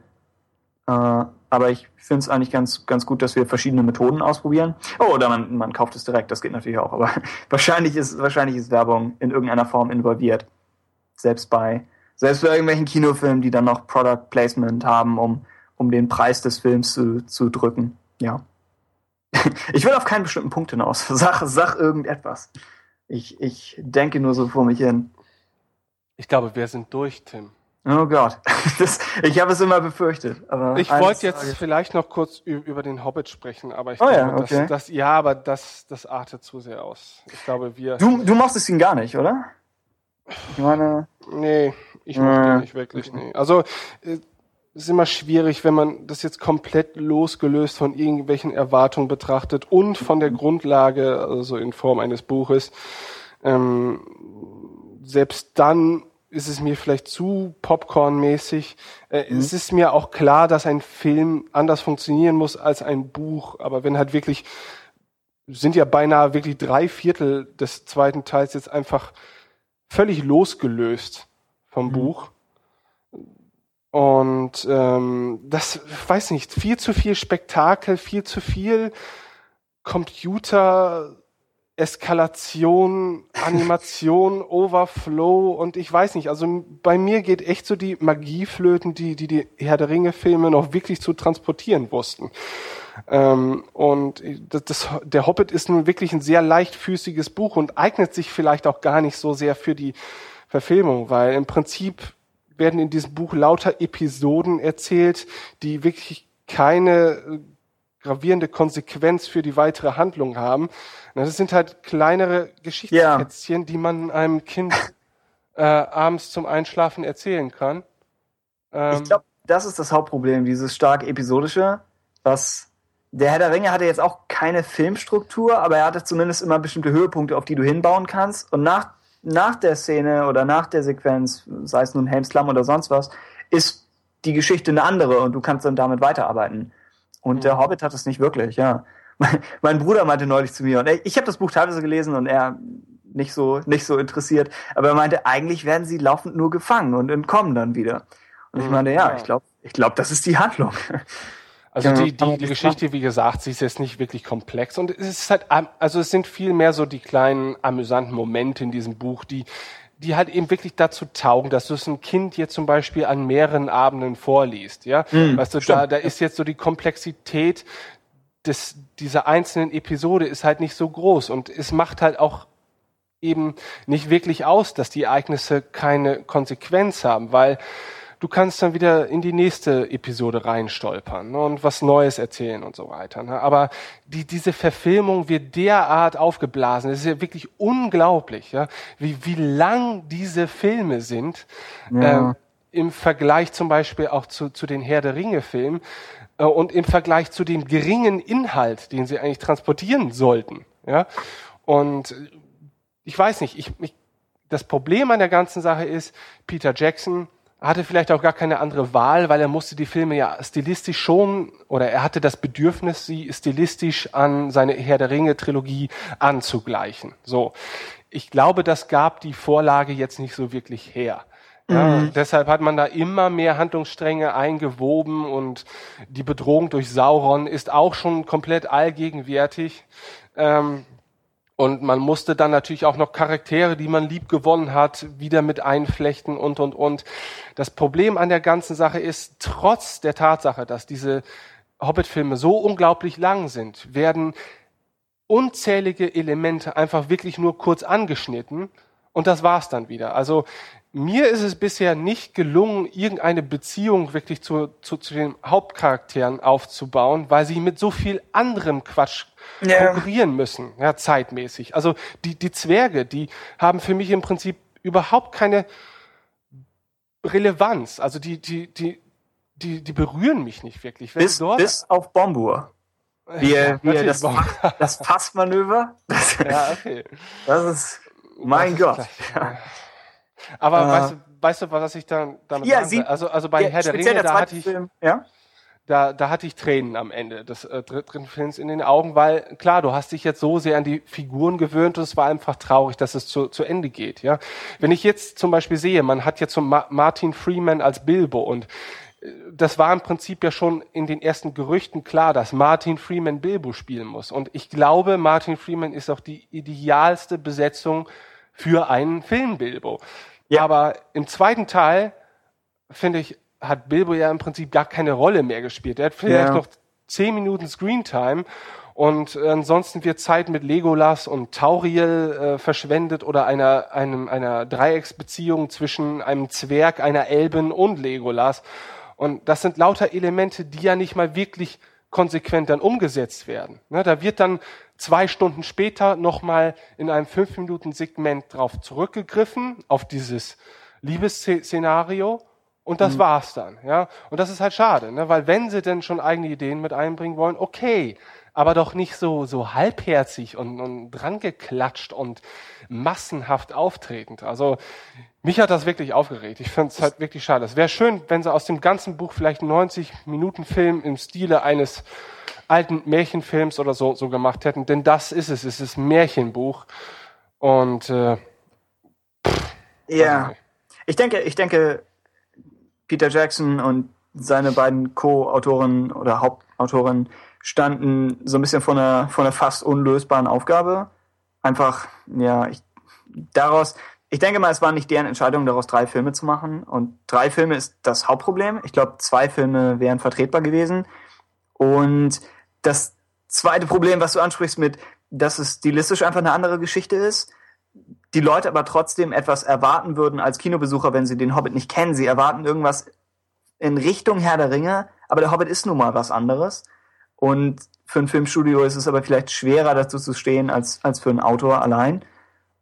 Speaker 5: Äh, aber ich finde es eigentlich ganz, ganz gut, dass wir verschiedene Methoden ausprobieren. Oh, oder man, man kauft es direkt, das geht natürlich auch. Aber wahrscheinlich ist, wahrscheinlich ist Werbung in irgendeiner Form involviert. Selbst bei, selbst bei irgendwelchen Kinofilmen, die dann noch Product Placement haben, um, um den Preis des Films zu, zu drücken. Ja. Ich will auf keinen bestimmten Punkt hinaus. Sag, sag irgendetwas. Ich, ich denke nur so vor mich hin.
Speaker 4: ich glaube, wir sind durch, Tim.
Speaker 5: Oh Gott. Das, ich habe es immer befürchtet. Aber
Speaker 4: Ich wollte jetzt
Speaker 5: Tages-
Speaker 4: vielleicht noch kurz über den Hobbit sprechen, aber ich
Speaker 5: Oh ja,
Speaker 4: glaube,
Speaker 5: okay.
Speaker 4: das, das, ja, aber das, das artet zu sehr aus. Ich glaube, wir.
Speaker 5: Du, du mochtest ihn gar nicht, oder? Ich meine.
Speaker 4: Nee, ich
Speaker 5: Ja.
Speaker 4: mochte ihn nicht wirklich. Nee. Also äh, es ist immer schwierig, wenn man das jetzt komplett losgelöst von irgendwelchen Erwartungen betrachtet und von der Grundlage, also in Form eines Buches. Ähm, selbst dann ist es mir vielleicht zu Popcorn-mäßig. Äh, Es ist mir auch klar, dass ein Film anders funktionieren muss als ein Buch. Aber wenn halt wirklich, sind ja beinahe wirklich drei Viertel des zweiten Teils jetzt einfach völlig losgelöst vom Buch. Und ähm, das, weiß nicht, viel zu viel Spektakel, viel zu viel Computer, Eskalation, Animation, Overflow und ich weiß nicht, also bei mir geht echt so die Magie flöten, die die, die Herr der Ringe Filme noch wirklich zu transportieren wussten. Ähm, und das, das, der Hobbit ist nun wirklich ein sehr leichtfüßiges Buch und eignet sich vielleicht auch gar nicht so sehr für die Verfilmung, weil im Prinzip werden in diesem Buch lauter Episoden erzählt, die wirklich keine gravierende Konsequenz für die weitere Handlung haben. Das sind halt kleinere Geschichtskätzchen, die man einem Kind äh, abends zum Einschlafen erzählen kann. Ähm,
Speaker 5: Ich glaube, das ist das Hauptproblem, dieses stark episodische, was der Herr der Ringe hatte jetzt auch keine Filmstruktur, aber er hatte zumindest immer bestimmte Höhepunkte, auf die du hinbauen kannst. Und nach, nach der Szene oder nach der Sequenz, sei es nun Helmslamm oder sonst was, ist die Geschichte eine andere und du kannst dann damit weiterarbeiten. Und der Hobbit hat es nicht wirklich, ja. Mein, mein Bruder meinte neulich zu mir, und ich habe das Buch teilweise gelesen und er nicht so, nicht so interessiert, aber er meinte, eigentlich werden sie laufend nur gefangen und entkommen dann wieder. Und ich meinte, ja,
Speaker 4: ja.
Speaker 5: ich glaube, ich glaube, das ist die Handlung.
Speaker 4: Also die, die, die Geschichte, wie gesagt, sie ist jetzt nicht wirklich komplex und es ist halt, also es sind viel mehr so die kleinen amüsanten Momente in diesem Buch, die, die halt eben wirklich dazu taugen, dass du es ein Kind jetzt zum Beispiel an mehreren Abenden vorliest, ja. weißt du, da, da ist jetzt so die Komplexität des, dieser einzelnen Episode ist halt nicht so groß und es macht halt auch eben nicht wirklich aus, dass die Ereignisse keine Konsequenz haben, weil du kannst dann wieder in die nächste Episode reinstolpern ne, und was Neues erzählen und so weiter. Ne? Aber die, diese Verfilmung wird derart aufgeblasen. Es ist ja wirklich unglaublich, ja, wie, wie lang diese Filme sind. Ähm, Im Vergleich zum Beispiel auch zu, zu den Herr der Ringe-Filmen äh, und im Vergleich zu dem geringen Inhalt, den sie eigentlich transportieren sollten. Ja? Und ich weiß nicht, ich, ich, das Problem an der ganzen Sache ist, Peter Jackson hatte vielleicht auch gar keine andere Wahl, weil er musste die Filme ja stilistisch schon, oder er hatte das Bedürfnis, sie stilistisch an seine Herr der Ringe Trilogie anzugleichen. So. Ich glaube, das gab die Vorlage jetzt nicht so wirklich her. Ja, Deshalb hat man da immer mehr Handlungsstränge eingewoben und die Bedrohung durch Sauron ist auch schon komplett allgegenwärtig. Ähm, und man musste dann natürlich auch noch Charaktere, die man lieb gewonnen hat, wieder mit einflechten und, und, und. Das Problem an der ganzen Sache ist, trotz der Tatsache, dass diese Hobbit-Filme so unglaublich lang sind, werden unzählige Elemente einfach wirklich nur kurz angeschnitten und das war's dann wieder. Also mir ist es bisher nicht gelungen, irgendeine Beziehung wirklich zu, zu, zu den Hauptcharakteren aufzubauen, weil sie mit so viel anderem Quatsch
Speaker 5: Ja.
Speaker 4: konkurrieren müssen, ja, zeitmäßig. Also die, die Zwerge, die haben für mich im Prinzip überhaupt keine Relevanz. Also die, die, die, die, die berühren mich nicht wirklich. Wenn
Speaker 5: Bis,
Speaker 4: dort,
Speaker 5: bis auf Bombur. Wie wie das, das Fassmanöver, das,
Speaker 4: ja, okay.
Speaker 5: das ist, mein
Speaker 4: Das ist
Speaker 5: Gott.
Speaker 4: gleich, Aber
Speaker 5: Äh,
Speaker 4: weißt, du, weißt du, was ich dann damit
Speaker 5: Ja,
Speaker 4: sagen
Speaker 5: sie-?
Speaker 4: Also, also bei Herr der Ringe, da
Speaker 5: zweite
Speaker 4: hatte ich,
Speaker 5: Film, ja?
Speaker 4: Da, da hatte ich Tränen am Ende des äh, dritten Films in den Augen, weil klar, du hast dich jetzt so sehr an die Figuren gewöhnt und es war einfach traurig, dass es zu, zu Ende geht. Ja, wenn ich jetzt zum Beispiel sehe, man hat jetzt so Ma Martin Freeman als Bilbo und äh, das war im Prinzip ja schon in den ersten Gerüchten klar, dass Martin Freeman Bilbo spielen muss. Und ich glaube, Martin Freeman ist auch die idealste Besetzung für einen Film Bilbo.
Speaker 5: Ja.
Speaker 4: Aber im zweiten Teil finde ich, hat Bilbo ja im Prinzip gar keine Rolle mehr gespielt. Er hat vielleicht
Speaker 5: Ja.
Speaker 4: noch zehn Minuten Screentime und ansonsten wird Zeit mit Legolas und Tauriel äh, verschwendet oder einer, einem, einer Dreiecksbeziehung zwischen einem Zwerg, einer Elben und Legolas. Und das sind lauter Elemente, die ja nicht mal wirklich konsequent dann umgesetzt werden. Ne, da wird dann zwei Stunden später nochmal in einem fünf Minuten Segment drauf zurückgegriffen, auf dieses Liebesszenario. Und das war's dann, ja. Und das ist halt schade, ne? weil wenn sie denn schon eigene Ideen mit einbringen wollen, okay, aber doch nicht so, so halbherzig und, und drangeklatscht und massenhaft auftretend. Also mich hat das wirklich aufgeregt. Ich finde es halt wirklich schade. Es wäre schön, wenn sie aus dem ganzen Buch vielleicht 90 Minuten Film im Stile eines alten Märchenfilms oder so, so gemacht hätten, denn das ist es. Es ist ein Märchenbuch. Und äh,
Speaker 5: Ja. Ich denke, ich denke, Peter Jackson und seine beiden Co-Autoren oder Hauptautoren standen so ein bisschen vor einer, vor einer fast unlösbaren Aufgabe. Einfach, ja, ich, daraus, ich denke mal, es war nicht deren Entscheidung, daraus drei Filme zu machen. Und drei Filme ist das Hauptproblem. Ich glaube, zwei Filme wären vertretbar gewesen. Und das zweite Problem, was du ansprichst mit, dass es stilistisch einfach eine andere Geschichte ist, die Leute aber trotzdem etwas erwarten würden als Kinobesucher, wenn sie den Hobbit nicht kennen. Sie erwarten irgendwas in Richtung Herr der Ringe, aber der Hobbit ist nun mal was anderes. Und für ein Filmstudio ist es aber vielleicht schwerer dazu zu stehen als, als für einen Autor allein.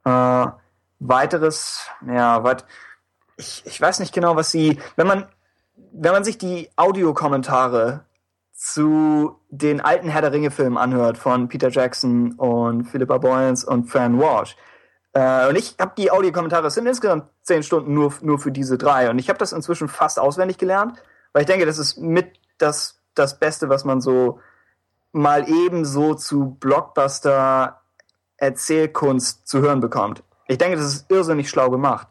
Speaker 5: Äh, weiteres, ja, weit, ich, ich weiß nicht genau, was sie, wenn man, wenn man sich die Audiokommentare zu den alten Herr der Ringe Filmen anhört von Peter Jackson und Philippa Boyens und Fran Walsh, äh, und ich habe die Audiokommentare, es sind insgesamt zehn Stunden nur, nur für diese drei. Und ich habe das inzwischen fast auswendig gelernt, weil ich denke, das ist mit das, das Beste, was man so mal eben so zu Blockbuster Erzählkunst zu hören bekommt. Ich denke, das ist irrsinnig schlau gemacht.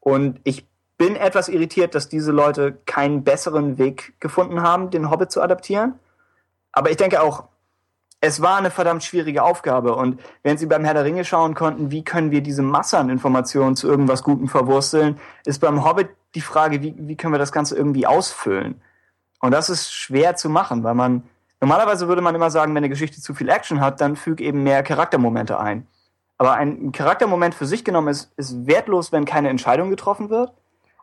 Speaker 5: Und ich bin etwas irritiert, dass diese Leute keinen besseren Weg gefunden haben, den Hobbit zu adaptieren. Aber ich denke auch, es war eine verdammt schwierige Aufgabe. Und wenn Sie beim Herr der Ringe schauen konnten, wie können wir diese Masse an Informationen zu irgendwas Gutem verwursteln, ist beim Hobbit die Frage, wie, wie können wir das Ganze irgendwie ausfüllen? Und das ist schwer zu machen, weil man, normalerweise würde man immer sagen, wenn eine Geschichte zu viel Action hat, dann füg eben mehr Charaktermomente ein. Aber ein Charaktermoment für sich genommen ist, ist wertlos, wenn keine Entscheidung getroffen wird.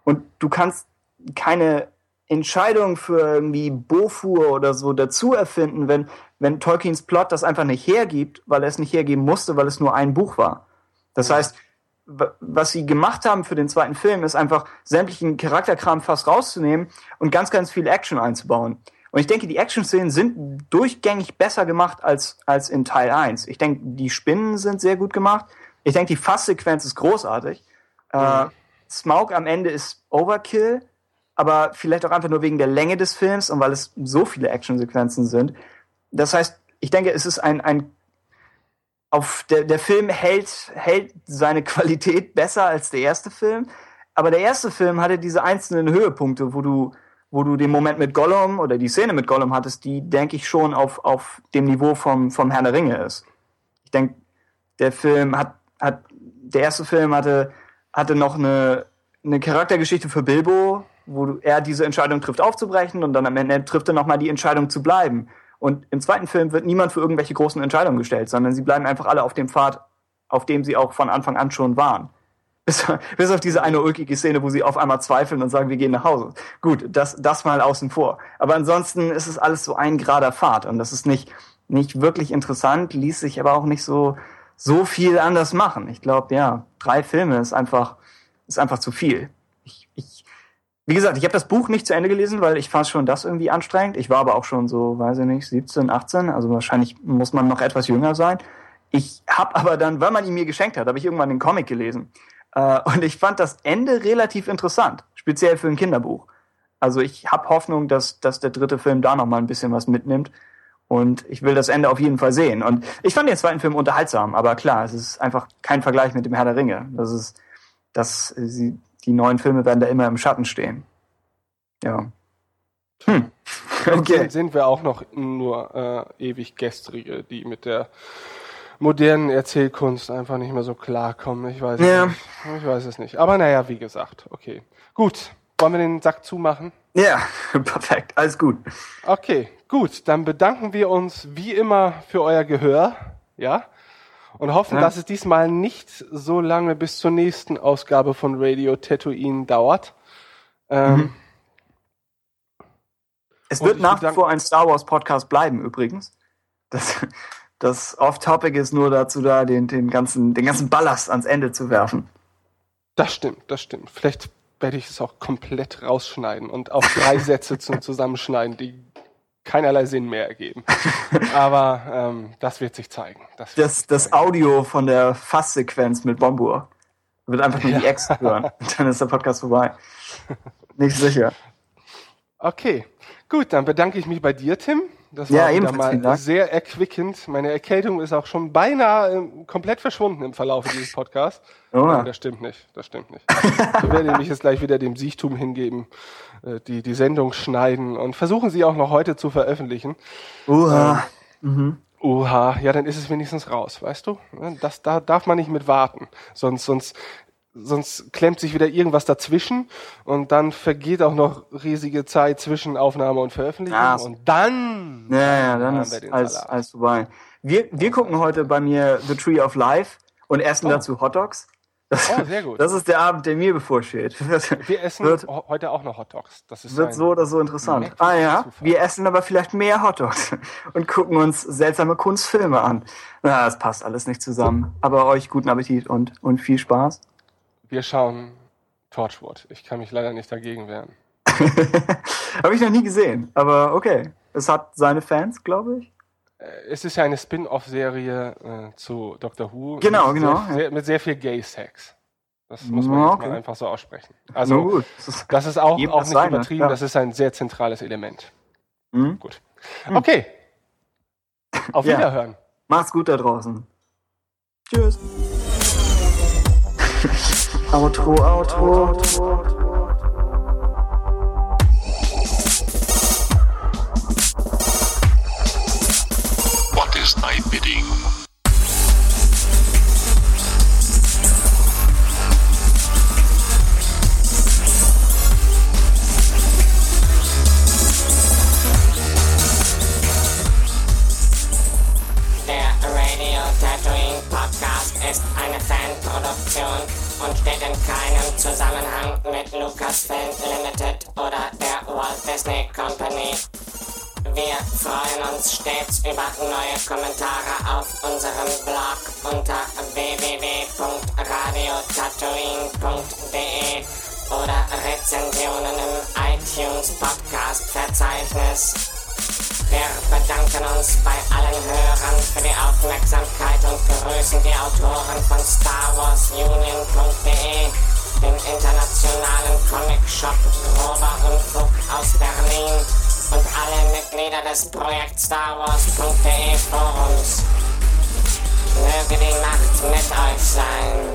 Speaker 5: Und du kannst keine Entscheidung für irgendwie Bofur oder so dazu erfinden, wenn, wenn Tolkiens Plot das einfach nicht hergibt, weil er es nicht hergeben musste, weil es nur ein Buch war. Das heißt, w- was sie gemacht haben für den zweiten Film, ist einfach sämtlichen Charakterkram fast rauszunehmen und ganz, ganz viel Action einzubauen. Und ich denke, die Action-Szenen sind durchgängig besser gemacht als, als in Teil 1. Ich denke, die Spinnen sind sehr gut gemacht. Ich denke, die Fasssequenz ist großartig. Äh, Smaug am Ende ist Overkill, aber vielleicht auch einfach nur wegen der Länge des Films und weil es so viele Actionsequenzen sind. Das heißt, ich denke, es ist ein, ein auf der, der Film hält, hält seine Qualität besser als der erste Film. Aber der erste Film hatte diese einzelnen Höhepunkte, wo du, wo du den Moment mit Gollum oder die Szene mit Gollum hattest, die, denke ich, schon auf, auf dem Niveau vom, vom Herrn der Ringe ist. Ich denke, der Film hat, hat, der erste Film hatte, hatte noch eine, eine Charaktergeschichte für Bilbo, wo er diese Entscheidung trifft, aufzubrechen und dann am Ende trifft er nochmal die Entscheidung zu bleiben. Und im zweiten Film wird niemand für irgendwelche großen Entscheidungen gestellt, sondern sie bleiben einfach alle auf dem Pfad, auf dem sie auch von Anfang an schon waren. Bis, bis auf diese eine ulkige Szene, wo sie auf einmal zweifeln und sagen, wir gehen nach Hause. Gut, das, das mal außen vor. Aber ansonsten ist es alles so ein gerader Pfad und das ist nicht, nicht wirklich interessant, ließ sich aber auch nicht so, so viel anders machen. Ich glaube, ja, drei Filme ist einfach, ist einfach zu viel. Wie gesagt, ich habe das Buch nicht zu Ende gelesen, weil ich fand schon das irgendwie anstrengend. Ich war aber auch schon so, weiß ich nicht, 17, 18, also wahrscheinlich muss man noch etwas jünger sein. Ich habe aber dann, weil man ihn mir geschenkt hat, habe ich irgendwann den Comic gelesen. Äh, und ich fand das Ende relativ interessant, speziell für ein Kinderbuch. Also ich habe Hoffnung, dass, dass der dritte Film da noch mal ein bisschen was mitnimmt. Und ich will das Ende auf jeden Fall sehen. Und ich fand den zweiten Film unterhaltsam, aber klar, es ist einfach kein Vergleich mit dem Herr der Ringe. Das ist, das, sie, die neuen Filme werden da immer im Schatten stehen. Ja. Hm. Okay.
Speaker 4: Sind, sind wir auch noch nur äh, ewig Gestrige, die mit der modernen Erzählkunst einfach nicht mehr so klarkommen. Ich weiß,
Speaker 5: Ja.
Speaker 4: es nicht. ich weiß es nicht. Aber naja, wie gesagt, okay. Gut, wollen wir den Sack zumachen?
Speaker 5: Ja, perfekt. Alles gut.
Speaker 4: Okay, gut, dann bedanken wir uns wie immer für euer Gehör, ja, und hoffen,
Speaker 5: Ja.
Speaker 4: dass es diesmal nicht so lange bis zur nächsten Ausgabe von Radio Tatooine dauert. Ähm,
Speaker 5: Es
Speaker 4: Und
Speaker 5: wird nach wie vor ein Star Wars Podcast bleiben, übrigens. Das, das Off-Topic ist nur dazu da, den, den, ganzen, den ganzen Ballast ans Ende zu werfen.
Speaker 4: Das stimmt, das stimmt. Vielleicht werde ich es auch komplett rausschneiden und auf drei Sätze zum Zusammenschneiden, die keinerlei Sinn mehr ergeben. Aber ähm, das wird sich zeigen. Das,
Speaker 5: Das,
Speaker 4: sich
Speaker 5: das
Speaker 4: zeigen.
Speaker 5: Audio von der Fasssequenz mit Bombur wird einfach nur die Ex hören. Dann ist der Podcast vorbei. Nicht sicher.
Speaker 4: Okay, gut, dann bedanke ich mich bei dir, Tim. Das
Speaker 5: Ja,
Speaker 4: war wieder
Speaker 5: ebenfalls vielen
Speaker 4: mal sehr erquickend. Meine Erkältung ist auch schon beinahe ähm, komplett verschwunden im Verlauf dieses Podcasts.
Speaker 5: Oh.
Speaker 4: Nein, das stimmt nicht. Das stimmt nicht. Ich werde mich jetzt gleich wieder dem Siechtum hingeben, die, die Sendung schneiden und versuchen sie auch noch heute zu veröffentlichen.
Speaker 5: Uha.
Speaker 4: Oha, ja, dann ist es wenigstens raus, weißt du? Das, da darf man nicht mit warten. Sonst, sonst, sonst klemmt sich wieder irgendwas dazwischen und dann vergeht auch noch riesige Zeit zwischen Aufnahme und Veröffentlichung
Speaker 5: Ja,
Speaker 4: und dann
Speaker 5: Ja, ja, dann ist alles, alles vorbei. Wir, wir gucken heute bei mir The Tree of Life und essen
Speaker 4: Oh.
Speaker 5: dazu Hot Dogs. Das,
Speaker 4: Oh, sehr gut.
Speaker 5: Das ist der Abend, der mir bevorsteht.
Speaker 4: Wir essen
Speaker 5: wird,
Speaker 4: heute auch noch Hot Dogs. Das ist
Speaker 5: wird so oder so interessant. Ah ja,
Speaker 4: Zufall.
Speaker 5: wir essen aber vielleicht mehr Hot Dogs und gucken uns seltsame Kunstfilme an. Na, das passt alles nicht zusammen. Aber euch guten Appetit und, und viel Spaß.
Speaker 4: Wir schauen Torchwood. Ich kann mich leider nicht dagegen wehren.
Speaker 5: Habe ich noch nie gesehen, aber okay. Es hat seine Fans, glaube ich.
Speaker 4: Es ist ja eine Spin-off-Serie äh, zu Doctor Who.
Speaker 5: Genau,
Speaker 4: mit
Speaker 5: genau,
Speaker 4: Sehr,
Speaker 5: ja.
Speaker 4: sehr, mit sehr viel Gay-Sex. Das muss man
Speaker 5: Ja,
Speaker 4: jetzt
Speaker 5: okay.
Speaker 4: mal einfach so aussprechen. Also,
Speaker 5: gut. Das ist-
Speaker 4: auch, auch nicht
Speaker 5: seine,
Speaker 4: übertrieben.
Speaker 5: klar.
Speaker 4: Das ist ein sehr zentrales Element.
Speaker 5: Hm?
Speaker 4: Gut. Okay. Auf
Speaker 5: Ja.
Speaker 4: Wiederhören.
Speaker 5: Macht's gut da draußen. Tschüss. Outro, Outro.
Speaker 6: What
Speaker 8: unserem Blog unter www.radiotatooine.de oder Rezensionen im iTunes Podcast Verzeichnis. Wir bedanken uns bei allen Hörern für die Aufmerksamkeit und begrüßen die Autoren von StarWarsUnion.de, dem internationalen Comic-Shop Grober Unfug aus Berlin und alle Mitglieder des Projekt StarWars.de Forums. Die Macht mit euch sein.